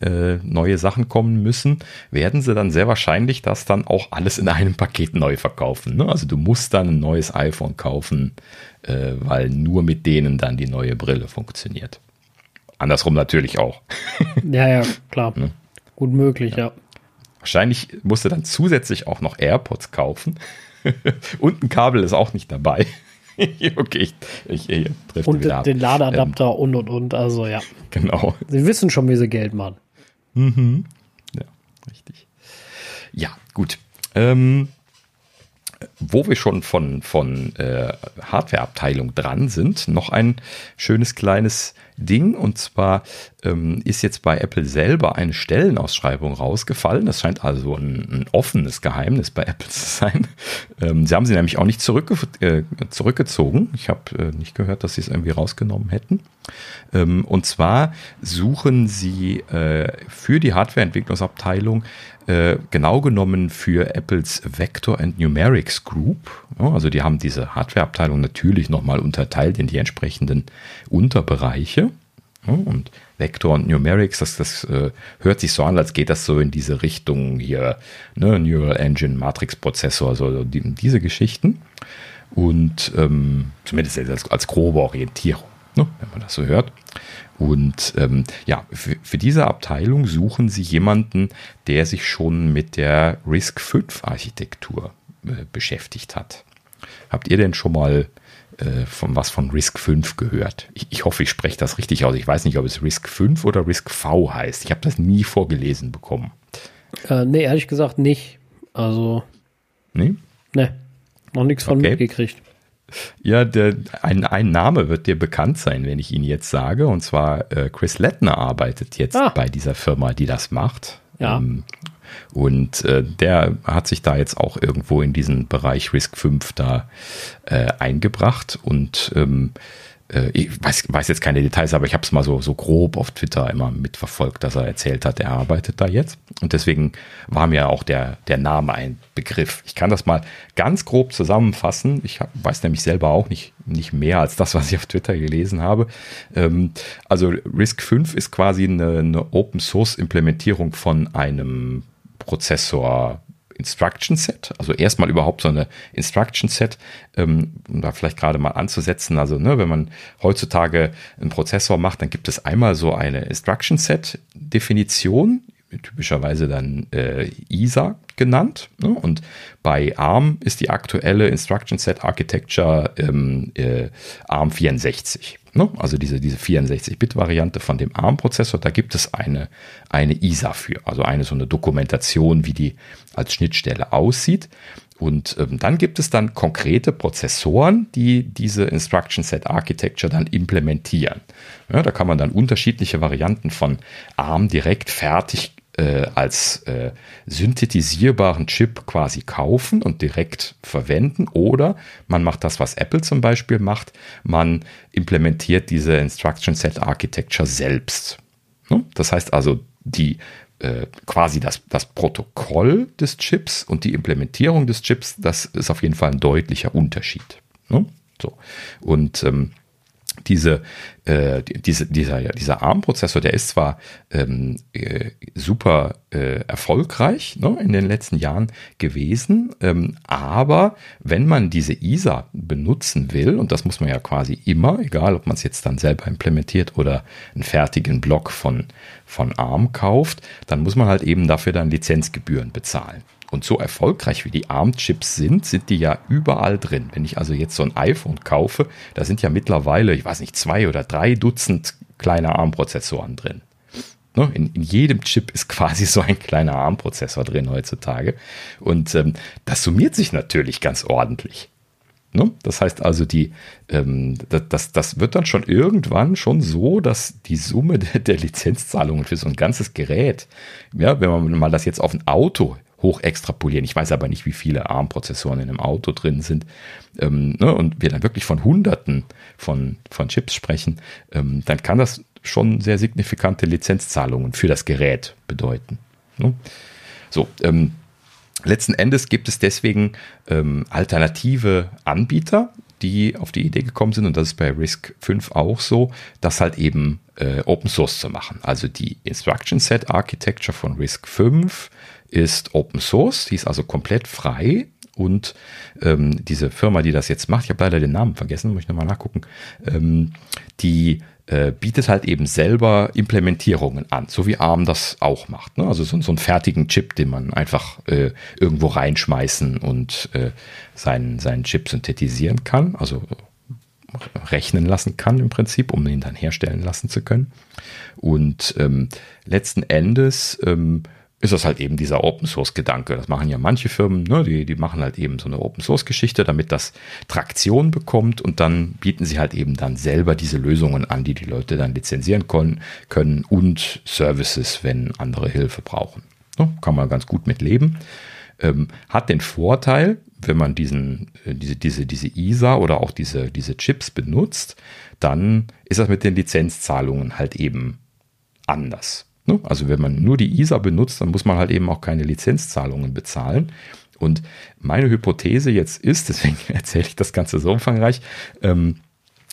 äh, neue Sachen kommen müssen, werden sie dann sehr wahrscheinlich das dann auch alles in einem Paket neu verkaufen. Ne? Also du musst dann ein neues iPhone kaufen, äh, weil nur mit denen dann die neue Brille funktioniert. Andersrum natürlich auch. Ja, ja, klar. Ne? Gut möglich, ja. ja. Wahrscheinlich musst du dann zusätzlich auch noch AirPods kaufen. und ein Kabel ist auch nicht dabei. okay, ich, ich, ich Und den, den Ladeadapter ähm, und und und. Also ja. Genau. Sie wissen schon, wie sie Geld machen. Mhm. Ja, richtig. Ja, gut. Ähm, wo wir schon von, von äh, Hardware-Abteilung dran sind, noch ein schönes kleines Ding. Und zwar ähm, ist jetzt bei Apple selber eine Stellenausschreibung rausgefallen. Das scheint also ein, ein offenes Geheimnis bei Apple zu sein. Ähm, sie haben sie nämlich auch nicht zurückge äh, zurückgezogen. Ich habe äh, nicht gehört, dass sie es irgendwie rausgenommen hätten. Ähm, und zwar suchen sie äh, für die Hardwareentwicklungsabteilung äh, genau genommen für Apples Vector and Numerics Group. Ja, also die haben diese Hardwareabteilung natürlich nochmal unterteilt in die entsprechenden Unterbereiche. Ja, und Vector und Numerics, das, das äh, hört sich so an, als geht das so in diese Richtung hier, ne, Neural Engine, Matrix-Prozessor, so die, diese Geschichten. Und ähm, zumindest als, als grobe Orientierung, ne, wenn man das so hört. Und ähm, ja, für, für, diese Abteilung suchen sie jemanden, der sich schon mit der RISC 5 Architektur äh, beschäftigt hat. Habt ihr denn schon mal äh, von was von RISC 5 gehört? Ich, ich hoffe, ich spreche das richtig aus. Ich weiß nicht, ob es RISC 5 oder RISC V heißt. Ich habe das nie vorgelesen bekommen. Äh, nee, ehrlich gesagt nicht. Also. Nee? Nee. Noch nichts von okay. mitgekriegt. Ja, der, ein, ein Name wird dir bekannt sein, wenn ich ihn jetzt sage. Und zwar äh, Chris Lettner arbeitet jetzt ah. bei dieser Firma, die das macht. Ja. Ähm, und äh, der hat sich da jetzt auch irgendwo in diesen Bereich Risk 5 da äh, eingebracht und ähm, äh, ich weiß, weiß jetzt keine Details, aber ich habe es mal so, so grob auf Twitter immer mitverfolgt, dass er erzählt hat, er arbeitet da jetzt. Und deswegen war mir auch der, der Name ein Begriff. Ich kann das mal ganz grob zusammenfassen. Ich hab, weiß nämlich selber auch nicht, nicht mehr als das, was ich auf Twitter gelesen habe. Ähm, also Risk 5 ist quasi eine, eine Open Source Implementierung von einem Prozessor Instruction Set, also erstmal überhaupt so eine Instruction Set, ähm, um da vielleicht gerade mal anzusetzen. Also, ne, wenn man heutzutage einen Prozessor macht, dann gibt es einmal so eine Instruction Set Definition, typischerweise dann äh, ISA genannt. Ne? Und bei ARM ist die aktuelle Instruction Set Architecture ähm, äh, ARM 64. Ne? Also diese, diese 64-Bit-Variante von dem ARM-Prozessor, da gibt es eine, eine ISA für, also eine so eine Dokumentation, wie die als Schnittstelle aussieht. Und ähm, dann gibt es dann konkrete Prozessoren, die diese Instruction Set Architecture dann implementieren. Ja, da kann man dann unterschiedliche Varianten von ARM direkt fertig äh, als äh, synthetisierbaren Chip quasi kaufen und direkt verwenden. Oder man macht das, was Apple zum Beispiel macht. Man implementiert diese Instruction Set Architecture selbst. Ne? Das heißt also, die äh, quasi das, das Protokoll des Chips und die Implementierung des Chips, das ist auf jeden Fall ein deutlicher Unterschied. Ne? So. Und ähm, diese, äh, diese, dieser, dieser ARM-Prozessor, der ist zwar ähm, äh, super äh, erfolgreich ne, in den letzten Jahren gewesen, ähm, aber wenn man diese ISA benutzen will, und das muss man ja quasi immer, egal ob man es jetzt dann selber implementiert oder einen fertigen Block von, von ARM kauft, dann muss man halt eben dafür dann Lizenzgebühren bezahlen. Und so erfolgreich wie die ARM-Chips sind, sind die ja überall drin. Wenn ich also jetzt so ein iPhone kaufe, da sind ja mittlerweile, ich weiß nicht, zwei oder drei Dutzend kleine ARM-Prozessoren drin. Ne? In, in, jedem Chip ist quasi so ein kleiner ARM-Prozessor drin heutzutage. Und ähm, das summiert sich natürlich ganz ordentlich. Ne? Das heißt also, die, ähm, das, das wird dann schon irgendwann schon so, dass die Summe der, der Lizenzzahlungen für so ein ganzes Gerät, ja, wenn man mal das jetzt auf ein Auto hoch extrapolieren. Ich weiß aber nicht, wie viele ARM-Prozessoren in einem Auto drin sind. Ähm, ne, und wir dann wirklich von Hunderten von, von Chips sprechen, ähm, dann kann das schon sehr signifikante Lizenzzahlungen für das Gerät bedeuten. Ne? So, ähm, letzten Endes gibt es deswegen ähm, alternative Anbieter, die auf die Idee gekommen sind, und das ist bei RISC 5 auch so, das halt eben äh, Open Source zu machen. Also die Instruction Set Architecture von RISC 5 ist Open Source, die ist also komplett frei und ähm, diese Firma, die das jetzt macht, ich habe leider den Namen vergessen, muss ich nochmal nachgucken, ähm, die äh, bietet halt eben selber Implementierungen an, so wie ARM das auch macht. Ne? Also so, so einen fertigen Chip, den man einfach äh, irgendwo reinschmeißen und äh, seinen, seinen Chip synthetisieren kann, also rechnen lassen kann im Prinzip, um ihn dann herstellen lassen zu können. Und ähm, letzten Endes ähm, ist das halt eben dieser Open Source Gedanke. Das machen ja manche Firmen, ne? die, die machen halt eben so eine Open Source Geschichte, damit das Traktion bekommt und dann bieten sie halt eben dann selber diese Lösungen an, die die Leute dann lizenzieren können, können und Services, wenn andere Hilfe brauchen. Ne? Kann man ganz gut mit leben. Ähm, hat den Vorteil, wenn man diesen, äh, diese, diese, diese ISA oder auch diese, diese Chips benutzt, dann ist das mit den Lizenzzahlungen halt eben anders. Ne? Also wenn man nur die ISA benutzt, dann muss man halt eben auch keine Lizenzzahlungen bezahlen. Und meine Hypothese jetzt ist, deswegen erzähle ich das Ganze so umfangreich, ähm,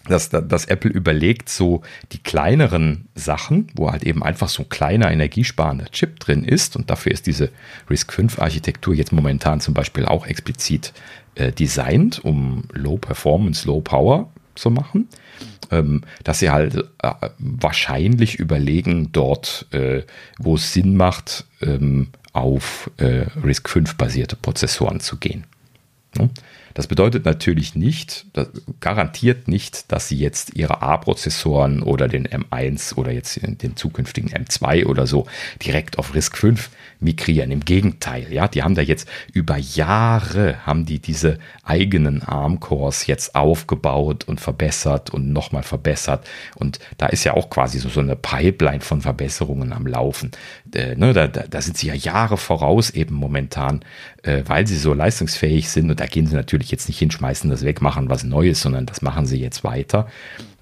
dass, dass Apple überlegt, so die kleineren Sachen, wo halt eben einfach so ein kleiner energiesparender Chip drin ist, und dafür ist diese RISC-V-Architektur jetzt momentan zum Beispiel auch explizit äh, designt, um Low Performance, Low Power zu machen dass sie halt äh, wahrscheinlich überlegen, dort, äh, wo es Sinn macht, ähm, auf äh, RISC-V basierte Prozessoren zu gehen. Das bedeutet natürlich nicht, garantiert nicht, dass sie jetzt ihre A-Prozessoren oder den M1 oder jetzt den zukünftigen M2 oder so direkt auf RISC-V migrieren. Im Gegenteil, ja, die haben da jetzt über Jahre haben die diese eigenen ARM-Cores jetzt aufgebaut und verbessert und nochmal verbessert. Und da ist ja auch quasi so, so eine Pipeline von Verbesserungen am Laufen. Äh, ne, da, da, da sind sie ja Jahre voraus eben momentan, äh, weil sie so leistungsfähig sind. Und da gehen sie natürlich jetzt nicht hinschmeißen, das wegmachen, was Neues, sondern das machen sie jetzt weiter.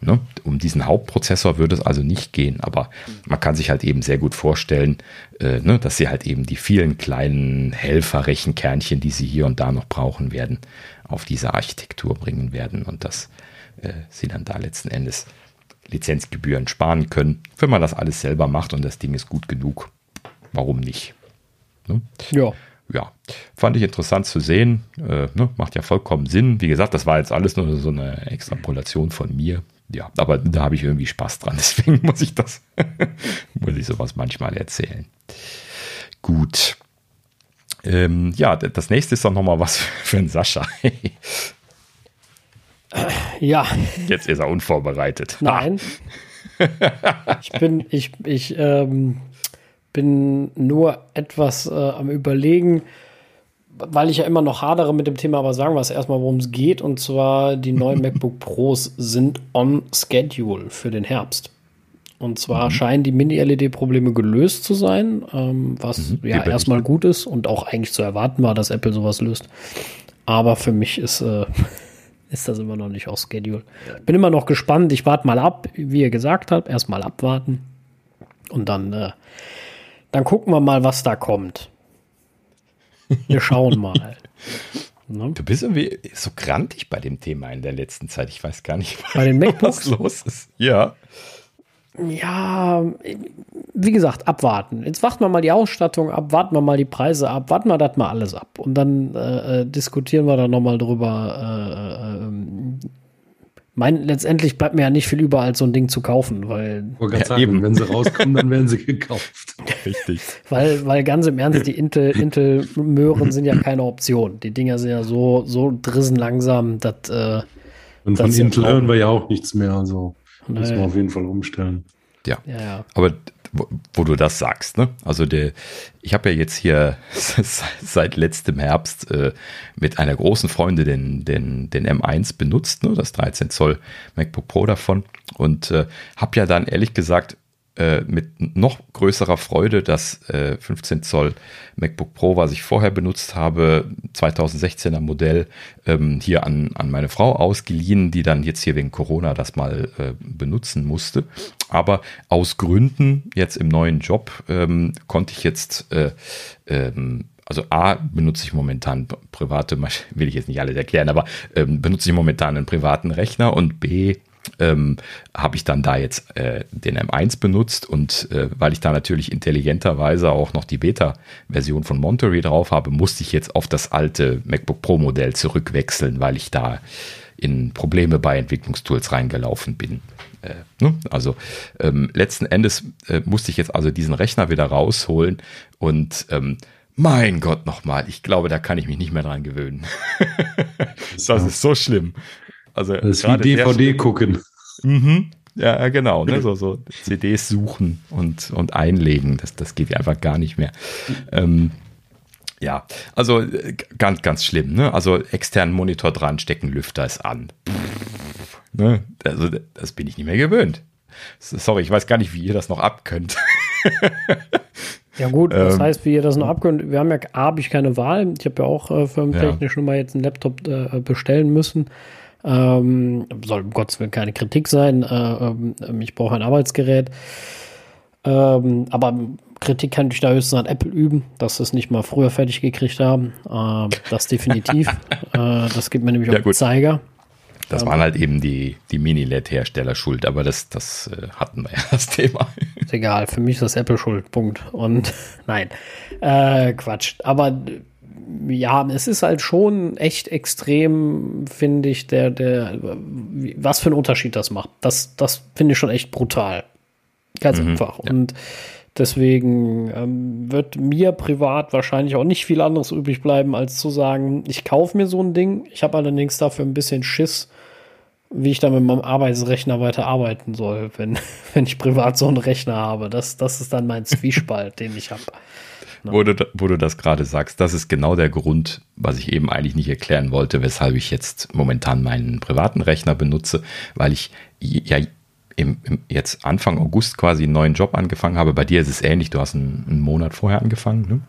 Ne? Um diesen Hauptprozessor würde es also nicht gehen, aber man kann sich halt eben sehr gut vorstellen, äh, ne, dass sie halt eben die vielen kleinen Helferrechenkernchen, die sie hier und da noch brauchen werden, auf diese Architektur bringen werden und dass äh, sie dann da letzten Endes Lizenzgebühren sparen können. Wenn man das alles selber macht und das Ding ist gut genug, warum nicht? Ne? Ja ja, fand ich interessant zu sehen. Äh, ne, macht ja vollkommen Sinn. Wie gesagt, das war jetzt alles nur so eine Extrapolation von mir ja, aber da habe ich irgendwie Spaß dran. Deswegen muss ich das, muss ich sowas manchmal erzählen. Gut. Ähm, ja, das nächste ist dann nochmal was für einen Sascha. ja. Jetzt ist er unvorbereitet. Nein. ich bin, ich, ich ähm, bin nur etwas äh, am Überlegen, weil ich ja immer noch hadere mit dem Thema, aber sagen wir es erstmal, worum es geht. Und zwar die neuen MacBook Pros sind on schedule für den Herbst. Und zwar mhm. scheinen die Mini-LED-Probleme gelöst zu sein, ähm, was mhm, ja erstmal gut ist und auch eigentlich zu erwarten war, dass Apple sowas löst. Aber für mich ist, äh, ist das immer noch nicht auf Schedule. Bin immer noch gespannt. Ich warte mal ab, wie ihr gesagt habt. Erstmal abwarten. Und dann äh, dann gucken wir mal, was da kommt. Wir schauen mal. Ne? Du bist irgendwie so grantig bei dem Thema in der letzten Zeit. Ich weiß gar nicht, bei den MacBooks? was los ist. Ja. Ja, wie gesagt, abwarten. Jetzt warten wir mal die Ausstattung ab, warten wir mal die Preise ab, warten wir das mal alles ab. Und dann äh, äh diskutieren wir da nochmal drüber, äh, äh, ähm, mein, letztendlich bleibt mir ja nicht viel über, als so ein Ding zu kaufen, weil. Ja, sagen, eben. wenn sie rauskommen, dann werden sie gekauft. Richtig. weil, weil ganz im Ernst, die Intel, Intel-Möhren sind ja keine Option. Die Dinger sind ja so, so drissen langsam, dass. Äh, Und von Intel hören wir ja auch nichts mehr, also müssen wir auf jeden Fall umstellen. Ja. ja, ja. Aber wo, wo, du das sagst, ne? Also der, ich habe ja jetzt hier seit letztem Herbst äh, mit einer großen Freundin den, den, den M1 benutzt, ne? Das 13 Zoll MacBook Pro davon und äh, habe ja dann ehrlich gesagt äh, mit noch größerer Freude das äh, 15 Zoll MacBook Pro, was ich vorher benutzt habe, 2016er Modell, ähm, hier an, an meine Frau ausgeliehen, die dann jetzt hier wegen Corona das mal äh, benutzen musste. Aber aus Gründen jetzt im neuen Job ähm, konnte ich jetzt äh, ähm, also A, benutze ich momentan private, will ich jetzt nicht alles erklären, aber ähm, benutze ich momentan einen privaten Rechner und B, ähm, habe ich dann da jetzt äh, den M1 benutzt und äh, weil ich da natürlich intelligenterweise auch noch die Beta-Version von Monterey drauf habe, musste ich jetzt auf das alte MacBook Pro-Modell zurückwechseln, weil ich da in Probleme bei Entwicklungstools reingelaufen bin. Äh, ne? Also ähm, letzten Endes äh, musste ich jetzt also diesen Rechner wieder rausholen und ähm, mein Gott nochmal, ich glaube, da kann ich mich nicht mehr dran gewöhnen. das ist so schlimm. Also das ist wie DVD gucken. Mhm. Ja, genau. Ne? So, so CDs suchen und, und einlegen, das, das geht einfach gar nicht mehr. Ähm, ja, also äh, ganz, ganz schlimm. Ne? Also externen Monitor dran, stecken, Lüfter ist an. Pff, ne? Also das bin ich nicht mehr gewöhnt. Sorry, ich weiß gar nicht, wie ihr das noch abkönnt. Ja gut, das ähm, heißt, wie ihr das noch abkönnt, wir haben ja, habe ich keine Wahl. Ich habe ja auch äh, firmentechnisch ja. schon mal jetzt einen Laptop äh, bestellen müssen. Ähm, soll um Gottes Willen keine Kritik sein. Äh, ähm, ich brauche ein Arbeitsgerät. Ähm, aber Kritik kann ich da höchstens an Apple üben, dass sie es nicht mal früher fertig gekriegt haben. Äh, das definitiv. äh, das gibt mir nämlich ja, auch gut. Zeiger. Das ähm, waren halt eben die, die Mini-LED-Hersteller schuld, aber das, das äh, hatten wir ja das Thema. Ist egal, für mich ist das Apple schuld, Punkt. Und nein, äh, Quatsch. Aber ja, es ist halt schon echt extrem, finde ich, der, der, was für einen Unterschied das macht. Das, das finde ich schon echt brutal. Ganz mhm, einfach. Ja. Und deswegen ähm, wird mir privat wahrscheinlich auch nicht viel anderes übrig bleiben, als zu sagen, ich kaufe mir so ein Ding. Ich habe allerdings dafür ein bisschen Schiss, wie ich da mit meinem Arbeitsrechner weiter arbeiten soll, wenn, wenn ich privat so einen Rechner habe. Das, das ist dann mein Zwiespalt, den ich habe. Ne? Wo, du, wo du das gerade sagst, das ist genau der Grund, was ich eben eigentlich nicht erklären wollte, weshalb ich jetzt momentan meinen privaten Rechner benutze, weil ich ja im, im jetzt Anfang August quasi einen neuen Job angefangen habe. Bei dir ist es ähnlich, du hast einen, einen Monat vorher angefangen, ne?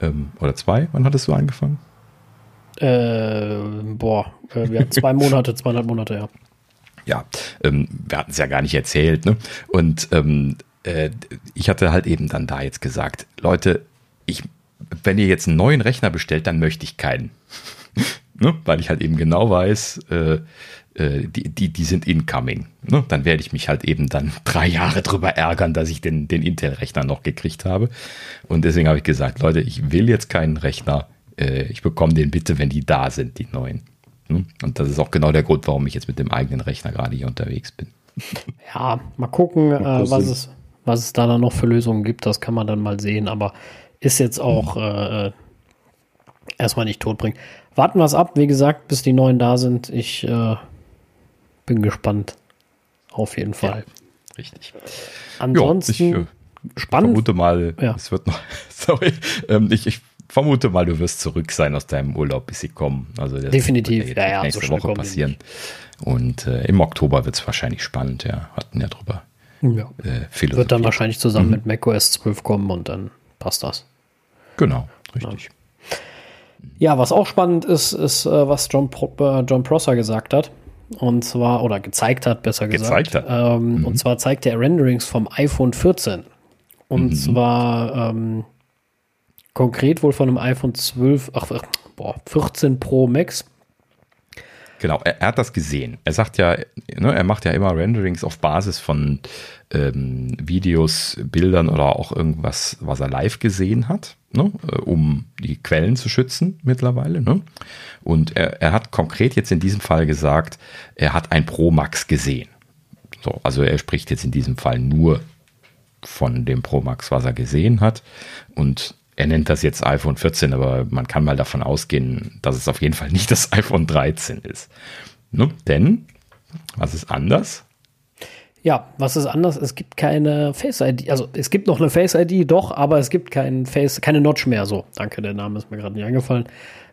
Ähm, oder zwei, wann hattest du angefangen? Äh, boah, äh, wir hatten zwei Monate, zweieinhalb Monate, ja. Ja, ähm, wir hatten es ja gar nicht erzählt, ne? Und ähm, äh, ich hatte halt eben dann da jetzt gesagt, Leute, ich, wenn ihr jetzt einen neuen Rechner bestellt, dann möchte ich keinen. ne? Weil ich halt eben genau weiß, äh, äh, die, die, die sind incoming. Ne? Dann werde ich mich halt eben dann drei Jahre drüber ärgern, dass ich den, den Intel-Rechner noch gekriegt habe. Und deswegen habe ich gesagt, Leute, ich will jetzt keinen Rechner. Äh, ich bekomme den bitte, wenn die da sind, die neuen. Ne? Und das ist auch genau der Grund, warum ich jetzt mit dem eigenen Rechner gerade hier unterwegs bin. Ja, mal gucken, äh, was, es, was es da dann noch für Lösungen gibt. Das kann man dann mal sehen. Aber ist jetzt auch äh, erstmal nicht totbringen. Warten wir es ab, wie gesagt, bis die neuen da sind. Ich äh, bin gespannt. Auf jeden Fall. Ja, richtig. Ansonsten jo, ich, äh, spannend. vermute mal, ja. es wird noch, sorry, ähm, ich, ich vermute mal, du wirst zurück sein aus deinem Urlaub, bis sie kommen. Also Definitiv, ja, ja, nächste so Woche passieren. Und äh, im Oktober wird es wahrscheinlich spannend, ja. Hatten ja drüber. Ja. Äh, wird dann wahrscheinlich zusammen mhm. mit macOS 12 kommen und dann passt das. Genau, richtig. Ja, was auch spannend ist, ist, äh, was John, äh, John Prosser gesagt hat. Und zwar, oder gezeigt hat, besser gesagt. Gezeigt hat. Ähm, mhm. Und zwar zeigt er Renderings vom iPhone 14. Und mhm. zwar ähm, konkret wohl von einem iPhone 12, ach, boah, 14 Pro Max. Genau, er, er, hat das gesehen. Er sagt ja, ne, er macht ja immer Renderings auf Basis von ähm, Videos, Bildern oder auch irgendwas, was er live gesehen hat, ne, äh, um die Quellen zu schützen mittlerweile. Ne? Und er, er hat konkret jetzt in diesem Fall gesagt, er hat ein Pro Max gesehen. So, also er spricht jetzt in diesem Fall nur von dem Pro Max, was er gesehen hat. Und er nennt das jetzt iPhone 14, aber man kann mal davon ausgehen, dass es auf jeden Fall nicht das iPhone 13 ist. Ne? Denn, was ist anders? Ja, was ist anders? Es gibt keine Face ID. Also es gibt noch eine Face ID, doch, aber es gibt kein Face, keine Notch mehr. So, danke, der Name ist mir gerade nicht eingefallen.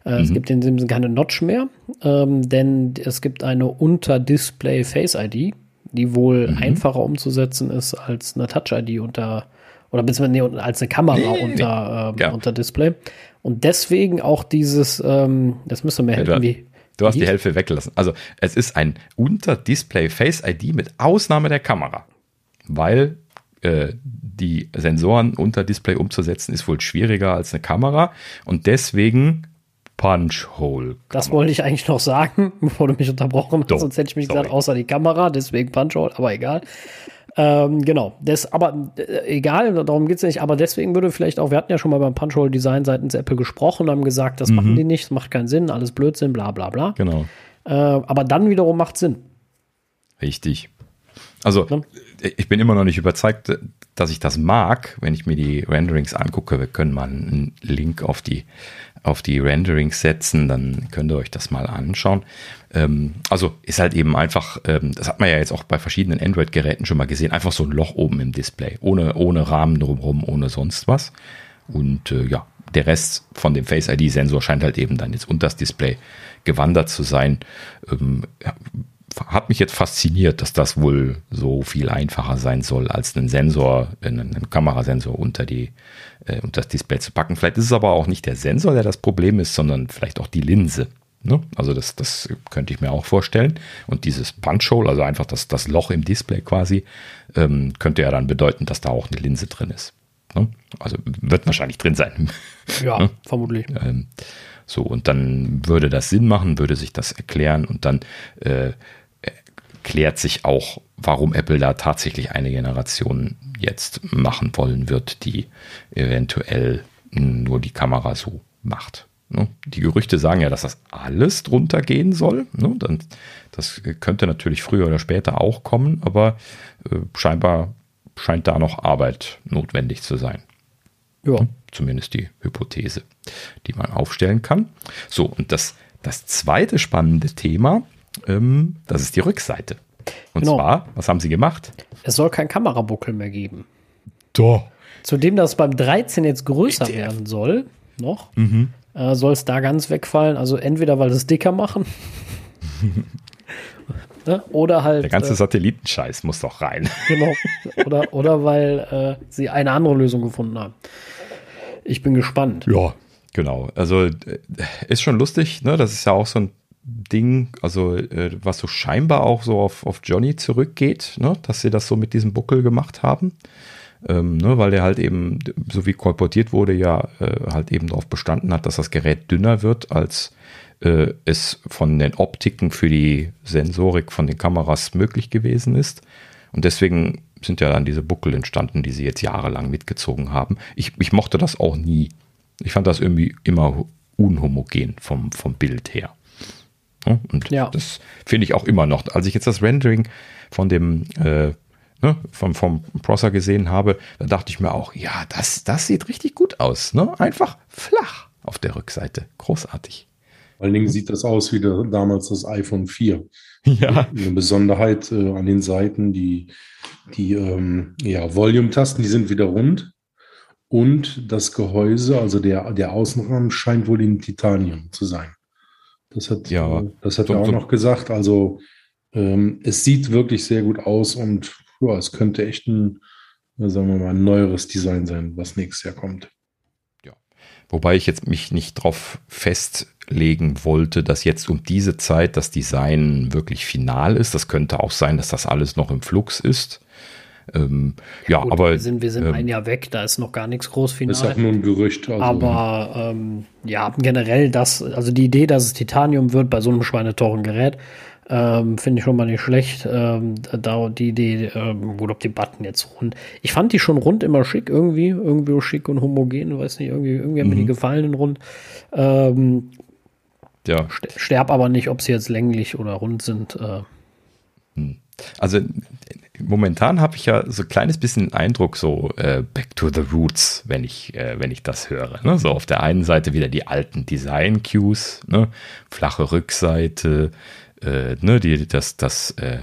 Äh, mhm. Es gibt in dem Sinne keine Notch mehr, ähm, denn es gibt eine Unter-Display Face ID, die wohl mhm. einfacher umzusetzen ist als eine Touch ID unter oder beziehungsweise nee, als eine Kamera nee, unter, nee. Äh, ja. unter Display. Und deswegen auch dieses, ähm, das müsste mir helfen, wie. Du hast die Hälfte weggelassen. Also es ist ein Unter-Display Face ID mit Ausnahme der Kamera. Weil äh, die Sensoren unter Display umzusetzen ist wohl schwieriger als eine Kamera. Und deswegen Punch Hole. Das wollte ich eigentlich noch sagen, bevor du mich unterbrochen hast. Sonst hätte ich mich Sorry. gesagt, außer die Kamera, deswegen Punch Hole, aber egal. Ähm, genau, das, aber äh, egal, darum geht es nicht. Aber deswegen würde vielleicht auch, wir hatten ja schon mal beim Punchhole Design seitens Apple gesprochen, haben gesagt, das mhm. machen die nicht, das macht keinen Sinn, alles Blödsinn, bla bla bla. Genau. Äh, aber dann wiederum macht Sinn. Richtig. Also, ja. ich bin immer noch nicht überzeugt, dass ich das mag, wenn ich mir die Renderings angucke. Wir können mal einen Link auf die auf die Renderings setzen, dann könnt ihr euch das mal anschauen. Ähm, also ist halt eben einfach, ähm, das hat man ja jetzt auch bei verschiedenen Android-Geräten schon mal gesehen, einfach so ein Loch oben im Display, ohne, ohne Rahmen drumherum, ohne sonst was. Und äh, ja, der Rest von dem Face ID-Sensor scheint halt eben dann jetzt unter das Display gewandert zu sein. Ähm, hat mich jetzt fasziniert, dass das wohl so viel einfacher sein soll, als einen Sensor, einen Kamerasensor unter die äh, unter das Display zu packen. Vielleicht ist es aber auch nicht der Sensor, der das Problem ist, sondern vielleicht auch die Linse. Ne? Also das, das könnte ich mir auch vorstellen. Und dieses Punch-Hole, also einfach das, das Loch im Display quasi, ähm, könnte ja dann bedeuten, dass da auch eine Linse drin ist. Ne? Also wird wahrscheinlich drin sein. Ja, ne? vermutlich. Ähm, so, und dann würde das Sinn machen, würde sich das erklären und dann äh, klärt sich auch, warum Apple da tatsächlich eine Generation jetzt machen wollen wird, die eventuell nur die Kamera so macht. Ne? Die Gerüchte sagen ja, dass das alles drunter gehen soll. Ne? Das könnte natürlich früher oder später auch kommen, aber äh, scheinbar scheint da noch Arbeit notwendig zu sein. Ja. Ne? Zumindest die Hypothese, die man aufstellen kann. So, und das, das zweite spannende Thema ähm, das ist die Rückseite. Und genau. zwar, was haben sie gemacht? Es soll kein Kamerabuckel mehr geben. Doch. Zudem das beim 13 jetzt größer Bitte. werden soll, noch, mhm. äh, soll es da ganz wegfallen. Also entweder, weil es dicker machen. ne? Oder halt. Der ganze äh, Satellitenscheiß muss doch rein. genau. Oder, oder weil äh, sie eine andere Lösung gefunden haben. Ich bin gespannt. Ja, genau. Also äh, ist schon lustig, ne? Das ist ja auch so ein Ding, also äh, was so scheinbar auch so auf, auf Johnny zurückgeht, ne? dass sie das so mit diesem Buckel gemacht haben. Ähm, ne? weil der halt eben, so wie kolportiert wurde, ja äh, halt eben darauf bestanden hat, dass das Gerät dünner wird, als äh, es von den Optiken für die Sensorik von den Kameras möglich gewesen ist. Und deswegen sind ja dann diese Buckel entstanden, die sie jetzt jahrelang mitgezogen haben. Ich, ich mochte das auch nie. Ich fand das irgendwie immer unhomogen vom, vom Bild her. Und ja. das finde ich auch immer noch. Als ich jetzt das Rendering von dem äh, ne, vom, vom Prosser gesehen habe, da dachte ich mir auch, ja, das, das sieht richtig gut aus. Ne? Einfach flach auf der Rückseite. Großartig. Vor allen Dingen sieht das aus wie der, damals das iPhone 4. Ja. Eine Besonderheit äh, an den Seiten, die, die ähm, ja, Volume-Tasten, die sind wieder rund. Und das Gehäuse, also der, der Außenrahmen, scheint wohl in Titanium zu sein. Das hat, ja, äh, das hat so, er auch so noch gesagt. Also ähm, es sieht wirklich sehr gut aus und ja, es könnte echt ein, sagen wir mal, ein neueres Design sein, was nächstes Jahr kommt. Ja. Wobei ich jetzt mich nicht darauf festlegen wollte, dass jetzt um diese Zeit das Design wirklich final ist. Das könnte auch sein, dass das alles noch im Flux ist. Ähm, ja, Gut, aber. Wir sind, wir sind ähm, ein Jahr weg, da ist noch gar nichts groß final. Ist auch nur ein Gerücht. Also. Aber ähm, ja, generell das, also die Idee, dass es Titanium wird bei so einem schweineteuren Gerät, ähm, finde ich schon mal nicht schlecht. Ähm, da die Idee, ähm, gut, ob die Button jetzt rund. Ich fand die schon rund immer schick, irgendwie, irgendwie schick und homogen, weiß nicht, irgendwie, irgendwie haben mir die mhm. gefallen in rund. Ähm, ja. Sterb aber nicht, ob sie jetzt länglich oder rund sind. Äh. Hm. Also momentan habe ich ja so ein kleines bisschen den Eindruck, so äh, back to the roots, wenn ich, äh, wenn ich das höre. Ne? So auf der einen Seite wieder die alten Design-Cues, ne? flache Rückseite, äh, ne? die, das, das äh,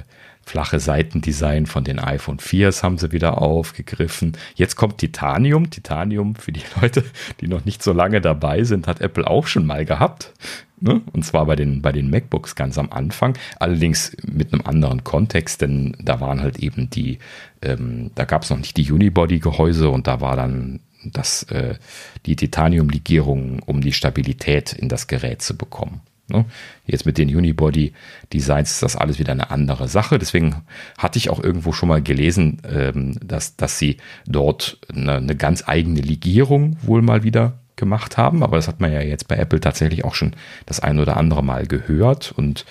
flache Seitendesign von den iPhone 4s haben sie wieder aufgegriffen. Jetzt kommt Titanium. Titanium für die Leute, die noch nicht so lange dabei sind, hat Apple auch schon mal gehabt. Ne? Und zwar bei den, bei den MacBooks ganz am Anfang. Allerdings mit einem anderen Kontext, denn da waren halt eben die, ähm, da gab es noch nicht die Unibody-Gehäuse und da war dann das, äh, die Titanium-Legierung, um die Stabilität in das Gerät zu bekommen. Ne? Jetzt mit den Unibody-Designs ist das alles wieder eine andere Sache. Deswegen hatte ich auch irgendwo schon mal gelesen, ähm, dass, dass sie dort eine, eine ganz eigene Legierung wohl mal wieder gemacht haben. Aber das hat man ja jetzt bei Apple tatsächlich auch schon das ein oder andere Mal gehört und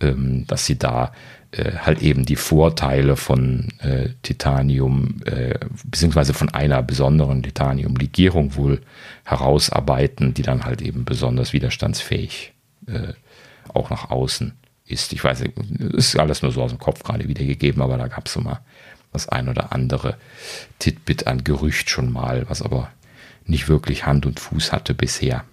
ähm, dass sie da äh, halt eben die Vorteile von äh, Titanium äh, beziehungsweise von einer besonderen Titanium-Legierung wohl herausarbeiten, die dann halt eben besonders widerstandsfähig äh, auch nach außen ist. Ich weiß, nicht, ist alles nur so aus dem Kopf gerade wiedergegeben, aber da gab es so mal das ein oder andere Titbit an Gerücht schon mal, was aber nicht wirklich Hand und Fuß hatte bisher.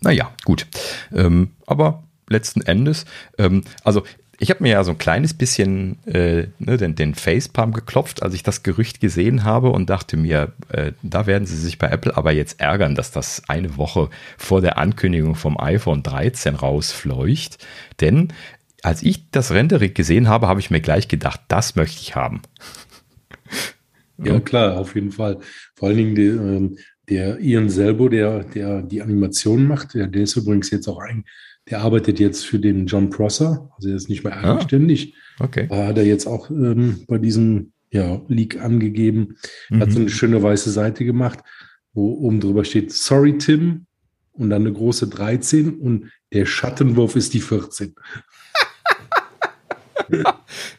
Naja, gut. Ähm, aber letzten Endes, ähm, also ich habe mir ja so ein kleines bisschen äh, ne, den, den Facepalm geklopft, als ich das Gerücht gesehen habe und dachte mir, äh, da werden sie sich bei Apple aber jetzt ärgern, dass das eine Woche vor der Ankündigung vom iPhone 13 rausfleucht. Denn als ich das Rendering gesehen habe, habe ich mir gleich gedacht, das möchte ich haben. Ja, klar, auf jeden Fall. Vor allen Dingen die, ähm, der Ian Selbo, der, der die Animation macht, der, der ist übrigens jetzt auch ein, der arbeitet jetzt für den John Prosser, also er ist nicht mehr ah, eigenständig. Ah, okay. Da hat er jetzt auch ähm, bei diesem ja, Leak angegeben. Mhm. Hat so eine schöne weiße Seite gemacht, wo oben drüber steht, sorry Tim, und dann eine große 13 und der Schattenwurf ist die 14.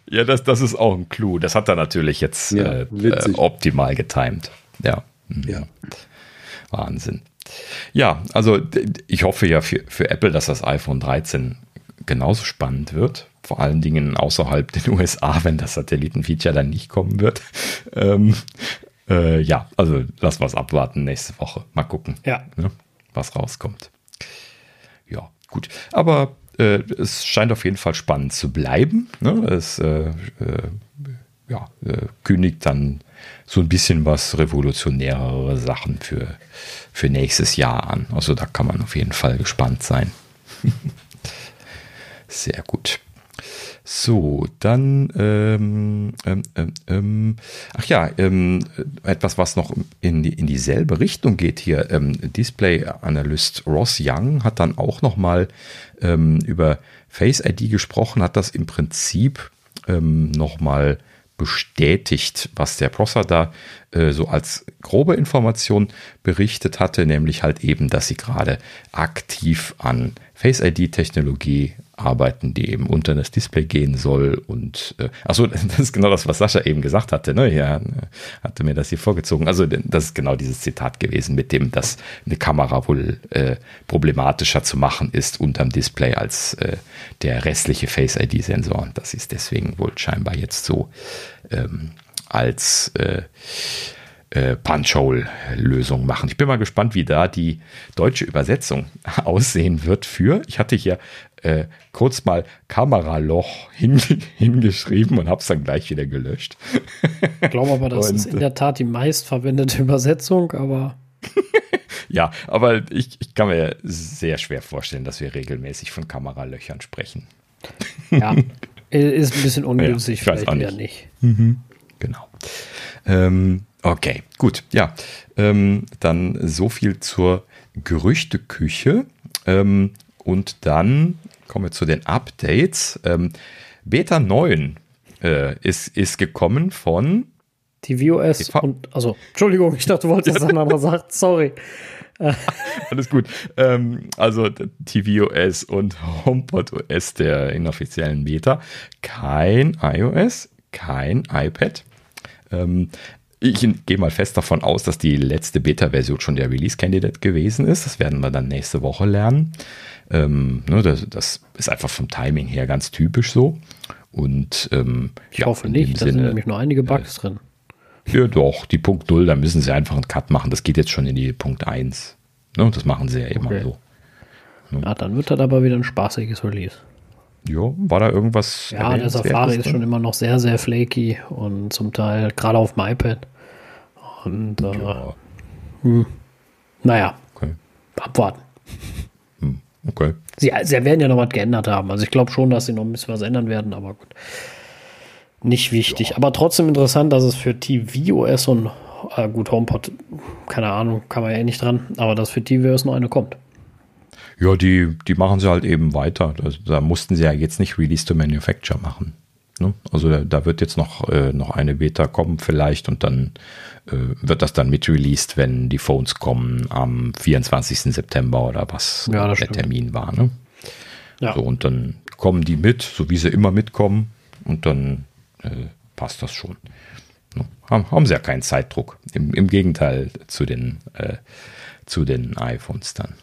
ja, das, das ist auch ein Clou. Das hat er natürlich jetzt ja, äh, äh optimal getimed. Ja. Mhm. ja. Wahnsinn. Ja, also ich hoffe ja für, für Apple, dass das iPhone 13 genauso spannend wird. Vor allen Dingen außerhalb den USA, wenn das Satellitenfeature dann nicht kommen wird. Ähm, äh, ja, also lass was abwarten nächste Woche. Mal gucken, ja. ne, was rauskommt. Ja, gut. Aber äh, es scheint auf jeden Fall spannend zu bleiben. Ne? Es äh, äh ja, äh, kündigt dann so ein bisschen was revolutionärere Sachen für, für nächstes Jahr an. Also da kann man auf jeden Fall gespannt sein. Sehr gut. So, dann, ähm, ähm, ähm, ähm ach ja, ähm, etwas, was noch in, die, in dieselbe Richtung geht hier. Ähm, Display-Analyst Ross Young hat dann auch nochmal ähm, über Face ID gesprochen, hat das im Prinzip ähm, nochmal bestätigt, was der Prosser da äh, so als grobe Information berichtet hatte, nämlich halt eben, dass sie gerade aktiv an Face ID-Technologie arbeiten, die eben unter das Display gehen soll. Und äh, achso, das ist genau das, was Sascha eben gesagt hatte. Ne? Ja, hatte mir das hier vorgezogen. Also das ist genau dieses Zitat gewesen, mit dem, dass eine Kamera wohl äh, problematischer zu machen ist unterm Display als äh, der restliche Face ID-Sensor. Und das ist deswegen wohl scheinbar jetzt so ähm, als äh, äh, Punch-Hole-Lösung machen. Ich bin mal gespannt, wie da die deutsche Übersetzung aussehen wird für. Ich hatte hier äh, kurz mal Kameraloch hin, hingeschrieben und habe es dann gleich wieder gelöscht. Ich glaube aber, das und, ist in der Tat die meistverwendete Übersetzung, aber. ja, aber ich, ich kann mir sehr schwer vorstellen, dass wir regelmäßig von Kameralöchern sprechen. Ja, ist ein bisschen ungünstig, ja, vielleicht eher nicht. Mhm. Genau. Ähm, Okay, gut. Ja, ähm, dann so viel zur Gerüchteküche. Ähm, und dann kommen wir zu den Updates. Ähm, Beta 9 äh, ist, ist gekommen von TVOS TV und, also, Entschuldigung, ich dachte, du wolltest das anderer sagen, sorry. Alles gut. Ähm, also tvOS und HomePod OS der inoffiziellen Beta. Kein iOS, kein iPad. Ähm, ich gehe mal fest davon aus, dass die letzte Beta-Version schon der Release-Candidate gewesen ist. Das werden wir dann nächste Woche lernen. Ähm, ne, das, das, ist einfach vom Timing her ganz typisch so. Und ähm, ich ja, hoffe nicht, da sind nämlich nur einige Bugs äh, drin. Ja, doch, die Punkt 0, da müssen sie einfach einen Cut machen. Das geht jetzt schon in die Punkt 1. Ne, das machen sie ja immer okay. so. Ne? Ja, dann wird das aber wieder ein spaßiges Release. Ja, war da irgendwas? Ja, der Safari ist schon immer noch sehr, sehr flaky und zum Teil gerade auf dem iPad. Und äh, ja. hm, naja, okay. abwarten. Okay. Sie, sie werden ja noch was geändert haben. Also ich glaube schon, dass sie noch ein bisschen was ändern werden, aber gut. Nicht wichtig. Ja. Aber trotzdem interessant, dass es für tvOS und äh, gut, HomePod, keine Ahnung, kann man ja eh nicht dran, aber dass für tvOS noch eine kommt. Ja, die, die machen sie halt eben weiter. Da, da mussten sie ja jetzt nicht Release to Manufacture machen. Ne? Also da, da, wird jetzt noch, äh, noch eine Beta kommen vielleicht und dann äh, wird das dann mit released, wenn die Phones kommen am 24. September oder was ja, der stimmt. Termin war. Ne? Ja. So, und dann kommen die mit, so wie sie immer mitkommen und dann äh, passt das schon. Ne? Haben, haben sie ja keinen Zeitdruck. Im, im Gegenteil zu den, äh, zu den iPhones dann.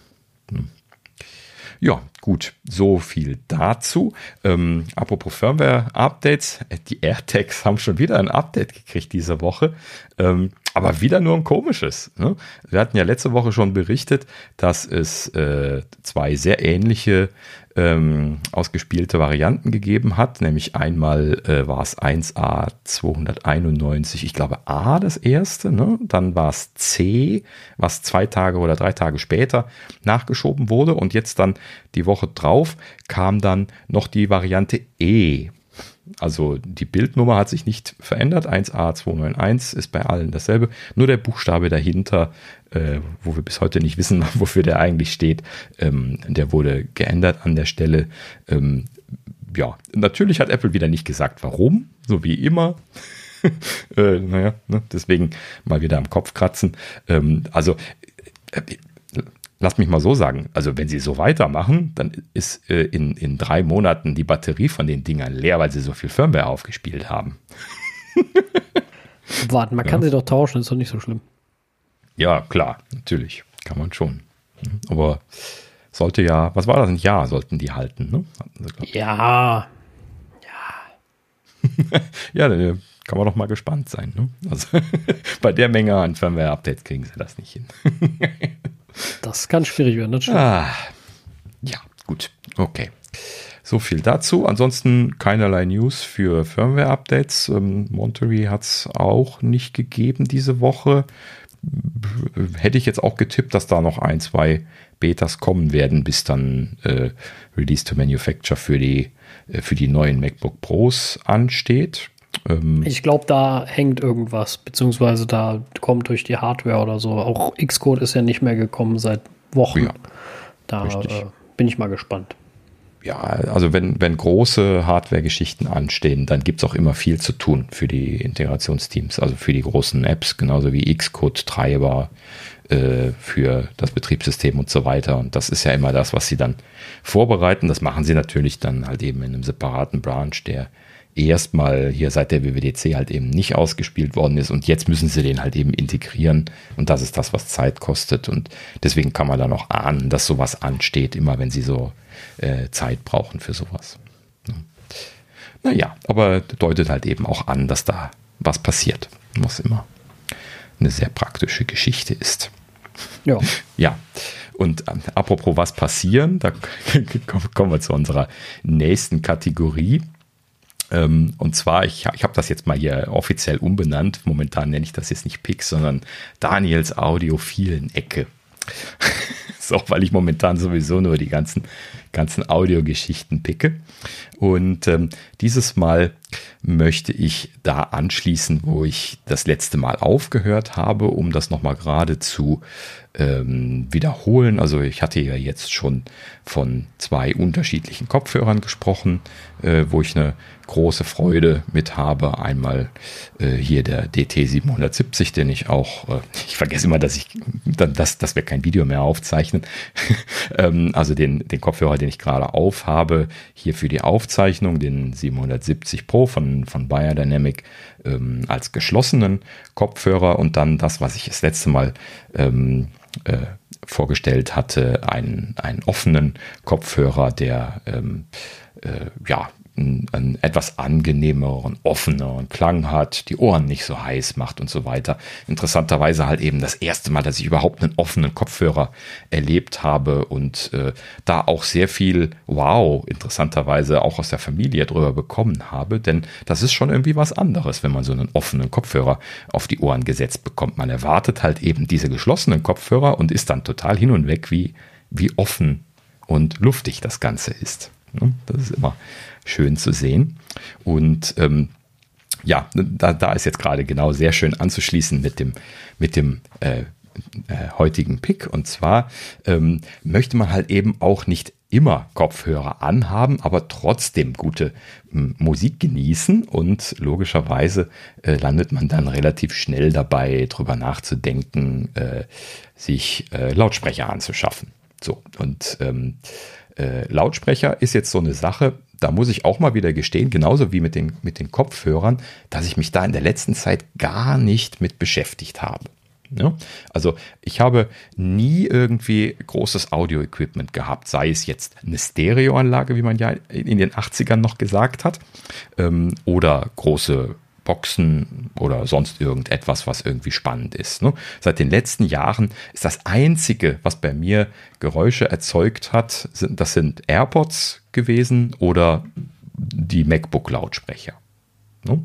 Ja, gut, so viel dazu. Ähm, apropos Firmware-Updates, äh, die AirTags haben schon wieder ein Update gekriegt diese Woche, ähm, aber wieder nur ein komisches. Ne? Wir hatten ja letzte Woche schon berichtet, dass es äh, zwei sehr ähnliche ähm, ausgespielte Varianten gegeben hat. Nämlich einmal äh, war es 1A 291, ich glaube A das erste, ne? dann war es C, was zwei Tage oder drei Tage später nachgeschoben wurde. Und jetzt dann die Woche drauf kam dann noch die Variante E. Also die Bildnummer hat sich nicht verändert. 1A291 ist bei allen dasselbe. Nur der Buchstabe dahinter, äh, wo wir bis heute nicht wissen, wofür der eigentlich steht, ähm, der wurde geändert an der Stelle. Ähm, ja, natürlich hat Apple wieder nicht gesagt, warum, so wie immer. äh, naja, ne, deswegen mal wieder am Kopf kratzen. Ähm, also äh, lass mich mal so sagen, also wenn sie so weitermachen, dann ist äh, in, in drei Monaten die Batterie von den Dingern leer, weil sie so viel Firmware aufgespielt haben. Warten, man ja. kann sie doch tauschen, ist doch nicht so schlimm. Ja, klar, natürlich. Kann man schon. Aber sollte ja, was war das? Ein Jahr sollten die halten, ne? ja. Ja. ja, da kann man doch mal gespannt sein. Ne? Also bei der Menge an Firmware-Updates kriegen sie das nicht hin. Das kann schwierig werden, das ah, Ja, gut. Okay. So viel dazu. Ansonsten keinerlei News für Firmware-Updates. Ähm, Monterey hat es auch nicht gegeben diese Woche. Hätte ich jetzt auch getippt, dass da noch ein, zwei Betas kommen werden, bis dann äh, Release to Manufacture für die, äh, für die neuen MacBook Pros ansteht. Ähm, ich glaube, da hängt irgendwas, beziehungsweise da kommt durch die Hardware oder so. Auch Xcode ist ja nicht mehr gekommen seit Wochen. Ja, da äh, bin ich mal gespannt. Ja, also wenn, wenn große Hardware-Geschichten anstehen, dann gibt es auch immer viel zu tun für die Integrationsteams, also für die großen Apps, genauso wie Xcode-Treiber äh, für das Betriebssystem und so weiter. Und das ist ja immer das, was sie dann vorbereiten. Das machen sie natürlich dann halt eben in einem separaten Branch, der erstmal hier seit der WWDC halt eben nicht ausgespielt worden ist und jetzt müssen sie den halt eben integrieren und das ist das, was Zeit kostet und deswegen kann man da noch ahnen, dass sowas ansteht, immer wenn sie so äh, Zeit brauchen für sowas. Naja, aber deutet halt eben auch an, dass da was passiert, was immer eine sehr praktische Geschichte ist. Ja. Ja. Und äh, apropos was passieren, da kommen wir zu unserer nächsten Kategorie. Ähm, und zwar, ich, ich habe das jetzt mal hier offiziell umbenannt. Momentan nenne ich das jetzt nicht Pix, sondern Daniels Audiophilen Ecke. so, weil ich momentan sowieso nur die ganzen, ganzen Audiogeschichten picke. Und ähm, dieses Mal möchte ich da anschließen, wo ich das letzte Mal aufgehört habe, um das nochmal gerade zu ähm, wiederholen. Also ich hatte ja jetzt schon von zwei unterschiedlichen Kopfhörern gesprochen, äh, wo ich eine große Freude mit habe. Einmal äh, hier der DT770, den ich auch, äh, ich vergesse immer, dass ich, dass, dass wir kein Video mehr aufzeichnen. ähm, also den, den Kopfhörer, den ich gerade aufhabe, hier für die Aufzeichnung, den 770 Pro von, von Biodynamic ähm, als geschlossenen Kopfhörer. Und dann das, was ich das letzte Mal ähm, äh, vorgestellt hatte, einen, einen offenen Kopfhörer, der ähm, äh, ja einen, etwas angenehmeren, offeneren Klang hat, die Ohren nicht so heiß macht und so weiter. Interessanterweise halt eben das erste Mal, dass ich überhaupt einen offenen Kopfhörer erlebt habe und äh, da auch sehr viel Wow, interessanterweise auch aus der Familie drüber bekommen habe, denn das ist schon irgendwie was anderes, wenn man so einen offenen Kopfhörer auf die Ohren gesetzt bekommt. Man erwartet halt eben diese geschlossenen Kopfhörer und ist dann total hin und weg, wie, wie offen und luftig das Ganze ist. Ne? Das ist immer schön zu sehen. Und ähm, ja, da, da ist jetzt gerade genau sehr schön anzuschließen mit dem, mit dem äh, äh, heutigen Pick. Und zwar ähm, möchte man halt eben auch nicht immer Kopfhörer anhaben, aber trotzdem gute Musik genießen und logischerweise äh, landet man dann relativ schnell dabei, drüber nachzudenken, äh, sich äh, Lautsprecher anzuschaffen. So, und ähm, äh, Lautsprecher ist jetzt so eine Sache, da muss ich auch mal wieder gestehen, genauso wie mit den, mit den Kopfhörern, dass ich mich da in der letzten Zeit gar nicht mit beschäftigt habe. Ja? Also ich habe nie irgendwie großes Audio-Equipment gehabt, sei es jetzt eine Stereoanlage, wie man ja in den 80ern noch gesagt hat, ähm, oder große Boxen oder sonst irgendetwas, was irgendwie spannend ist. Ne? Seit den letzten Jahren ist das Einzige, was bei mir Geräusche erzeugt hat, sind, das sind AirPods gewesen oder die MacBook-Lautsprecher. Ne?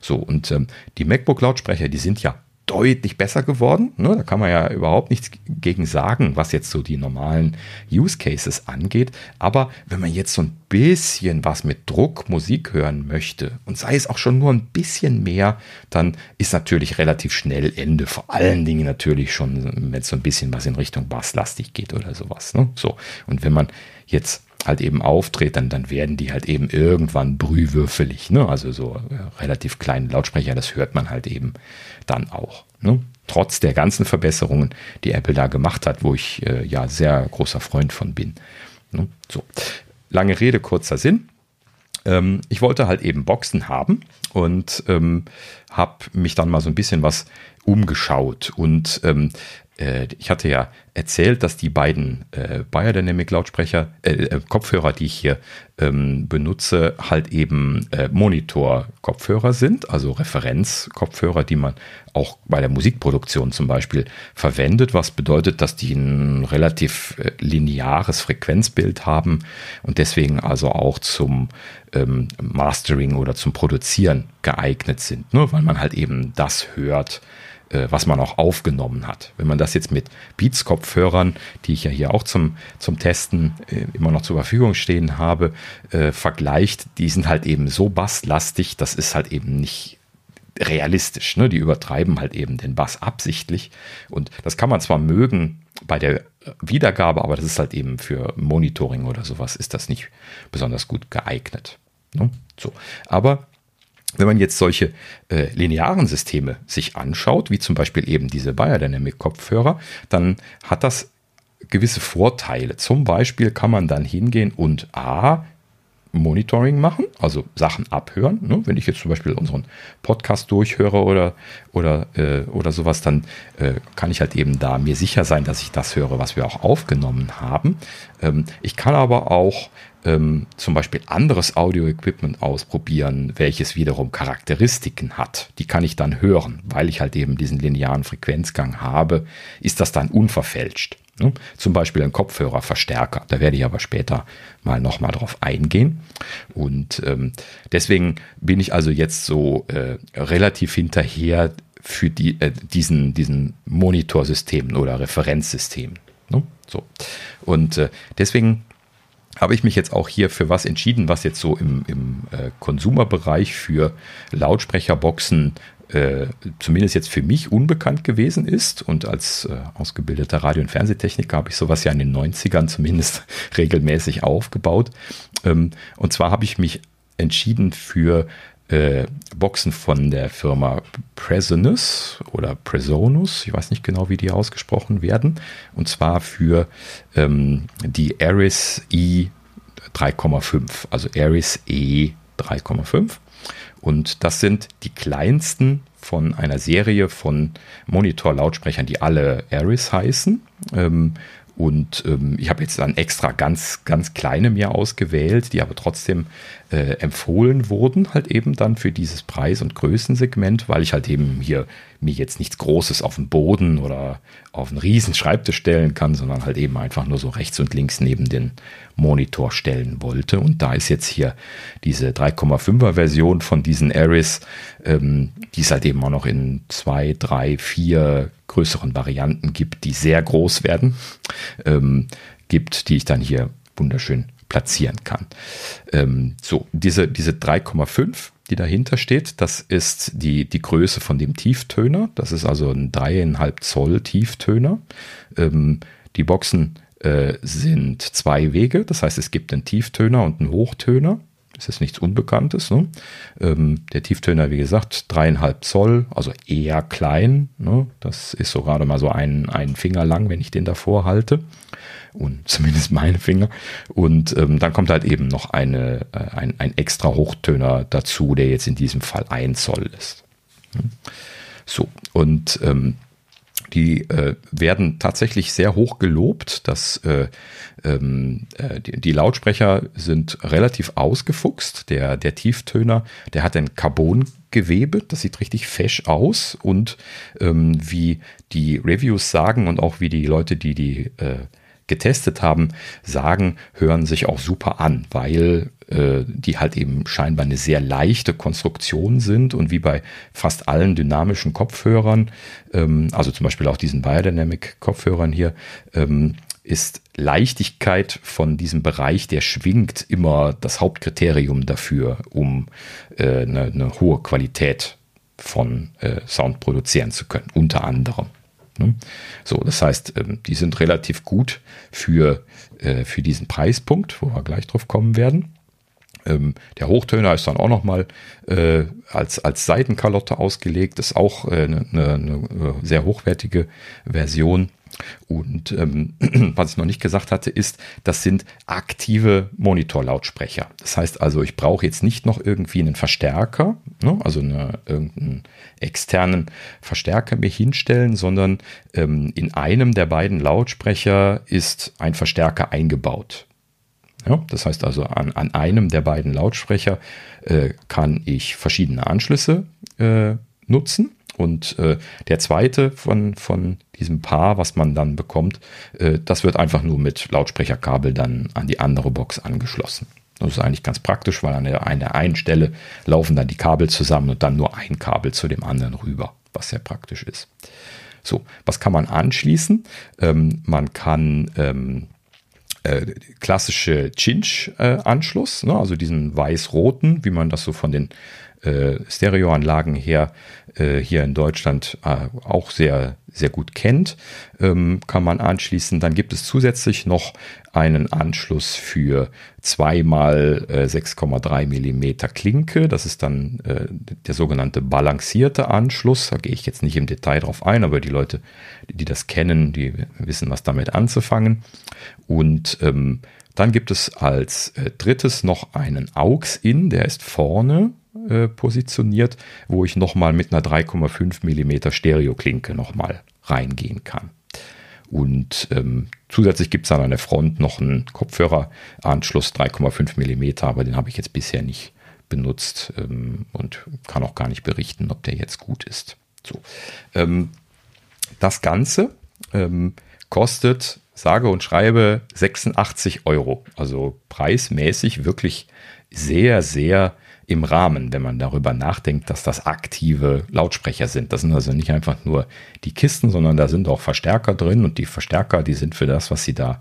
So, und ähm, die MacBook-Lautsprecher, die sind ja deutlich besser geworden. Ne? Da kann man ja überhaupt nichts gegen sagen, was jetzt so die normalen Use Cases angeht. Aber wenn man jetzt so ein bisschen was mit Druck Musik hören möchte und sei es auch schon nur ein bisschen mehr, dann ist natürlich relativ schnell Ende. Vor allen Dingen natürlich schon, wenn es so ein bisschen was in Richtung Basslastig geht oder sowas. Ne? So. Und wenn man jetzt halt eben auftritt, dann, dann werden die halt eben irgendwann brühwürfelig. Ne? Also so äh, relativ kleine Lautsprecher, das hört man halt eben dann auch. Ne? Trotz der ganzen Verbesserungen, die Apple da gemacht hat, wo ich äh, ja sehr großer Freund von bin. Ne? So, lange Rede, kurzer Sinn. Ähm, ich wollte halt eben Boxen haben und ähm, habe mich dann mal so ein bisschen was umgeschaut und ähm, äh, ich hatte ja erzählt, dass die beiden äh, Biodynamic Lautsprecher, äh, äh, Kopfhörer, die ich hier ähm, benutze, halt eben äh, Monitor-Kopfhörer sind, also Referenz-Kopfhörer, die man auch bei der Musikproduktion zum Beispiel verwendet, was bedeutet, dass die ein relativ äh, lineares Frequenzbild haben und deswegen also auch zum ähm, Mastering oder zum Produzieren geeignet sind, ne? weil man halt eben das hört, äh, was man auch aufgenommen hat. Wenn man das jetzt mit Beats-Kopfhörern, die ich ja hier auch zum, zum Testen äh, immer noch zur Verfügung stehen habe, äh, vergleicht, die sind halt eben so basslastig, das ist halt eben nicht realistisch. Ne? Die übertreiben halt eben den Bass absichtlich. Und das kann man zwar mögen bei der Wiedergabe, aber das ist halt eben für Monitoring oder sowas ist das nicht besonders gut geeignet. Ne? So. Aber wenn man jetzt solche äh, linearen Systeme sich anschaut, wie zum Beispiel eben diese Biodynamic-Kopfhörer, dann hat das gewisse Vorteile. Zum Beispiel kann man dann hingehen und A, Monitoring machen, also Sachen abhören. Ne? Wenn ich jetzt zum Beispiel unseren Podcast durchhöre oder, oder, äh, oder sowas, dann äh, kann ich halt eben da mir sicher sein, dass ich das höre, was wir auch aufgenommen haben. Ähm, ich kann aber auch ähm, zum Beispiel anderes Audio-Equipment ausprobieren, welches wiederum Charakteristiken hat. Die kann ich dann hören, weil ich halt eben diesen linearen Frequenzgang habe, ist das dann unverfälscht. Ne? Zum Beispiel ein Kopfhörerverstärker. Da werde ich aber später mal nochmal drauf eingehen. Und ähm, deswegen bin ich also jetzt so äh, relativ hinterher für die, äh, diesen, diesen Monitorsystemen oder Referenzsystemen. Ne? So. Und äh, deswegen habe ich mich jetzt auch hier für was entschieden, was jetzt so im, im äh, Konsumerbereich für Lautsprecherboxen äh, zumindest jetzt für mich unbekannt gewesen ist. Und als äh, ausgebildeter Radio- und Fernsehtechniker habe ich sowas ja in den 90ern zumindest regelmäßig aufgebaut. Ähm, und zwar habe ich mich entschieden für äh, Boxen von der Firma Presonus oder Presonus, ich weiß nicht genau, wie die ausgesprochen werden, und zwar für ähm, die Aris E 3,5, also Aris E 3,5. Und das sind die kleinsten von einer Serie von Monitor-Lautsprechern, die alle Aris heißen. Ähm, und ähm, ich habe jetzt dann extra ganz, ganz kleine mir ausgewählt, die aber trotzdem äh, empfohlen wurden, halt eben dann für dieses Preis- und Größensegment, weil ich halt eben hier mir jetzt nichts Großes auf den Boden oder auf einen riesen Schreibtisch stellen kann, sondern halt eben einfach nur so rechts und links neben den Monitor stellen wollte. Und da ist jetzt hier diese 3,5er Version von diesen Aris, ähm, die es halt eben auch noch in zwei, drei, vier größeren Varianten gibt, die sehr groß werden, ähm, gibt, die ich dann hier wunderschön platzieren kann. Ähm, so, diese, diese 3,5, die dahinter steht, das ist die, die Größe von dem Tieftöner. Das ist also ein 3,5 Zoll Tieftöner. Ähm, die Boxen äh, sind zwei Wege, das heißt, es gibt einen Tieftöner und einen Hochtöner. Das ist nichts Unbekanntes. Ne? Ähm, der Tieftöner, wie gesagt, dreieinhalb Zoll, also eher klein. Ne? Das ist so gerade mal so ein, ein Finger lang, wenn ich den davor halte. Und zumindest meine Finger. Und ähm, dann kommt halt eben noch eine, äh, ein, ein extra Hochtöner dazu, der jetzt in diesem Fall ein Zoll ist. So, und ähm, die äh, werden tatsächlich sehr hoch gelobt. Dass, äh, ähm, äh, die, die, Lautsprecher sind relativ ausgefuchst. Der, der Tieftöner, der hat ein Carbongewebe, das sieht richtig fesch aus. Und ähm, wie die Reviews sagen und auch wie die Leute, die die äh, getestet haben, sagen, hören sich auch super an, weil äh, die halt eben scheinbar eine sehr leichte Konstruktion sind und wie bei fast allen dynamischen Kopfhörern, ähm, also zum Beispiel auch diesen Biodynamic Kopfhörern hier, ähm, ist Leichtigkeit von diesem Bereich, der schwingt, immer das Hauptkriterium dafür, um äh, eine, eine hohe Qualität von äh, Sound produzieren zu können, unter anderem. Ne? So, das heißt, ähm, die sind relativ gut für, äh, für diesen Preispunkt, wo wir gleich drauf kommen werden. Ähm, der Hochtöner ist dann auch nochmal äh, als, als Seitenkalotte ausgelegt, ist auch äh, eine, eine sehr hochwertige Version. Und ähm, was ich noch nicht gesagt hatte, ist, das sind aktive Monitorlautsprecher. Das heißt also, ich brauche jetzt nicht noch irgendwie einen Verstärker, ne, also eine, irgendeinen externen Verstärker mir hinstellen, sondern ähm, in einem der beiden Lautsprecher ist ein Verstärker eingebaut. Ja, das heißt also, an, an einem der beiden Lautsprecher äh, kann ich verschiedene Anschlüsse äh, nutzen und äh, der zweite von, von diesem Paar, was man dann bekommt, äh, das wird einfach nur mit Lautsprecherkabel dann an die andere Box angeschlossen. Das ist eigentlich ganz praktisch, weil an der, an der einen Stelle laufen dann die Kabel zusammen und dann nur ein Kabel zu dem anderen rüber, was sehr praktisch ist. So, was kann man anschließen? Ähm, man kann ähm, äh, klassische Cinch-Anschluss, äh, ne? also diesen weiß-roten, wie man das so von den äh, Stereoanlagen her äh, hier in Deutschland äh, auch sehr, sehr gut kennt, ähm, kann man anschließen. Dann gibt es zusätzlich noch einen Anschluss für zweimal äh, 6,3 Millimeter Klinke. Das ist dann äh, der sogenannte balancierte Anschluss. Da gehe ich jetzt nicht im Detail drauf ein, aber die Leute, die das kennen, die wissen, was damit anzufangen. Und ähm, dann gibt es als äh, drittes noch einen AUX-In, der ist vorne äh, positioniert, wo ich nochmal mit einer 3,5 mm Stereoklinke nochmal reingehen kann. Und ähm, zusätzlich gibt es dann an der Front noch einen Kopfhöreranschluss 3,5 mm, aber den habe ich jetzt bisher nicht benutzt ähm, und kann auch gar nicht berichten, ob der jetzt gut ist. So. Ähm, das Ganze ähm, kostet sage und schreibe 86 Euro. Also preismäßig wirklich sehr, sehr im Rahmen, wenn man darüber nachdenkt, dass das aktive Lautsprecher sind. Das sind also nicht einfach nur die Kisten, sondern da sind auch Verstärker drin und die Verstärker, die sind für das, was sie da,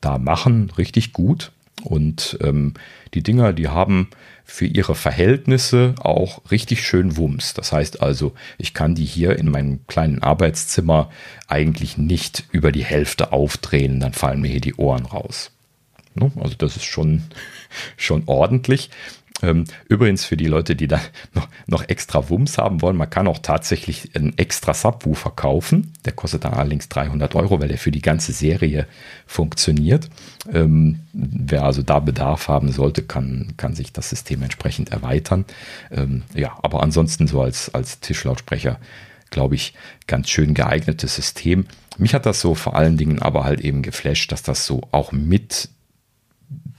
da machen, richtig gut. Und ähm, die Dinger, die haben für ihre Verhältnisse auch richtig schön Wumms. Das heißt also, ich kann die hier in meinem kleinen Arbeitszimmer eigentlich nicht über die Hälfte aufdrehen, dann fallen mir hier die Ohren raus. Ne? Also das ist schon, schon ordentlich. Ähm, übrigens für die Leute, die da noch, noch extra Wumms haben wollen, man kann auch tatsächlich einen extra Subwoofer kaufen. Der kostet dann allerdings 300 Euro, weil der für die ganze Serie funktioniert. Ähm, wer also da Bedarf haben sollte, kann, kann sich das System entsprechend erweitern. Ähm, ja, aber ansonsten so als, als Tischlautsprecher, glaube ich, ganz schön geeignetes System. Mich hat das so vor allen Dingen aber halt eben geflasht, dass das so auch mit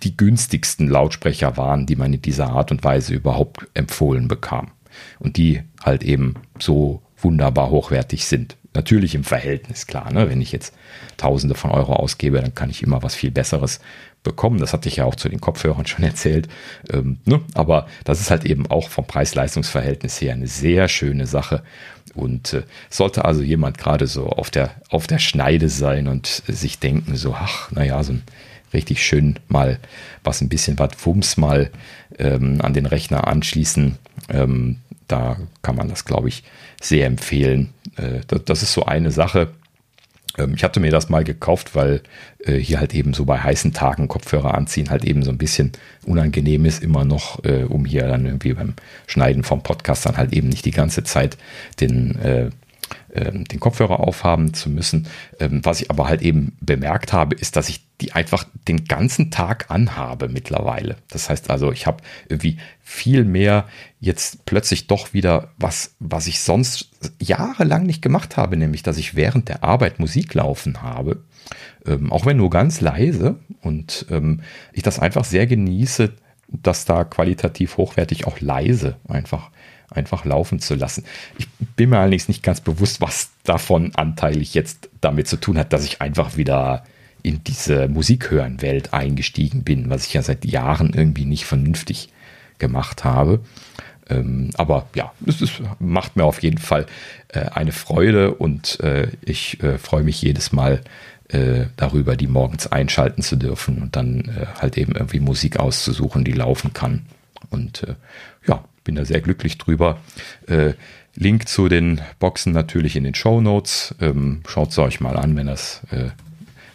die günstigsten Lautsprecher waren, die man in dieser Art und Weise überhaupt empfohlen bekam. Und die halt eben so wunderbar hochwertig sind. Natürlich im Verhältnis, klar. Ne? Wenn ich jetzt Tausende von Euro ausgebe, dann kann ich immer was viel Besseres bekommen. Das hatte ich ja auch zu den Kopfhörern schon erzählt. Ähm, ne? Aber das ist halt eben auch vom Preis-Leistungs-Verhältnis her eine sehr schöne Sache. Und äh, sollte also jemand gerade so auf der, auf der Schneide sein und sich denken, so, ach, naja, so ein richtig schön mal was ein bisschen was Wumms mal ähm, an den Rechner anschließen. Ähm, da kann man das, glaube ich, sehr empfehlen. Äh, das, das, ist so eine Sache. Ähm, ich hatte mir das mal gekauft, weil äh, hier halt eben so bei heißen Tagen Kopfhörer anziehen halt eben so ein bisschen unangenehm ist, immer noch, äh, um hier dann irgendwie beim Schneiden vom Podcast dann halt eben nicht die ganze Zeit den äh, den Kopfhörer aufhaben zu müssen. Ähm, was ich aber halt eben bemerkt habe, ist, dass ich die einfach den ganzen Tag anhabe mittlerweile. Das heißt also, ich habe irgendwie viel mehr jetzt plötzlich doch wieder was, was ich sonst jahrelang nicht gemacht habe, nämlich, dass ich während der Arbeit Musik laufen habe. Ähm, auch wenn nur ganz leise und ähm, ich das einfach sehr genieße, dass da qualitativ hochwertig auch leise einfach einfach laufen zu lassen. Ich bin mir allerdings nicht ganz bewusst, was davon anteilig jetzt damit zu tun hat, dass ich einfach wieder in diese Musikhören-Welt eingestiegen bin, was ich ja seit Jahren irgendwie nicht vernünftig gemacht habe. Ähm, aber ja, es ist, macht mir auf jeden Fall äh, eine Freude und äh, ich äh, freue mich jedes Mal äh, darüber, die morgens einschalten zu dürfen und dann äh, halt eben irgendwie Musik auszusuchen, die laufen kann. Und äh, bin da sehr glücklich drüber. Äh, Link zu den Boxen natürlich in den Show Notes. Ähm, Schaut es euch mal an, wenn das äh,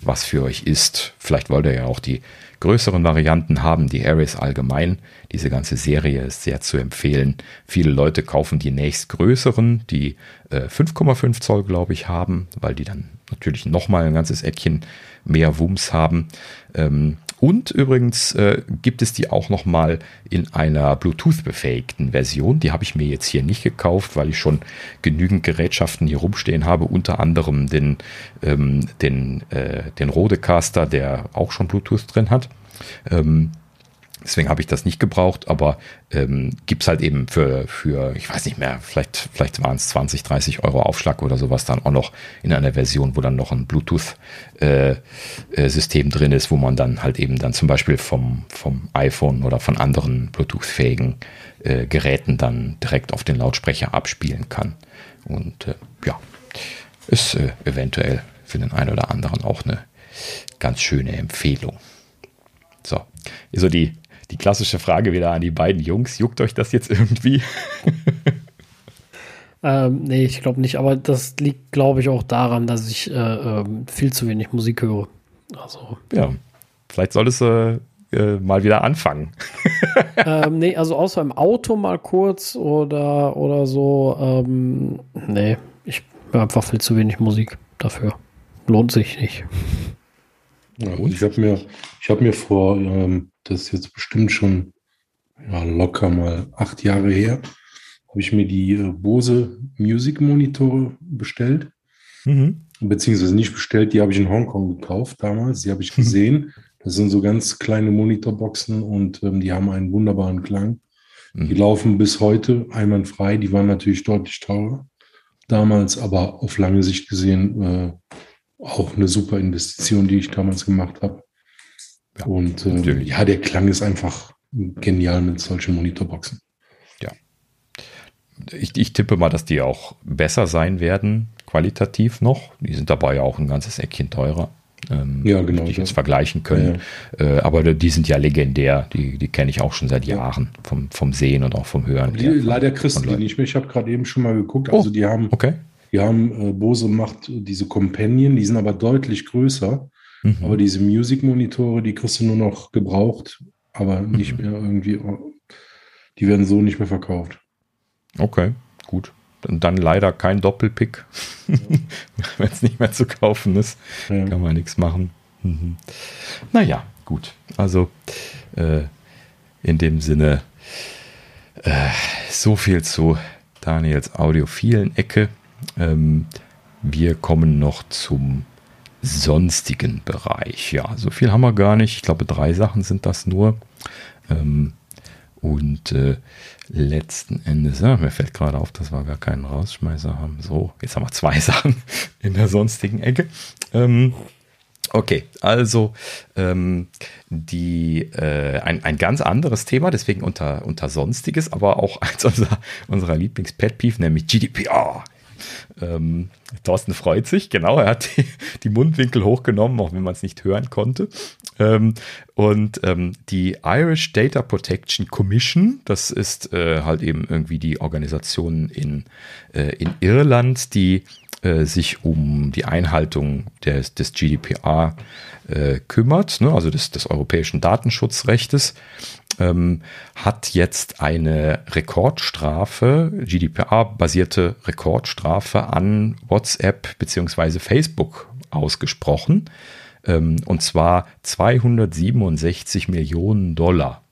was für euch ist. Vielleicht wollt ihr ja auch die größeren Varianten haben, die Ares allgemein. Diese ganze Serie ist sehr zu empfehlen. Viele Leute kaufen die nächstgrößeren, die äh, 5,5 Zoll, glaube ich, haben, weil die dann natürlich nochmal ein ganzes Eckchen mehr Wumms haben. Ähm, und übrigens äh, gibt es die auch noch mal in einer Bluetooth-befähigten Version. Die habe ich mir jetzt hier nicht gekauft, weil ich schon genügend Gerätschaften hier rumstehen habe. Unter anderem den, ähm, den, äh, den Rodecaster, der auch schon Bluetooth drin hat. Ähm, Deswegen habe ich das nicht gebraucht, aber ähm, gibt halt eben für, für, ich weiß nicht mehr, vielleicht, vielleicht waren es 20, 30 Euro Aufschlag oder sowas dann auch noch in einer Version, wo dann noch ein Bluetooth-System äh, äh, drin ist, wo man dann halt eben dann zum Beispiel vom, vom iPhone oder von anderen Bluetooth-fähigen äh, Geräten dann direkt auf den Lautsprecher abspielen kann. Und äh, ja, ist äh, eventuell für den einen oder anderen auch eine ganz schöne Empfehlung. So, so die die klassische Frage wieder an die beiden Jungs. Juckt euch das jetzt irgendwie? ähm, nee, ich glaube nicht. Aber das liegt, glaube ich, auch daran, dass ich äh, äh, viel zu wenig Musik höre. Also. Ja, vielleicht solltest du äh, mal wieder anfangen. ähm, nee, also außer im Auto mal kurz oder, oder so. Ähm, nee, ich höre einfach viel zu wenig Musik dafür. Lohnt sich nicht. Ja, ich habe mir, hab mir vor ähm, das ist jetzt bestimmt schon ja, locker mal acht Jahre her, habe ich mir die äh, Bose Music Monitore bestellt. Mhm. Beziehungsweise nicht bestellt, die habe ich in Hongkong gekauft damals. Die habe ich gesehen. Das sind so ganz kleine Monitorboxen und ähm, die haben einen wunderbaren Klang. Mhm. Die laufen bis heute einwandfrei. Die waren natürlich deutlich teurer damals, aber auf lange Sicht gesehen äh, auch eine super Investition, die ich damals gemacht habe. Ja, und äh, ja, der Klang ist einfach genial mit solchen Monitorboxen. Ja. Ich, ich tippe mal, dass die auch besser sein werden, qualitativ noch. Die sind dabei auch ein ganzes Eckchen teurer. Ähm, ja, genau. Die ich jetzt vergleichen können. Ja, ja. Äh, aber die sind ja legendär. Die, die kenne ich auch schon seit Jahren vom, vom Sehen und auch vom Hören. Die, leider kriegst du die nicht mehr. Ich habe gerade eben schon mal geguckt. Also oh, die haben, okay. die haben äh, Bose macht diese Companion, die sind aber deutlich größer. Mhm. Aber diese Music-Monitore, die kriegst du nur noch gebraucht, aber nicht mhm. mehr irgendwie, die werden so nicht mehr verkauft. Okay, gut. Und dann leider kein Doppelpick, ja. wenn es nicht mehr zu kaufen ist. Ja. Kann man nichts machen. Mhm. Naja, gut. Also äh, in dem Sinne, äh, so viel zu Daniels audiophilen Ecke. Ähm, wir kommen noch zum sonstigen Bereich. Ja, so viel haben wir gar nicht. Ich glaube, drei Sachen sind das nur. Ähm, und äh, letzten Endes, ja, mir fällt gerade auf, dass wir gar keinen Rausschmeißer haben. So, jetzt haben wir zwei Sachen in der sonstigen Ecke. Ähm, okay, also ähm, die, äh, ein, ein ganz anderes Thema, deswegen unter, unter Sonstiges, aber auch eins unserer, unserer Lieblings-Pet-Peeve, nämlich GDPR. Ähm, Thorsten freut sich, genau, er hat die, die Mundwinkel hochgenommen, auch wenn man es nicht hören konnte. Ähm, und ähm, die Irish Data Protection Commission, das ist äh, halt eben irgendwie die Organisation in, äh, in Irland, die äh, sich um die Einhaltung des, des GDPR äh, kümmert, ne, also des, des europäischen Datenschutzrechtes ähm, hat jetzt eine Rekordstrafe, GDPR-basierte Rekordstrafe an WhatsApp bzw. Facebook ausgesprochen. Ähm, und zwar 267 Millionen Dollar.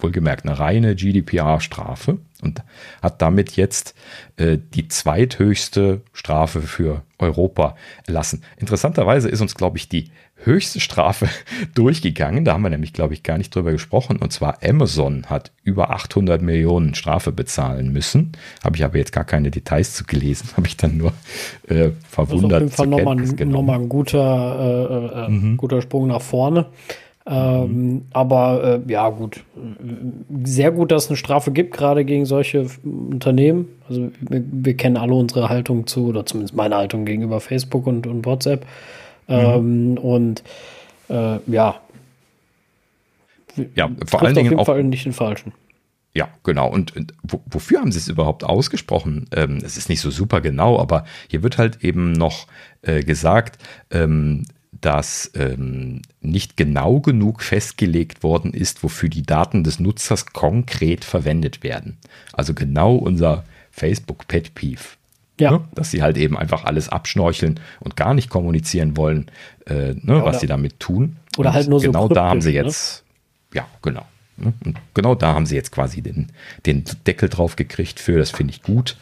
Wohlgemerkt eine reine GDPR-Strafe und hat damit jetzt äh, die zweithöchste Strafe für Europa erlassen. Interessanterweise ist uns, glaube ich, die höchste Strafe durchgegangen. Da haben wir nämlich, glaube ich, gar nicht drüber gesprochen. Und zwar Amazon hat über 800 Millionen Strafe bezahlen müssen. Habe ich aber jetzt gar keine Details zu gelesen. Habe ich dann nur äh, verwundert. Das ist auf jeden Fall nochmal ein, noch ein guter, äh, äh, mhm. guter Sprung nach vorne. Ähm, mhm. Aber äh, ja, gut. Sehr gut, dass es eine Strafe gibt, gerade gegen solche Unternehmen. Also wir, wir, kennen alle unsere Haltung zu, oder zumindest meine Haltung gegenüber Facebook und, und WhatsApp. Ähm, mhm. Und äh, ja. Ja, vor allen Dingen auf jeden auch, Fall nicht den falschen. Ja, genau. Und, und wofür haben sie es überhaupt ausgesprochen? Ähm, es ist nicht so super genau, aber hier wird halt eben noch äh, gesagt, ähm, dass ähm, nicht genau genug festgelegt worden ist, wofür die Daten des Nutzers konkret verwendet werden. Also genau unser Facebook Pet Peeve. Ja. Ne? Dass sie halt eben einfach alles abschnorcheln und gar nicht kommunizieren wollen, äh, ne, ja, was sie damit tun. Oder und halt nur genau so. Genau da haben sie ne? jetzt, ne? ja, genau. Ne? Und genau da haben sie jetzt quasi den, den Deckel drauf gekriegt für, das finde ich gut.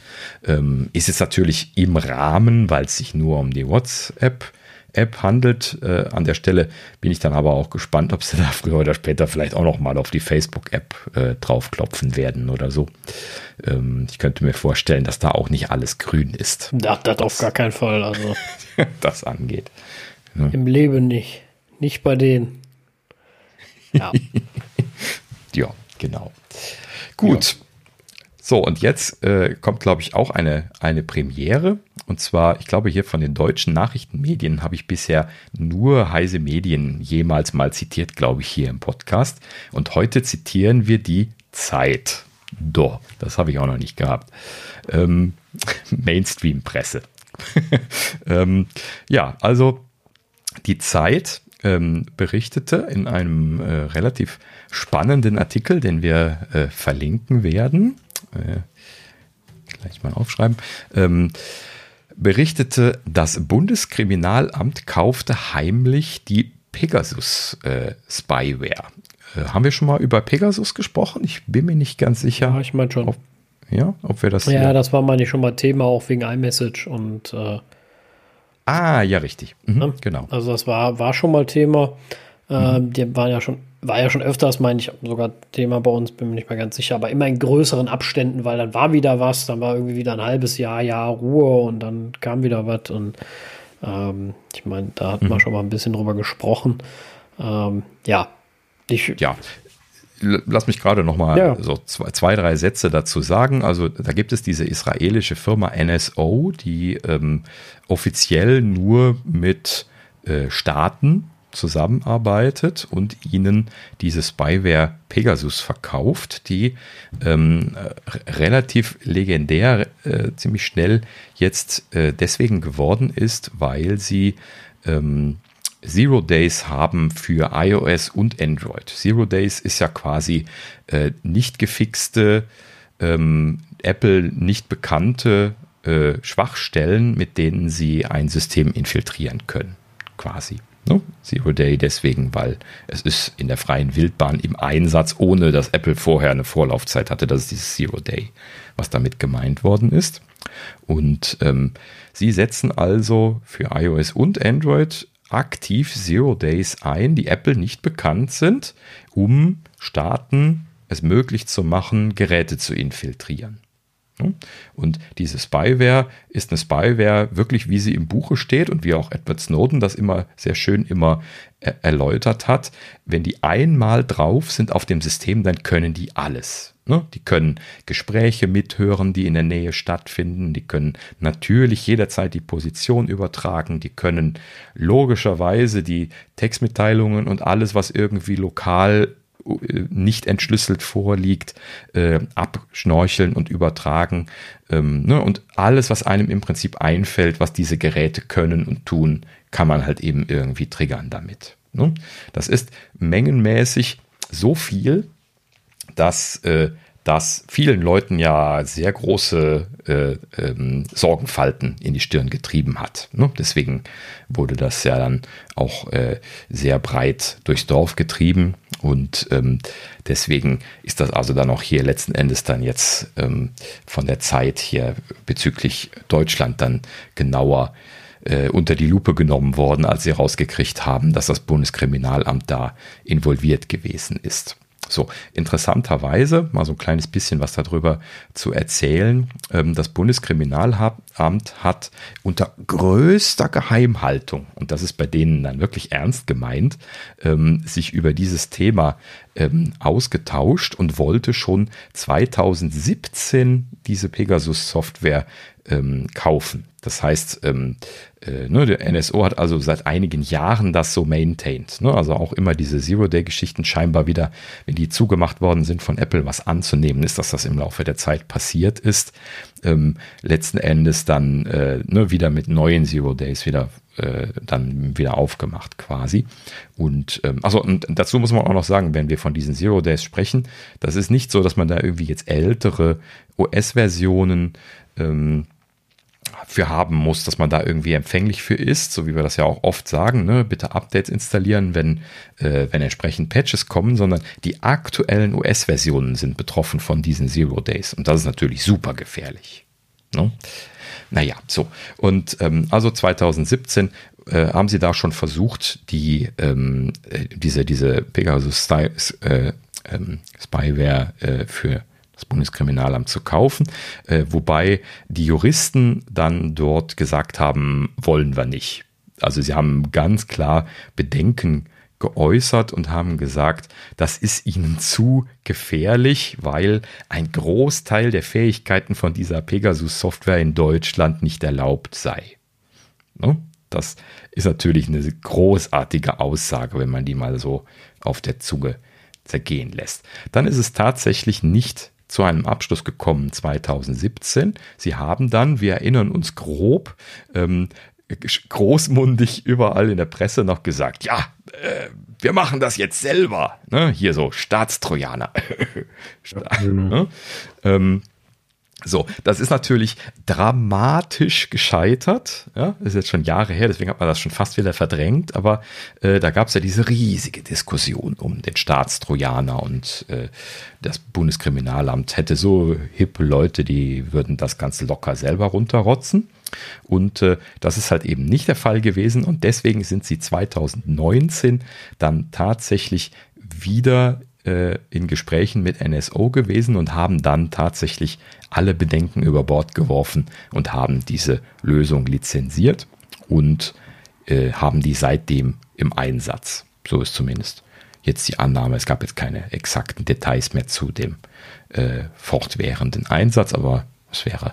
Ähm, ist es natürlich im Rahmen, weil es sich nur um die WhatsApp App handelt. Äh, an der Stelle bin ich dann aber auch gespannt, ob sie da früher oder später vielleicht auch noch mal auf die Facebook-App äh, draufklopfen werden oder so. Ähm, ich könnte mir vorstellen, dass da auch nicht alles grün ist. Das, das auf gar keinen Fall. Also das angeht. Ja. Im Leben nicht. Nicht bei denen. Ja. ja, genau. Gut. Ja. So, und jetzt äh, kommt, glaube ich, auch eine, eine Premiere. Und zwar, ich glaube, hier von den deutschen Nachrichtenmedien habe ich bisher nur heise Medien jemals mal zitiert, glaube ich, hier im Podcast. Und heute zitieren wir die Zeit. Doch, das habe ich auch noch nicht gehabt. Ähm, Mainstream-Presse. ähm, ja, also die Zeit ähm, berichtete in einem äh, relativ spannenden Artikel, den wir äh, verlinken werden äh, gleich mal aufschreiben, ähm, berichtete, das Bundeskriminalamt kaufte heimlich die Pegasus äh. Äh, haben wir schon mal über Pegasus gesprochen? Ich bin mir nicht ganz sicher. Ja, ich meine schon. Ob, ja, ob wir das. Ja, das war meine ich schon mal Thema, auch wegen iMessage und. Äh, ah, ja, richtig. Mhm, ne? Genau. Also, das war, war schon mal Thema. Äh, mhm. Die waren ja schon war ja schon öfters, meine ich, sogar Thema bei uns, bin mir nicht mehr ganz sicher, aber immer in größeren Abständen, weil dann war wieder was, dann war irgendwie wieder ein halbes Jahr, Jahr Ruhe und dann kam wieder was und ähm, ich meine, da hat mhm. man schon mal ein bisschen drüber gesprochen. Ähm, ja, ich, ja, lass mich gerade noch mal ja. so zwei, zwei, drei Sätze dazu sagen. Also da gibt es diese israelische Firma NSO, die ähm, offiziell nur mit äh, Staaten zusammenarbeitet und ihnen diese Spyware Pegasus verkauft, die ähm, relativ legendär äh, ziemlich schnell jetzt äh, deswegen geworden ist, weil sie ähm, Zero Days haben für iOS und Android. Zero Days ist ja quasi äh, nicht gefixte, ähm, Apple nicht bekannte äh, Schwachstellen, mit denen sie ein System infiltrieren können, quasi. No? Zero Day deswegen, weil es ist in der freien Wildbahn im Einsatz, ohne dass Apple vorher eine Vorlaufzeit hatte. Das ist dieses Zero Day, was damit gemeint worden ist. Und ähm, sie setzen also für iOS und Android aktiv Zero Days ein, die Apple nicht bekannt sind, um Staaten es möglich zu machen, Geräte zu infiltrieren. Und diese Spyware ist eine Spyware wirklich, wie sie im Buche steht und wie auch Edward Snowden das immer sehr schön immer erläutert hat. Wenn die einmal drauf sind auf dem System, dann können die alles. Die können Gespräche mithören, die in der Nähe stattfinden. Die können natürlich jederzeit die Position übertragen. Die können logischerweise die Textmitteilungen und alles, was irgendwie lokal nicht entschlüsselt vorliegt, äh, abschnorcheln und übertragen. Ähm, ne? Und alles, was einem im Prinzip einfällt, was diese Geräte können und tun, kann man halt eben irgendwie triggern damit. Ne? Das ist mengenmäßig so viel, dass äh, das vielen Leuten ja sehr große äh, ähm, Sorgenfalten in die Stirn getrieben hat. Ne? Deswegen wurde das ja dann auch äh, sehr breit durchs Dorf getrieben und ähm, deswegen ist das also dann auch hier letzten Endes dann jetzt ähm, von der Zeit hier bezüglich Deutschland dann genauer äh, unter die Lupe genommen worden, als sie rausgekriegt haben, dass das Bundeskriminalamt da involviert gewesen ist. So, interessanterweise, mal so ein kleines bisschen was darüber zu erzählen. Ähm, das Bundeskriminalamt hat unter größter Geheimhaltung, und das ist bei denen dann wirklich ernst gemeint, ähm, sich über dieses Thema ähm, ausgetauscht und wollte schon 2017 diese Pegasus-Software kaufen. Das heißt, ähm, äh, ne, der NSO hat also seit einigen Jahren das so maintained. Ne? Also auch immer diese Zero-Day-Geschichten scheinbar wieder, wenn die zugemacht worden sind von Apple, was anzunehmen ist, dass das im Laufe der Zeit passiert ist. Ähm, letzten Endes dann äh, ne, wieder mit neuen Zero-Days wieder äh, dann wieder aufgemacht quasi. Und ähm, also und dazu muss man auch noch sagen, wenn wir von diesen Zero Days sprechen, das ist nicht so, dass man da irgendwie jetzt ältere OS-Versionen ähm, für haben muss, dass man da irgendwie empfänglich für ist, so wie wir das ja auch oft sagen, ne? bitte Updates installieren, wenn, äh, wenn entsprechend Patches kommen, sondern die aktuellen US-Versionen sind betroffen von diesen Zero Days und das ist natürlich super gefährlich. Ne? Naja, so. Und ähm, also 2017 äh, haben sie da schon versucht, die, ähm, äh, diese, diese Pegasus äh, ähm, Spyware äh, für das Bundeskriminalamt zu kaufen, äh, wobei die Juristen dann dort gesagt haben, wollen wir nicht. Also sie haben ganz klar Bedenken geäußert und haben gesagt, das ist ihnen zu gefährlich, weil ein Großteil der Fähigkeiten von dieser Pegasus-Software in Deutschland nicht erlaubt sei. Ne? Das ist natürlich eine großartige Aussage, wenn man die mal so auf der Zunge zergehen lässt. Dann ist es tatsächlich nicht zu einem Abschluss gekommen 2017. Sie haben dann, wir erinnern uns grob, ähm, großmundig überall in der Presse noch gesagt, ja, äh, wir machen das jetzt selber. Ne? Hier so Staatstrojaner. ja, genau. ne? ähm, so, das ist natürlich dramatisch gescheitert. Ja, ist jetzt schon Jahre her, deswegen hat man das schon fast wieder verdrängt. Aber äh, da gab es ja diese riesige Diskussion um den Staatstrojaner und äh, das Bundeskriminalamt hätte so hippe Leute, die würden das Ganze locker selber runterrotzen. Und äh, das ist halt eben nicht der Fall gewesen. Und deswegen sind sie 2019 dann tatsächlich wieder äh, in Gesprächen mit NSO gewesen und haben dann tatsächlich alle Bedenken über Bord geworfen und haben diese Lösung lizenziert und äh, haben die seitdem im Einsatz. So ist zumindest jetzt die Annahme, es gab jetzt keine exakten Details mehr zu dem äh, fortwährenden Einsatz, aber es wäre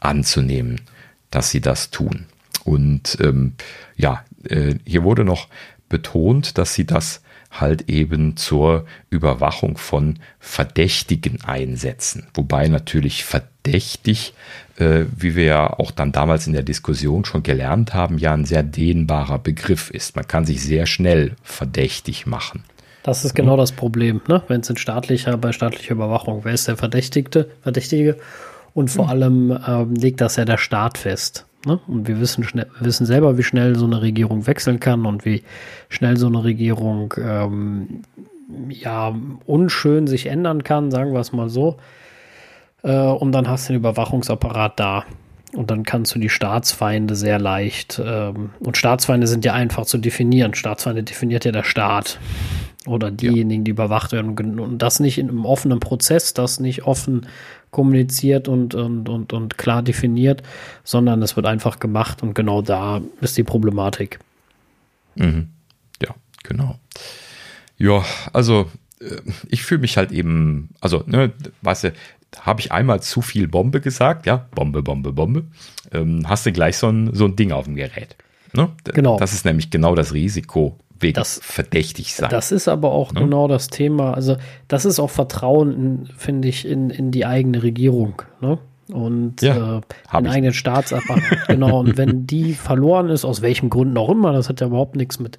anzunehmen, dass sie das tun. Und ähm, ja, äh, hier wurde noch betont, dass sie das halt eben zur Überwachung von Verdächtigen einsetzen. Wobei natürlich verdächtig, äh, wie wir ja auch dann damals in der Diskussion schon gelernt haben, ja ein sehr dehnbarer Begriff ist. Man kann sich sehr schnell verdächtig machen. Das ist genau das Problem, ne? wenn es in staatlicher, bei staatlicher Überwachung, wer ist der Verdächtigte, Verdächtige? Und vor allem ähm, legt das ja der Staat fest. Ne? Und wir wissen, schnell, wissen selber, wie schnell so eine Regierung wechseln kann und wie schnell so eine Regierung ähm, ja unschön sich ändern kann, sagen wir es mal so. Äh, und dann hast du den Überwachungsapparat da. Und dann kannst du die Staatsfeinde sehr leicht, ähm, und Staatsfeinde sind ja einfach zu definieren. Staatsfeinde definiert ja der Staat oder diejenigen, ja. die überwacht werden. Und das nicht in einem offenen Prozess, das nicht offen kommuniziert und, und, und, und klar definiert, sondern es wird einfach gemacht und genau da ist die Problematik. Mhm. Ja, genau. Ja, also äh, ich fühle mich halt eben, also, ne, weißt du, habe ich einmal zu viel Bombe gesagt, ja, Bombe, Bombe, Bombe, ähm, hast du gleich so ein, so ein Ding auf dem Gerät. Ne? Genau. Das ist nämlich genau das Risiko, wegen das, verdächtig sein. Das ist aber auch ne? genau das Thema. Also, das ist auch Vertrauen, finde ich, in, in die eigene Regierung. Ne? Und ja, äh, den eigenen Staatsapparat. genau. Und wenn die verloren ist, aus welchen Gründen auch immer, das hat ja überhaupt nichts mit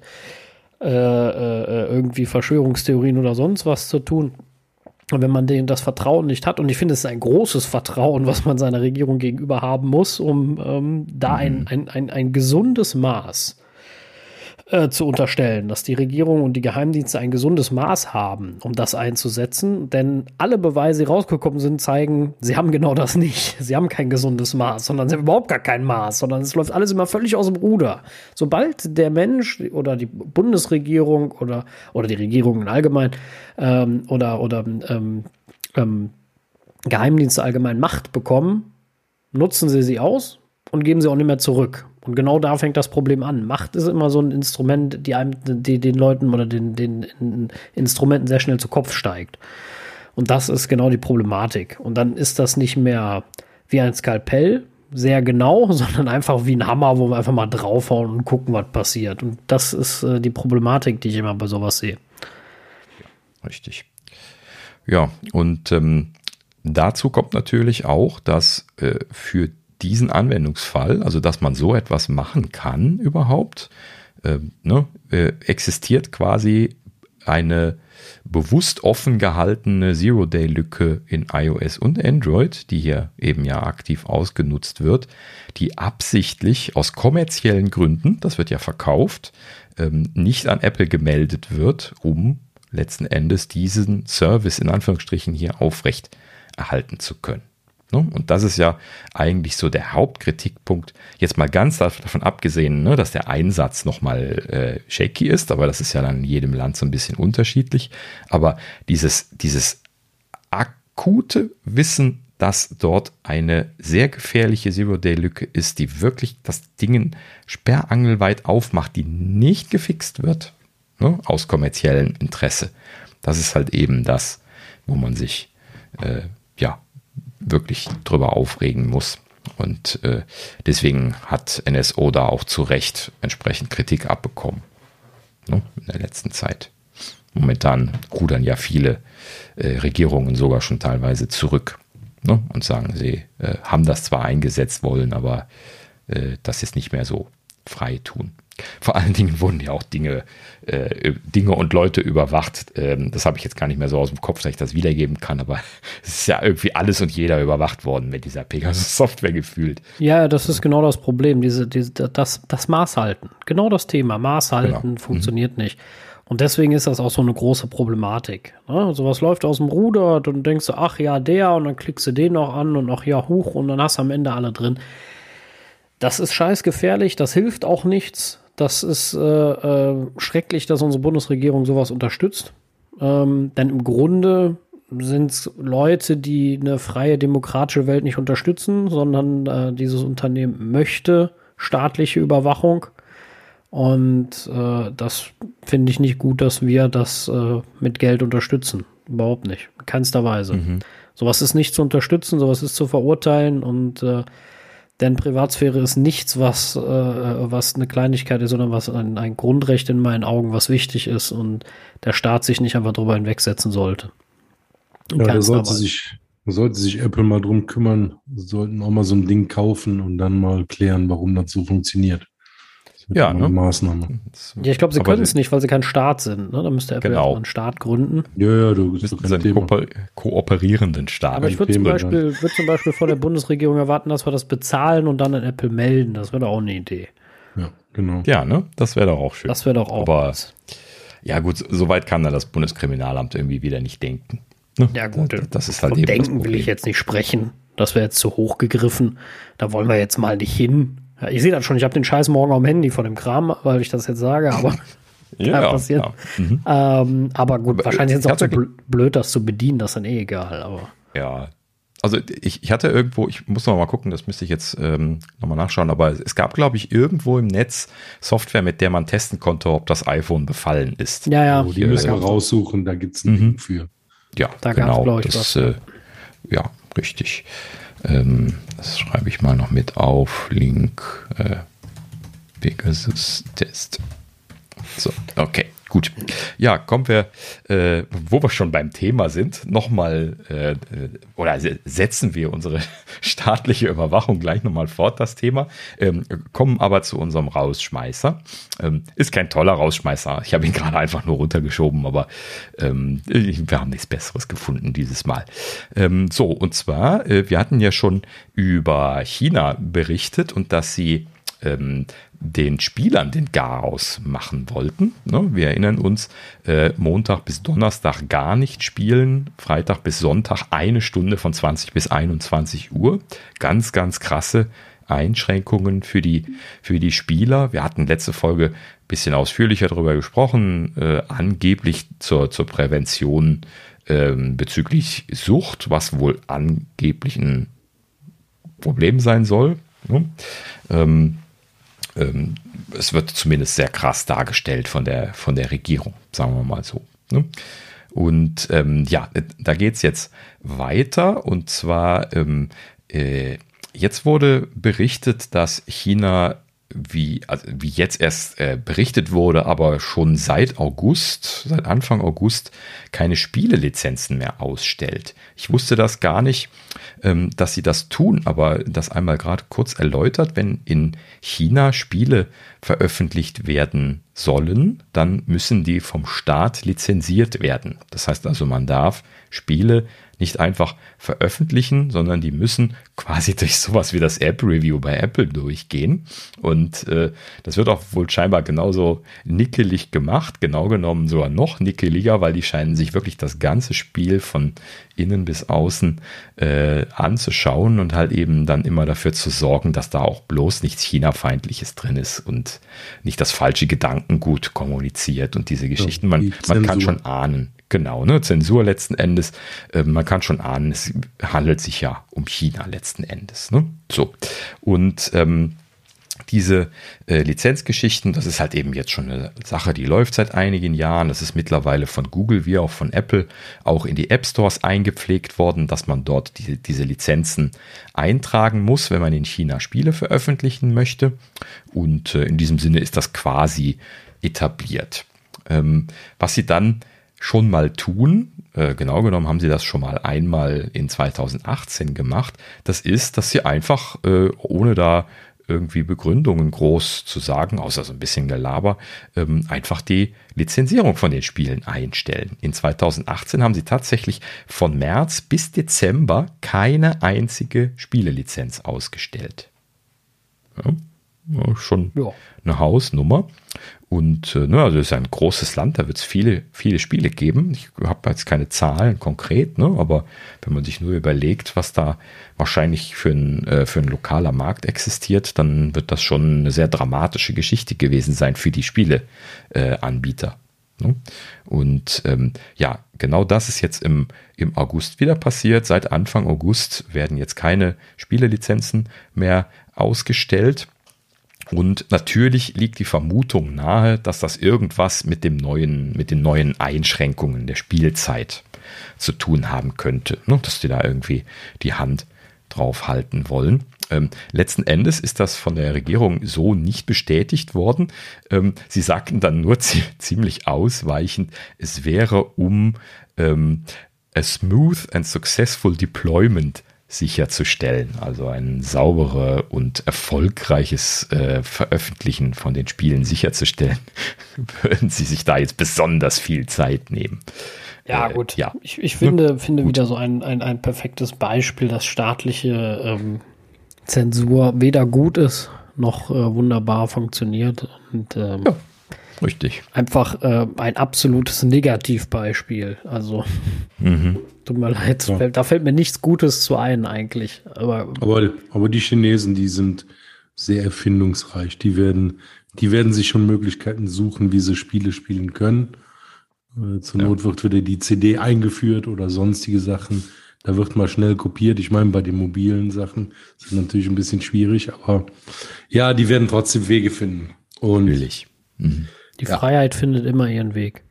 äh, äh, irgendwie Verschwörungstheorien oder sonst was zu tun. Und wenn man denen das Vertrauen nicht hat, und ich finde, es ist ein großes Vertrauen, was man seiner Regierung gegenüber haben muss, um ähm, da mhm. ein, ein, ein, ein gesundes Maß äh, zu unterstellen, dass die Regierung und die Geheimdienste ein gesundes Maß haben, um das einzusetzen. Denn alle Beweise, die rausgekommen sind, zeigen, sie haben genau das nicht. Sie haben kein gesundes Maß, sondern sie haben überhaupt gar kein Maß, sondern es läuft alles immer völlig aus dem Ruder. Sobald der Mensch oder die Bundesregierung oder, oder die Regierung in allgemein ähm, oder, oder ähm, ähm, Geheimdienste allgemein Macht bekommen, nutzen sie sie aus und geben sie auch nicht mehr zurück. Und genau da fängt das Problem an. Macht ist immer so ein Instrument, die einem, die den Leuten oder den, den Instrumenten sehr schnell zu Kopf steigt. Und das ist genau die Problematik. Und dann ist das nicht mehr wie ein Skalpell, sehr genau, sondern einfach wie ein Hammer, wo wir einfach mal draufhauen und gucken, was passiert. Und das ist äh, die Problematik, die ich immer bei sowas sehe. Ja, richtig. Ja, und ähm, dazu kommt natürlich auch, dass äh, für diesen Anwendungsfall, also dass man so etwas machen kann überhaupt, äh, ne, äh, existiert quasi eine bewusst offen gehaltene Zero-Day-Lücke in iOS und Android, die hier eben ja aktiv ausgenutzt wird, die absichtlich aus kommerziellen Gründen, das wird ja verkauft, ähm, nicht an Apple gemeldet wird, um letzten Endes diesen Service in Anführungsstrichen hier aufrecht erhalten zu können. Ne? Und das ist ja eigentlich so der Hauptkritikpunkt. Jetzt mal ganz davon abgesehen, ne, dass der Einsatz nochmal äh, shaky ist, aber das ist ja dann in jedem Land so ein bisschen unterschiedlich. Aber dieses, dieses akute Wissen, dass dort eine sehr gefährliche Zero-Day-Lücke ist, die wirklich das Ding sperrangelweit aufmacht, die nicht gefixt wird, ne, aus kommerziellem Interesse. Das ist halt eben das, wo man sich äh, ja wirklich drüber aufregen muss. Und äh, deswegen hat NSO da auch zu Recht entsprechend Kritik abbekommen ne, in der letzten Zeit. Momentan rudern ja viele äh, Regierungen sogar schon teilweise zurück ne, und sagen, sie äh, haben das zwar eingesetzt wollen, aber äh, das jetzt nicht mehr so frei tun. Vor allen Dingen wurden ja auch Dinge, äh, Dinge und Leute überwacht. Ähm, das habe ich jetzt gar nicht mehr so aus dem Kopf, dass ich das wiedergeben kann, aber es ist ja irgendwie alles und jeder überwacht worden mit dieser Pegasus-Software gefühlt. Ja, das ist genau das Problem, diese, diese, das, das Maßhalten. Genau das Thema. Maßhalten genau. funktioniert mhm. nicht. Und deswegen ist das auch so eine große Problematik. Ne? So was läuft aus dem Ruder, dann denkst du, ach ja, der, und dann klickst du den noch an und ach ja, hoch, und dann hast du am Ende alle drin. Das ist scheiß gefährlich, das hilft auch nichts. Das ist äh, äh, schrecklich, dass unsere Bundesregierung sowas unterstützt. Ähm, denn im Grunde sind es Leute, die eine freie demokratische Welt nicht unterstützen, sondern äh, dieses Unternehmen möchte staatliche Überwachung. Und äh, das finde ich nicht gut, dass wir das äh, mit Geld unterstützen. Überhaupt nicht. In keinster Weise. Mhm. Sowas ist nicht zu unterstützen, sowas ist zu verurteilen und äh, denn Privatsphäre ist nichts, was, äh, was eine Kleinigkeit ist, sondern was ein, ein Grundrecht in meinen Augen, was wichtig ist und der Staat sich nicht einfach drüber hinwegsetzen sollte. ja, da sollte sich, sollte sich Apple mal drum kümmern, sollten auch mal so ein Ding kaufen und dann mal klären, warum das so funktioniert ja, ne? Maßnahme. Ja, ich glaube, sie können es nicht, weil sie kein Staat sind. Ne? Da müsste Apple genau. einen Staat gründen. Ja, ja, du bist einen Ko kooperierenden Staat. Aber ich würde zum, Beispiel, würd zum Beispiel von der Bundesregierung erwarten, dass wir das bezahlen und dann an Apple melden. Das wäre doch auch eine Idee. Ja, genau. Ja, ne? Das wäre doch auch schön. Das wäre doch auch Aber, was. Ja, gut, soweit kann da das Bundeskriminalamt irgendwie wieder nicht denken. Ne? Ja, gut. Das, das ist halt Von Denken will ich jetzt nicht sprechen. Das wäre jetzt zu hoch gegriffen. Da wollen wir jetzt mal nicht hin. Ja, ich sehe das schon. Ich habe den Scheiß morgen am Handy von dem Kram, weil ich das jetzt sage, aber ja, passiert. Ja. Mhm. Ähm, aber gut, aber wahrscheinlich ist es auch zu blöd, das zu bedienen, das ist dann eh egal. Aber. Ja. Also ich, ich hatte irgendwo, ich muss noch mal gucken, das müsste ich jetzt ähm, noch mal nachschauen, aber es gab, glaube ich, irgendwo im Netz Software, mit der man testen konnte, ob das iPhone befallen ist. Ja, ja. Oh, die müssen wir raussuchen, da gibt es ein mhm. Ding für. Ja, da genau. Gab's, ich, das, äh, ja, richtig. Ähm, das schreibe ich mal noch mit auf. Link äh, Pegasus Test. So, okay. Gut. Ja, kommen wir, äh, wo wir schon beim Thema sind, nochmal äh, oder setzen wir unsere staatliche Überwachung gleich nochmal fort, das Thema. Ähm, kommen aber zu unserem Rausschmeißer. Ähm, ist kein toller Rausschmeißer. Ich habe ihn gerade einfach nur runtergeschoben, aber ähm, wir haben nichts Besseres gefunden dieses Mal. Ähm, so, und zwar, äh, wir hatten ja schon über China berichtet und dass sie ähm, den Spielern den Garaus machen wollten. Ne? Wir erinnern uns, äh, Montag bis Donnerstag gar nicht spielen, Freitag bis Sonntag eine Stunde von 20 bis 21 Uhr. Ganz, ganz krasse Einschränkungen für die, für die Spieler. Wir hatten letzte Folge ein bisschen ausführlicher darüber gesprochen, äh, angeblich zur, zur Prävention äh, bezüglich Sucht, was wohl angeblich ein Problem sein soll. Ne? Ähm, ähm, es wird zumindest sehr krass dargestellt von der, von der Regierung, sagen wir mal so. Ne? Und ähm, ja, da geht es jetzt weiter und zwar ähm, äh, jetzt wurde berichtet, dass China wie, also wie jetzt erst äh, berichtet wurde, aber schon seit August, seit Anfang August keine Spielelizenzen mehr ausstellt. Ich wusste das gar nicht, ähm, dass sie das tun, aber das einmal gerade kurz erläutert, wenn in China Spiele veröffentlicht werden sollen, dann müssen die vom Staat lizenziert werden. Das heißt also, man darf Spiele nicht einfach veröffentlichen, sondern die müssen quasi durch sowas wie das App-Review bei Apple durchgehen. Und äh, das wird auch wohl scheinbar genauso nickelig gemacht, genau genommen sogar noch nickeliger, weil die scheinen sich wirklich das ganze Spiel von innen bis außen äh, anzuschauen und halt eben dann immer dafür zu sorgen, dass da auch bloß nichts China-feindliches drin ist und nicht das falsche Gedankengut kommuniziert und diese Geschichten. Man, man kann schon ahnen, Genau, ne? Zensur letzten Endes. Äh, man kann schon ahnen, es handelt sich ja um China letzten Endes. Ne? So. Und ähm, diese äh, Lizenzgeschichten, das ist halt eben jetzt schon eine Sache, die läuft seit einigen Jahren. Das ist mittlerweile von Google wie auch von Apple auch in die App Stores eingepflegt worden, dass man dort die, diese Lizenzen eintragen muss, wenn man in China Spiele veröffentlichen möchte. Und äh, in diesem Sinne ist das quasi etabliert. Ähm, was sie dann schon mal tun. Äh, genau genommen haben sie das schon mal einmal in 2018 gemacht. Das ist, dass sie einfach, äh, ohne da irgendwie Begründungen groß zu sagen, außer so ein bisschen Gelaber, ähm, einfach die Lizenzierung von den Spielen einstellen. In 2018 haben sie tatsächlich von März bis Dezember keine einzige Spielelizenz ausgestellt. Ja, schon ja. eine Hausnummer. Und äh, ne, also es ist ein großes Land, da wird es viele, viele Spiele geben. Ich habe jetzt keine Zahlen konkret, ne, aber wenn man sich nur überlegt, was da wahrscheinlich für ein, äh, für ein lokaler Markt existiert, dann wird das schon eine sehr dramatische Geschichte gewesen sein für die Spieleanbieter. Äh, ne? Und ähm, ja, genau das ist jetzt im, im August wieder passiert. Seit Anfang August werden jetzt keine Spielelizenzen mehr ausgestellt. Und natürlich liegt die Vermutung nahe, dass das irgendwas mit dem neuen, mit den neuen Einschränkungen der Spielzeit zu tun haben könnte, ne? dass die da irgendwie die Hand drauf halten wollen. Ähm, letzten Endes ist das von der Regierung so nicht bestätigt worden. Ähm, sie sagten dann nur ziemlich ausweichend, es wäre um ähm, a smooth and successful deployment sicherzustellen, also ein sauberes und erfolgreiches äh, Veröffentlichen von den Spielen sicherzustellen, würden sie sich da jetzt besonders viel Zeit nehmen. Ja, äh, gut. Ja. Ich, ich finde, hm? finde wieder so ein, ein, ein perfektes Beispiel, dass staatliche ähm, Zensur weder gut ist noch äh, wunderbar funktioniert. Und, ähm, ja, richtig. Einfach äh, ein absolutes Negativbeispiel. Also, mhm. tut mir leid, ja. da fällt mir nichts Gutes zu ein eigentlich. Aber, aber, aber die Chinesen, die sind sehr erfindungsreich. Die werden, die werden sich schon Möglichkeiten suchen, wie sie Spiele spielen können. Äh, zur Not wird wieder die CD eingeführt oder sonstige Sachen. Da wird mal schnell kopiert. Ich meine, bei den mobilen Sachen ist natürlich ein bisschen schwierig, aber ja, die werden trotzdem Wege finden. Und Natürlich. Mhm. Die ja. Freiheit findet immer ihren Weg.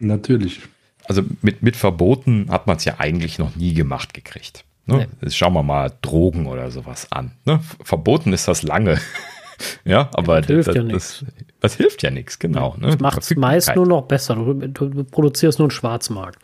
Natürlich. Also mit, mit Verboten hat man es ja eigentlich noch nie gemacht gekriegt. Ne? Nee. Schauen wir mal Drogen oder sowas an. Ne? Verboten ist das lange. ja, aber das hilft das, ja nichts. Das, das, hilft ja nichts, genau. Ne? Das macht es meist nur noch besser. Du, du produzierst nur einen Schwarzmarkt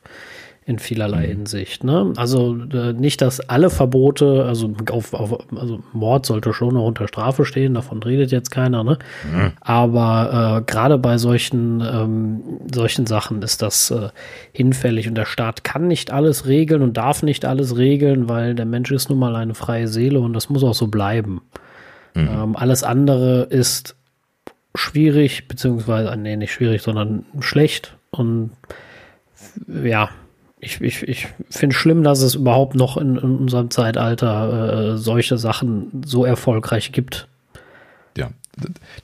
in vielerlei mhm. Hinsicht. Ne? Also äh, nicht, dass alle Verbote, also auf, auf, also Mord sollte schon noch unter Strafe stehen, davon redet jetzt keiner, ne? Mhm. Aber äh, gerade bei solchen, ähm, solchen Sachen ist das äh, hinfällig und der Staat kann nicht alles regeln und darf nicht alles regeln, weil der Mensch ist nun mal eine freie Seele und das muss auch so bleiben. Mhm. Ähm, alles andere ist schwierig, beziehungsweise, nee, nicht schwierig, sondern schlecht und ja, ich, ich, ich finde schlimm, dass es überhaupt noch in, in unserem Zeitalter äh, solche Sachen so erfolgreich gibt. Ja,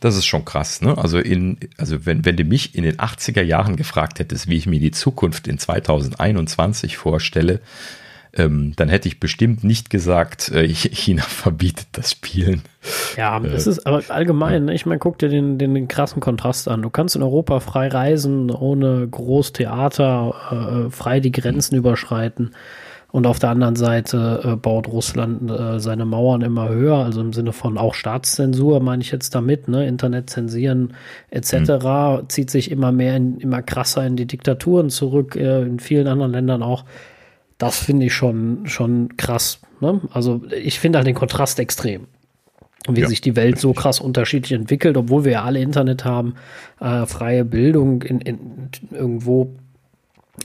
das ist schon krass, ne? Also in, also wenn, wenn du mich in den 80er Jahren gefragt hättest, wie ich mir die Zukunft in 2021 vorstelle, ähm, dann hätte ich bestimmt nicht gesagt, äh, China verbietet das Spielen. Ja, äh, das ist aber allgemein, ne? ich meine, guck dir den, den, den, krassen Kontrast an. Du kannst in Europa frei reisen, ohne Großtheater, äh, frei die Grenzen überschreiten. Und auf der anderen Seite äh, baut Russland äh, seine Mauern immer höher, also im Sinne von auch Staatszensur, meine ich jetzt damit, ne? Internet zensieren etc. Mhm. zieht sich immer mehr, in, immer krasser in die Diktaturen zurück, äh, in vielen anderen Ländern auch. Das finde ich schon, schon krass. Ne? Also ich finde halt den Kontrast extrem. Wie ja, sich die Welt so krass unterschiedlich entwickelt, obwohl wir ja alle Internet haben, äh, freie Bildung in, in irgendwo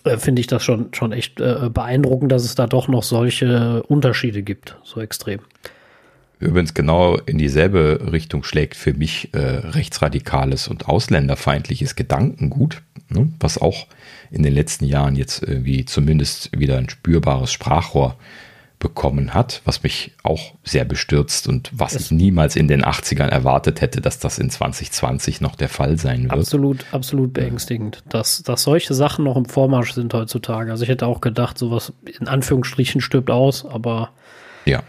äh, finde ich das schon, schon echt äh, beeindruckend, dass es da doch noch solche Unterschiede gibt, so extrem. Übrigens genau in dieselbe Richtung schlägt für mich äh, rechtsradikales und ausländerfeindliches Gedankengut, ne, was auch in den letzten Jahren jetzt irgendwie zumindest wieder ein spürbares Sprachrohr bekommen hat, was mich auch sehr bestürzt und was das ich niemals in den 80ern erwartet hätte, dass das in 2020 noch der Fall sein wird. Absolut, absolut beängstigend, dass, dass solche Sachen noch im Vormarsch sind heutzutage. Also ich hätte auch gedacht, sowas in Anführungsstrichen stirbt aus, aber ja.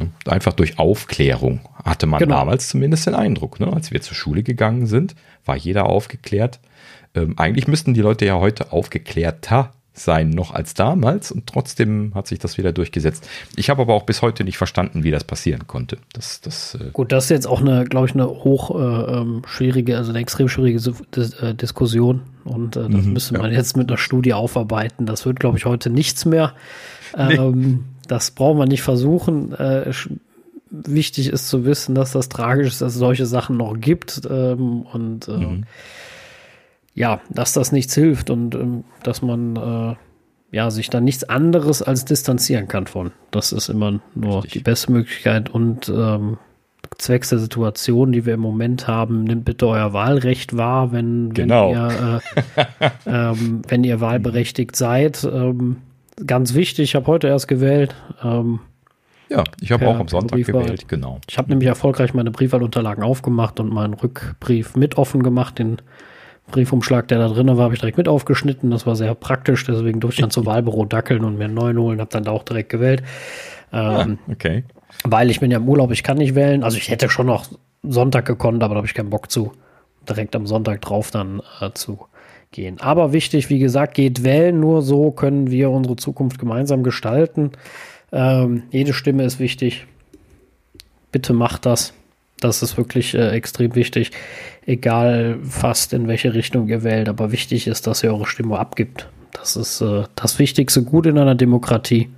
Ja. Einfach durch Aufklärung hatte man genau. damals zumindest den Eindruck. Ne? Als wir zur Schule gegangen sind, war jeder aufgeklärt. Ähm, eigentlich müssten die Leute ja heute aufgeklärter sein noch als damals und trotzdem hat sich das wieder durchgesetzt. Ich habe aber auch bis heute nicht verstanden, wie das passieren konnte. Das, das, äh Gut, das ist jetzt auch eine, glaube ich, eine hoch äh, ähm, schwierige, also eine extrem schwierige äh, Diskussion und äh, das mhm, müsste man ja. jetzt mit einer Studie aufarbeiten. Das wird, glaube ich, heute nichts mehr. Ähm, nee. Das brauchen wir nicht versuchen. Äh, wichtig ist zu wissen, dass das tragisch ist, dass es solche Sachen noch gibt ähm, und äh, mhm ja, dass das nichts hilft und ähm, dass man äh, ja sich dann nichts anderes als distanzieren kann von. Das ist immer nur Richtig. die beste Möglichkeit und ähm, zwecks der Situation, die wir im Moment haben, nimmt bitte euer Wahlrecht wahr, wenn, genau. wenn, ihr, äh, ähm, wenn ihr wahlberechtigt seid. Ähm, ganz wichtig, ich habe heute erst gewählt. Ähm, ja, ich habe auch am Sonntag Briefwahl. gewählt, genau. Ich habe nämlich erfolgreich meine Briefwahlunterlagen aufgemacht und meinen Rückbrief mit offen gemacht, den Briefumschlag, der da drin war, habe ich direkt mit aufgeschnitten. Das war sehr praktisch. Deswegen durfte ich dann zum Wahlbüro dackeln und mir einen neuen holen. Habe dann da auch direkt gewählt. Ähm, ah, okay. Weil ich bin ja im Urlaub, ich kann nicht wählen. Also ich hätte schon noch Sonntag gekonnt, aber da habe ich keinen Bock zu. Direkt am Sonntag drauf dann äh, zu gehen. Aber wichtig, wie gesagt, geht wählen. Nur so können wir unsere Zukunft gemeinsam gestalten. Ähm, jede Stimme ist wichtig. Bitte macht das. Das ist wirklich äh, extrem wichtig. Egal fast in welche Richtung ihr wählt, aber wichtig ist, dass ihr eure Stimme abgibt. Das ist äh, das wichtigste Gut in einer Demokratie.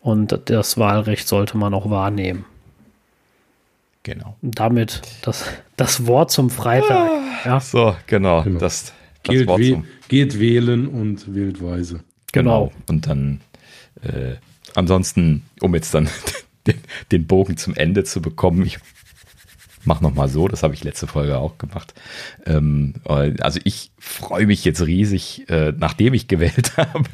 Und das Wahlrecht sollte man auch wahrnehmen. Genau. Und damit das, das Wort zum Freitag. Ah, ja. So, genau. genau. Das, das geht, Wort zum geht wählen und wählt weise. Genau. genau. Und dann äh, ansonsten, um jetzt dann den, den Bogen zum Ende zu bekommen, ich mach noch mal so, das habe ich letzte Folge auch gemacht. Ähm, also ich freue mich jetzt riesig, äh, nachdem ich gewählt habe,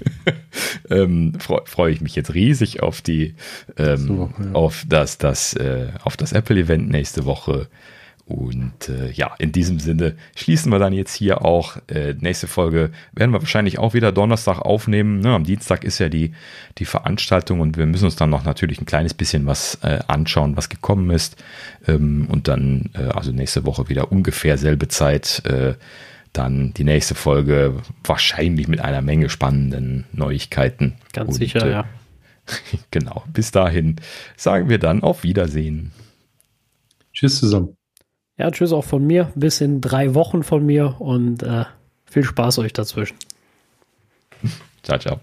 ähm, freue freu ich mich jetzt riesig auf die, ähm, so, ja. auf das, das, äh, auf das Apple-Event nächste Woche. Und äh, ja, in diesem Sinne schließen wir dann jetzt hier auch. Äh, nächste Folge werden wir wahrscheinlich auch wieder Donnerstag aufnehmen. Ne, am Dienstag ist ja die, die Veranstaltung und wir müssen uns dann noch natürlich ein kleines bisschen was äh, anschauen, was gekommen ist. Ähm, und dann, äh, also nächste Woche wieder ungefähr selbe Zeit. Äh, dann die nächste Folge wahrscheinlich mit einer Menge spannenden Neuigkeiten. Ganz und, sicher, äh, ja. genau. Bis dahin sagen wir dann auf Wiedersehen. Tschüss zusammen. Ja, tschüss auch von mir. Bis in drei Wochen von mir und äh, viel Spaß euch dazwischen. ciao, ciao.